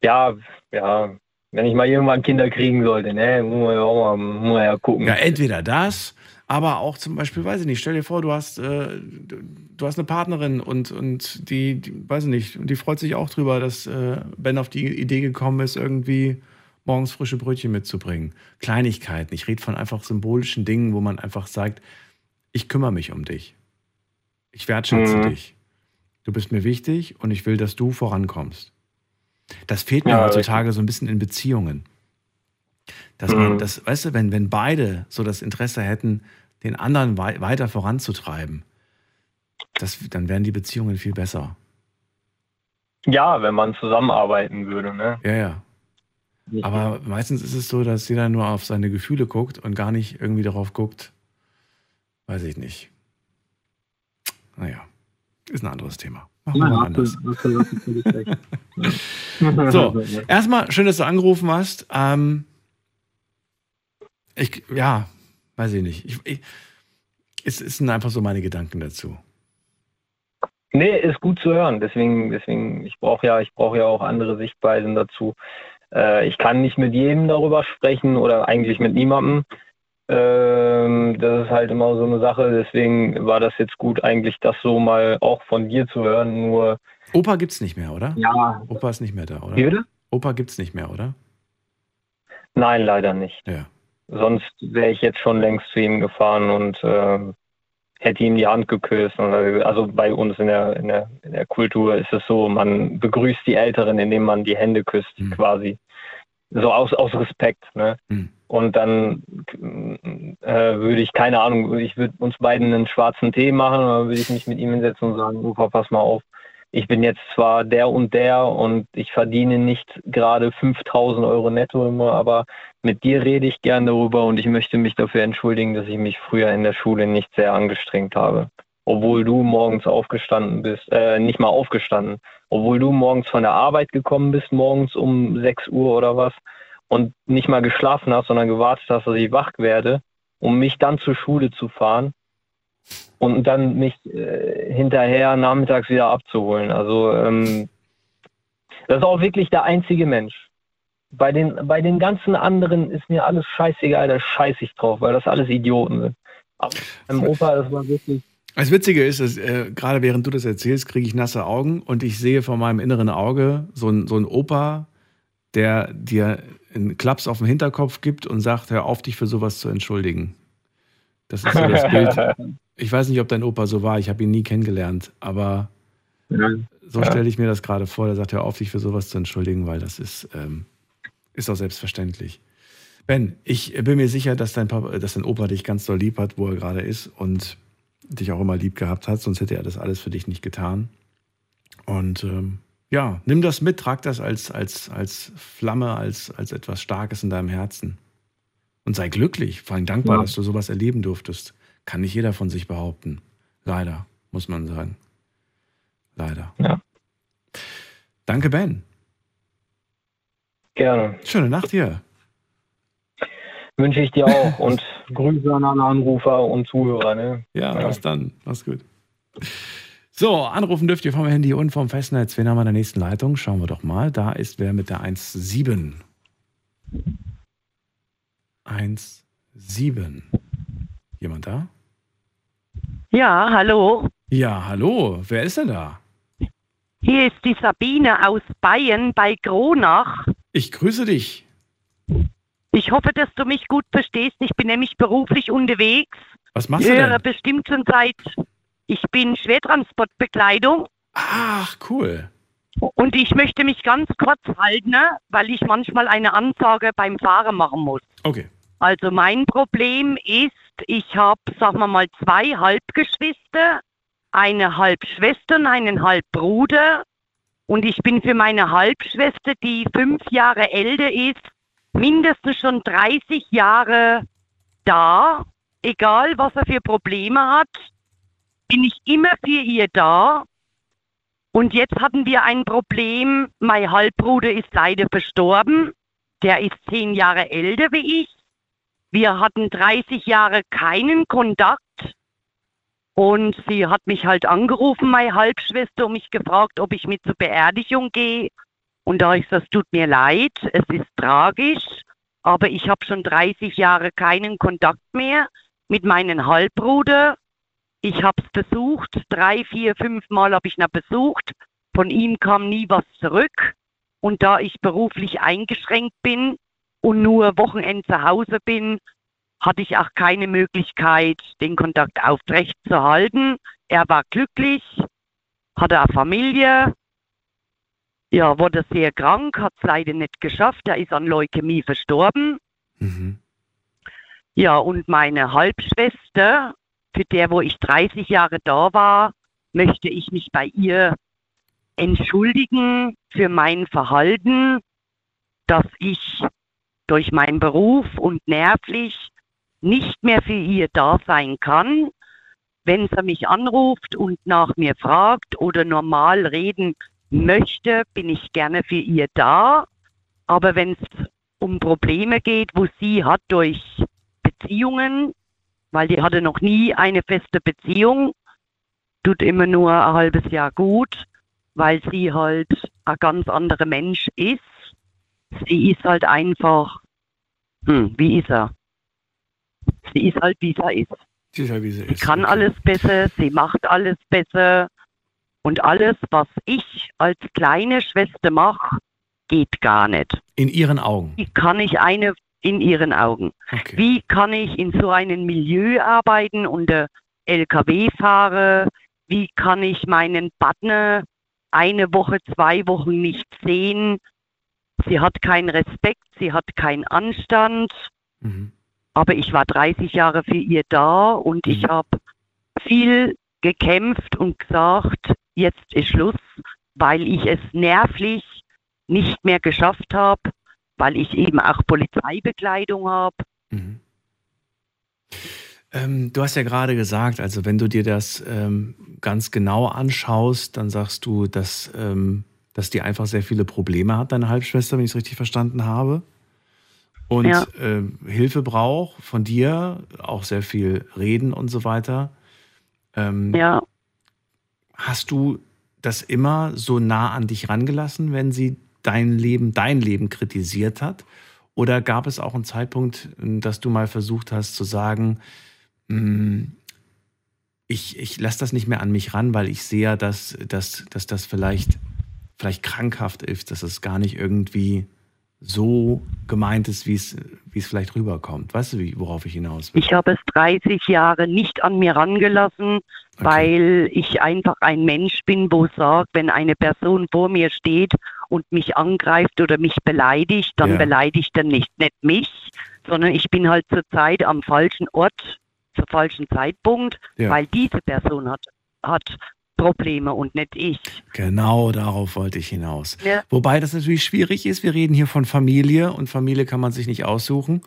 Ja, ja. Wenn ich mal irgendwann Kinder kriegen sollte, ne, muss man ja auch mal, muss man ja gucken. Ja, entweder das, aber auch zum Beispiel, weiß ich nicht, stell dir vor, du hast, äh, du hast eine Partnerin und, und die, die, weiß ich nicht, die freut sich auch drüber, dass äh, Ben auf die Idee gekommen ist, irgendwie morgens frische Brötchen mitzubringen. Kleinigkeiten. Ich rede von einfach symbolischen Dingen, wo man einfach sagt, ich kümmere mich um dich. Ich wertschätze mhm. dich. Du bist mir wichtig und ich will, dass du vorankommst. Das fehlt mir ja, heutzutage richtig. so ein bisschen in Beziehungen. Dass man, mhm. das, weißt du, wenn, wenn beide so das Interesse hätten, den anderen wei weiter voranzutreiben, das, dann wären die Beziehungen viel besser. Ja, wenn man zusammenarbeiten würde, ne? Ja, ja. Aber meistens ist es so, dass jeder nur auf seine Gefühle guckt und gar nicht irgendwie darauf guckt, weiß ich nicht. Naja. Ist ein anderes Thema. Machen wir mal anders. so, erstmal schön, dass du angerufen hast. Ähm, Ich, ja, weiß ich nicht. Ich, ich, es sind einfach so meine Gedanken dazu. Nee, ist gut zu hören. Deswegen, deswegen, ich brauche ja, ich brauche ja auch andere Sichtweisen dazu. Äh, ich kann nicht mit jedem darüber sprechen oder eigentlich mit niemandem. Ähm, das ist halt immer so eine Sache. Deswegen war das jetzt gut, eigentlich das so mal auch von dir zu hören. Nur Opa gibt's nicht mehr, oder? Ja. Opa ist nicht mehr da, oder? Wie bitte? Opa gibt's nicht mehr, oder? Nein, leider nicht. Ja. Sonst wäre ich jetzt schon längst zu ihm gefahren und ähm, hätte ihm die Hand geküsst. Äh, Also bei uns in der, in, der, in der Kultur ist es so, man begrüßt die Älteren, indem man die Hände küsst, quasi. So aus, aus Respekt. Ne? Und dann äh, würde ich, keine Ahnung, ich würde uns beiden einen schwarzen Tee machen, oder würde ich mich mit ihm hinsetzen und sagen, Opa, pass mal auf. Ich bin jetzt zwar der und der und ich verdiene nicht gerade 5000 Euro netto immer, aber mit dir rede ich gern darüber und ich möchte mich dafür entschuldigen, dass ich mich früher in der Schule nicht sehr angestrengt habe. Obwohl du morgens aufgestanden bist, äh, nicht mal aufgestanden, obwohl du morgens von der Arbeit gekommen bist, morgens um 6 Uhr oder was, und nicht mal geschlafen hast, sondern gewartet hast, dass ich wach werde, um mich dann zur Schule zu fahren und dann mich äh, hinterher nachmittags wieder abzuholen. Also ähm, das ist auch wirklich der einzige Mensch. Bei den, bei den ganzen anderen ist mir alles scheißegal, da scheiß ich drauf, weil das alles Idioten sind. Aber beim Opa, das war wirklich. Das Witzige ist, dass, äh, gerade während du das erzählst, kriege ich nasse Augen und ich sehe vor meinem inneren Auge so einen so Opa, der dir einen Klaps auf den Hinterkopf gibt und sagt, hör auf, dich für sowas zu entschuldigen. Das ist so das Bild. Ich weiß nicht, ob dein Opa so war, ich habe ihn nie kennengelernt, aber so Ja. stelle ich mir das gerade vor. Der sagt, hör auf, dich für sowas zu entschuldigen, weil das ist, ähm, ist auch selbstverständlich. Ben, ich bin mir sicher, dass dein, Papa, dass dein Opa dich ganz doll lieb hat, wo er gerade ist und dich auch immer lieb gehabt hat, sonst hätte er das alles für dich nicht getan. Und ähm, ja, nimm das mit, trag das als, als, als Flamme, als, als etwas Starkes in deinem Herzen. Und sei glücklich, vor allem dankbar, Ja. dass du sowas erleben durftest. Kann nicht jeder von sich behaupten. Leider, muss man sagen. Leider. Ja. Danke, Ben. Gerne. Schöne Nacht hier. Wünsche ich dir auch und Grüße an alle Anrufer und Zuhörer. Ne? Ja, bis dann. Mach's gut. So, anrufen dürft ihr vom Handy und vom Festnetz. Wen haben wir in der nächsten Leitung? Schauen wir doch mal. Da ist wer mit der 1.7. 1.7. Jemand da? Ja, hallo. Ja, hallo. Wer ist denn da? Hier ist die Sabine aus Bayern bei Kronach. Ich grüße dich. Ich hoffe, dass du mich gut verstehst. Ich bin nämlich beruflich unterwegs. Was machst du höre denn? bestimmt schon seit. Ich bin Schwertransportbekleidung. Ach, cool. Und ich möchte mich ganz kurz halten, ne, weil ich manchmal eine Ansage beim Fahren machen muss. Okay. Also mein Problem ist, ich habe, sagen wir mal, zwei Halbgeschwister, eine Halbschwester und einen Halbbruder. Und ich bin für meine Halbschwester, die fünf Jahre älter ist, mindestens schon 30 Jahre da. Egal, was er für Probleme hat, bin ich immer für ihr da. Und jetzt hatten wir ein Problem. Mein Halbbruder ist leider verstorben. Der ist zehn Jahre älter wie ich. Wir hatten 30 Jahre keinen Kontakt. Und sie hat mich halt angerufen, meine Halbschwester, und mich gefragt, ob ich mit zur Beerdigung gehe. Und da ich das tut mir leid, es ist tragisch, aber ich habe schon 30 Jahre keinen Kontakt mehr mit meinem Halbbruder. Ich habe es versucht, drei, vier, fünf Mal habe ich ihn besucht. Von ihm kam nie was zurück. Und da ich beruflich eingeschränkt bin und nur Wochenend zu Hause bin, hatte ich auch keine Möglichkeit, den Kontakt aufrecht zu halten. Er war glücklich, hatte eine Familie, ja, wurde sehr krank, hat es leider nicht geschafft. Er ist an Leukämie verstorben. Ja, und meine Halbschwester, für der, wo ich 30 Jahre da war, möchte ich mich bei ihr entschuldigen für mein Verhalten, dass ich durch meinen Beruf und nervlich nicht mehr für ihr da sein kann. Wenn sie mich anruft und nach mir fragt oder normal reden möchte, bin ich gerne für ihr da. Aber wenn es um Probleme geht, wo sie hat durch Beziehungen, weil die hatte noch nie eine feste Beziehung, tut immer nur ein halbes Jahr gut, weil sie halt ein ganz anderer Mensch ist. Sie ist halt einfach, hm, wie ist er? Sie ist halt, wie sie ist. Sie ist halt, wie sie Sie kann alles besser, sie macht alles besser. Und alles, was ich als kleine Schwester mache, geht gar nicht. In ihren Augen. Wie kann ich eine in ihren Augen? Wie kann ich in so einem Milieu arbeiten und LKW fahre? Wie kann ich meinen Partner eine Woche, zwei Wochen nicht sehen? Sie hat keinen Respekt, sie hat keinen Anstand. Aber ich war 30 Jahre für ihr da und ich habe viel gekämpft und gesagt, jetzt ist Schluss, weil ich es nervlich nicht mehr geschafft habe, weil ich eben auch Polizeibekleidung habe. Ähm, du hast ja gerade gesagt, also wenn du dir das ähm, ganz genau anschaust, dann sagst du, dass, ähm, dass die einfach sehr viele Probleme hat, deine Halbschwester, wenn ich es richtig verstanden habe. Und Ja. ähm, Hilfe braucht von dir, auch sehr viel reden und so weiter. Ähm, Ja. Hast du das immer so nah an dich rangelassen, wenn sie dein Leben, dein Leben kritisiert hat? Oder gab es auch einen Zeitpunkt, dass du mal versucht hast zu sagen, "Mm, ich, ich lasse das nicht mehr an mich ran, weil ich sehe, dass, dass, dass das vielleicht, vielleicht krankhaft ist, dass es gar nicht irgendwie so gemeint ist, wie es, wie es vielleicht rüberkommt. Weißt du, wie, worauf ich hinaus will? Ich habe es 30 Jahre nicht an mir rangelassen, weil ich einfach ein Mensch bin, wo sagt, wenn eine Person vor mir steht und mich angreift oder mich beleidigt, dann Ja. beleidigt er nicht, nicht mich, sondern ich bin halt zurzeit am falschen Ort, zum falschen Zeitpunkt, Ja. weil diese Person hat, hat Probleme und nicht ich. Genau darauf wollte ich hinaus. Ja. Wobei das natürlich schwierig ist. Wir reden hier von Familie und Familie kann man sich nicht aussuchen.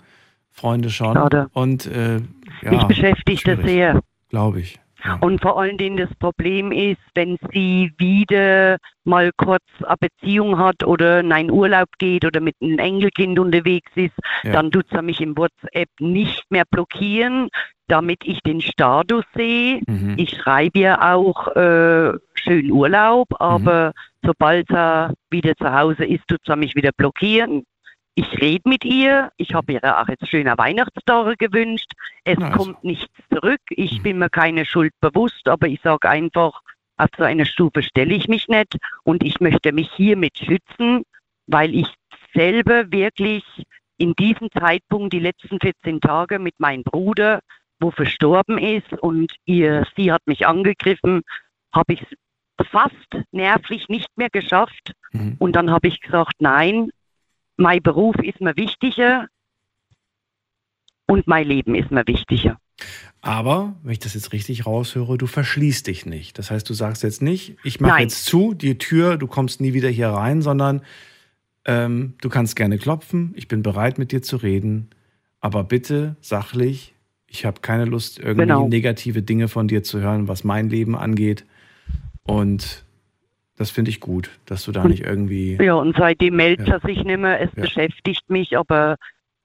Freunde schon. Schade. Und äh, ja, Mich beschäftigt das sehr. Glaube ich. Und vor allen Dingen das Problem ist, wenn sie wieder mal kurz eine Beziehung hat oder in einen Urlaub geht oder mit einem Enkelkind unterwegs ist, Ja. dann tut sie mich im WhatsApp nicht mehr blockieren, damit ich den Status sehe. Mhm. Ich schreibe ihr auch äh, schönen Urlaub, aber sobald sie wieder zu Hause ist, tut sie mich wieder blockieren. Ich rede mit ihr. Ich habe ihr auch jetzt schöne Weihnachtstage gewünscht. Es Nice. kommt nichts zurück. Ich bin mir keine Schuld bewusst, aber ich sage einfach, auf so eine Stufe stelle ich mich nicht und ich möchte mich hiermit schützen, weil ich selber wirklich in diesem Zeitpunkt die letzten 14 Tage mit meinem Bruder, wo verstorben ist und ihr, sie hat mich angegriffen, habe ich es fast nervlich nicht mehr geschafft. Und dann habe ich gesagt, nein, mein Beruf ist mir wichtiger und mein Leben ist mir wichtiger. Aber, wenn ich das jetzt richtig raushöre, du verschließt dich nicht. Das heißt, du sagst jetzt nicht, ich mache jetzt zu, die Tür, du kommst nie wieder hier rein, sondern ähm, du kannst gerne klopfen, ich bin bereit mit dir zu reden, aber bitte sachlich. Ich habe keine Lust, irgendwie Genau. negative Dinge von dir zu hören, was mein Leben angeht. Und das finde ich gut, dass du da nicht irgendwie. Ja, und seitdem meldet Ja. er sich nicht mehr. Es Ja. beschäftigt mich, aber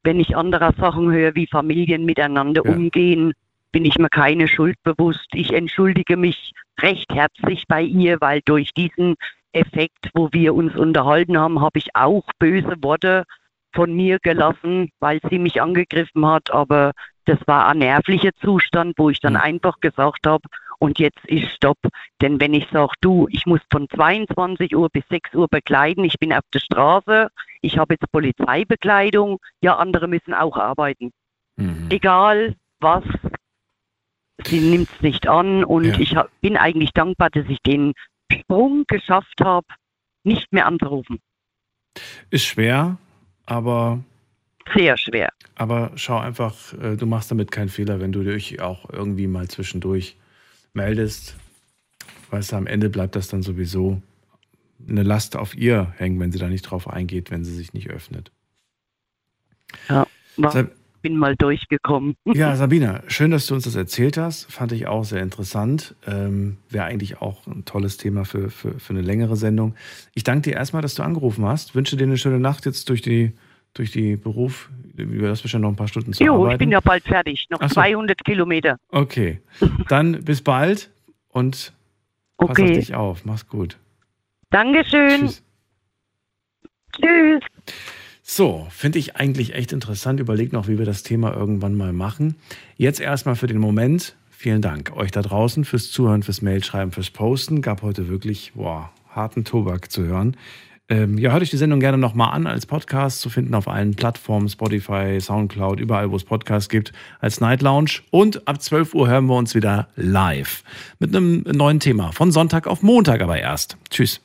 wenn ich andere Sachen höre, wie Familien miteinander Ja. umgehen, bin ich mir keine Schuld bewusst. Ich entschuldige mich recht herzlich bei ihr, weil durch diesen Effekt, wo wir uns unterhalten haben, habe ich auch böse Worte von mir gelassen, weil sie mich angegriffen hat. Aber das war ein nervlicher Zustand, wo ich dann einfach gesagt habe, und jetzt ist Stopp. Denn wenn ich sage, du, ich muss von 22 Uhr bis 6 Uhr bekleiden, ich bin auf der Straße, ich habe jetzt Polizeibekleidung, ja, andere müssen auch arbeiten. Egal was, sie nimmt es nicht an und Ja. ich hab, bin eigentlich dankbar, dass ich den Sprung geschafft habe, nicht mehr anzurufen. Ist schwer, aber. Sehr schwer. Aber schau einfach, äh, du machst damit keinen Fehler, wenn du dich auch irgendwie mal zwischendurch meldest. Weißt du, am Ende bleibt das dann sowieso eine Last auf ihr hängen, wenn sie da nicht drauf eingeht, wenn sie sich nicht öffnet. Ja, Sab- bin mal durchgekommen. Ja, Sabina, schön, dass du uns das erzählt hast. Fand ich auch sehr interessant. Ähm, Wäre eigentlich auch ein tolles Thema für, für, für eine längere Sendung. Ich danke dir erstmal, dass du angerufen hast. Wünsche dir eine schöne Nacht jetzt durch die, durch die Beruf? Du hast bestimmt noch ein paar Stunden zu Jo, arbeiten. ich bin ja bald fertig. Noch so. 200 Kilometer. Okay, dann bis bald und pass Okay. auf dich auf. Mach's gut. Dankeschön. Tschüss. Tschüss. So, finde ich eigentlich echt interessant. Überleg noch, wie wir das Thema irgendwann mal machen. Jetzt erstmal für den Moment. Vielen Dank euch da draußen fürs Zuhören, fürs Mailschreiben, fürs Posten. Gab heute wirklich, boah, harten Tobak zu hören. Ähm, ja, hört euch die Sendung gerne nochmal an als Podcast zu finden auf allen Plattformen, Spotify, Soundcloud, überall, wo es Podcasts gibt, als Night Lounge. Und ab 12 Uhr hören wir uns wieder live mit einem neuen Thema. Von Sonntag auf Montag aber erst. Tschüss.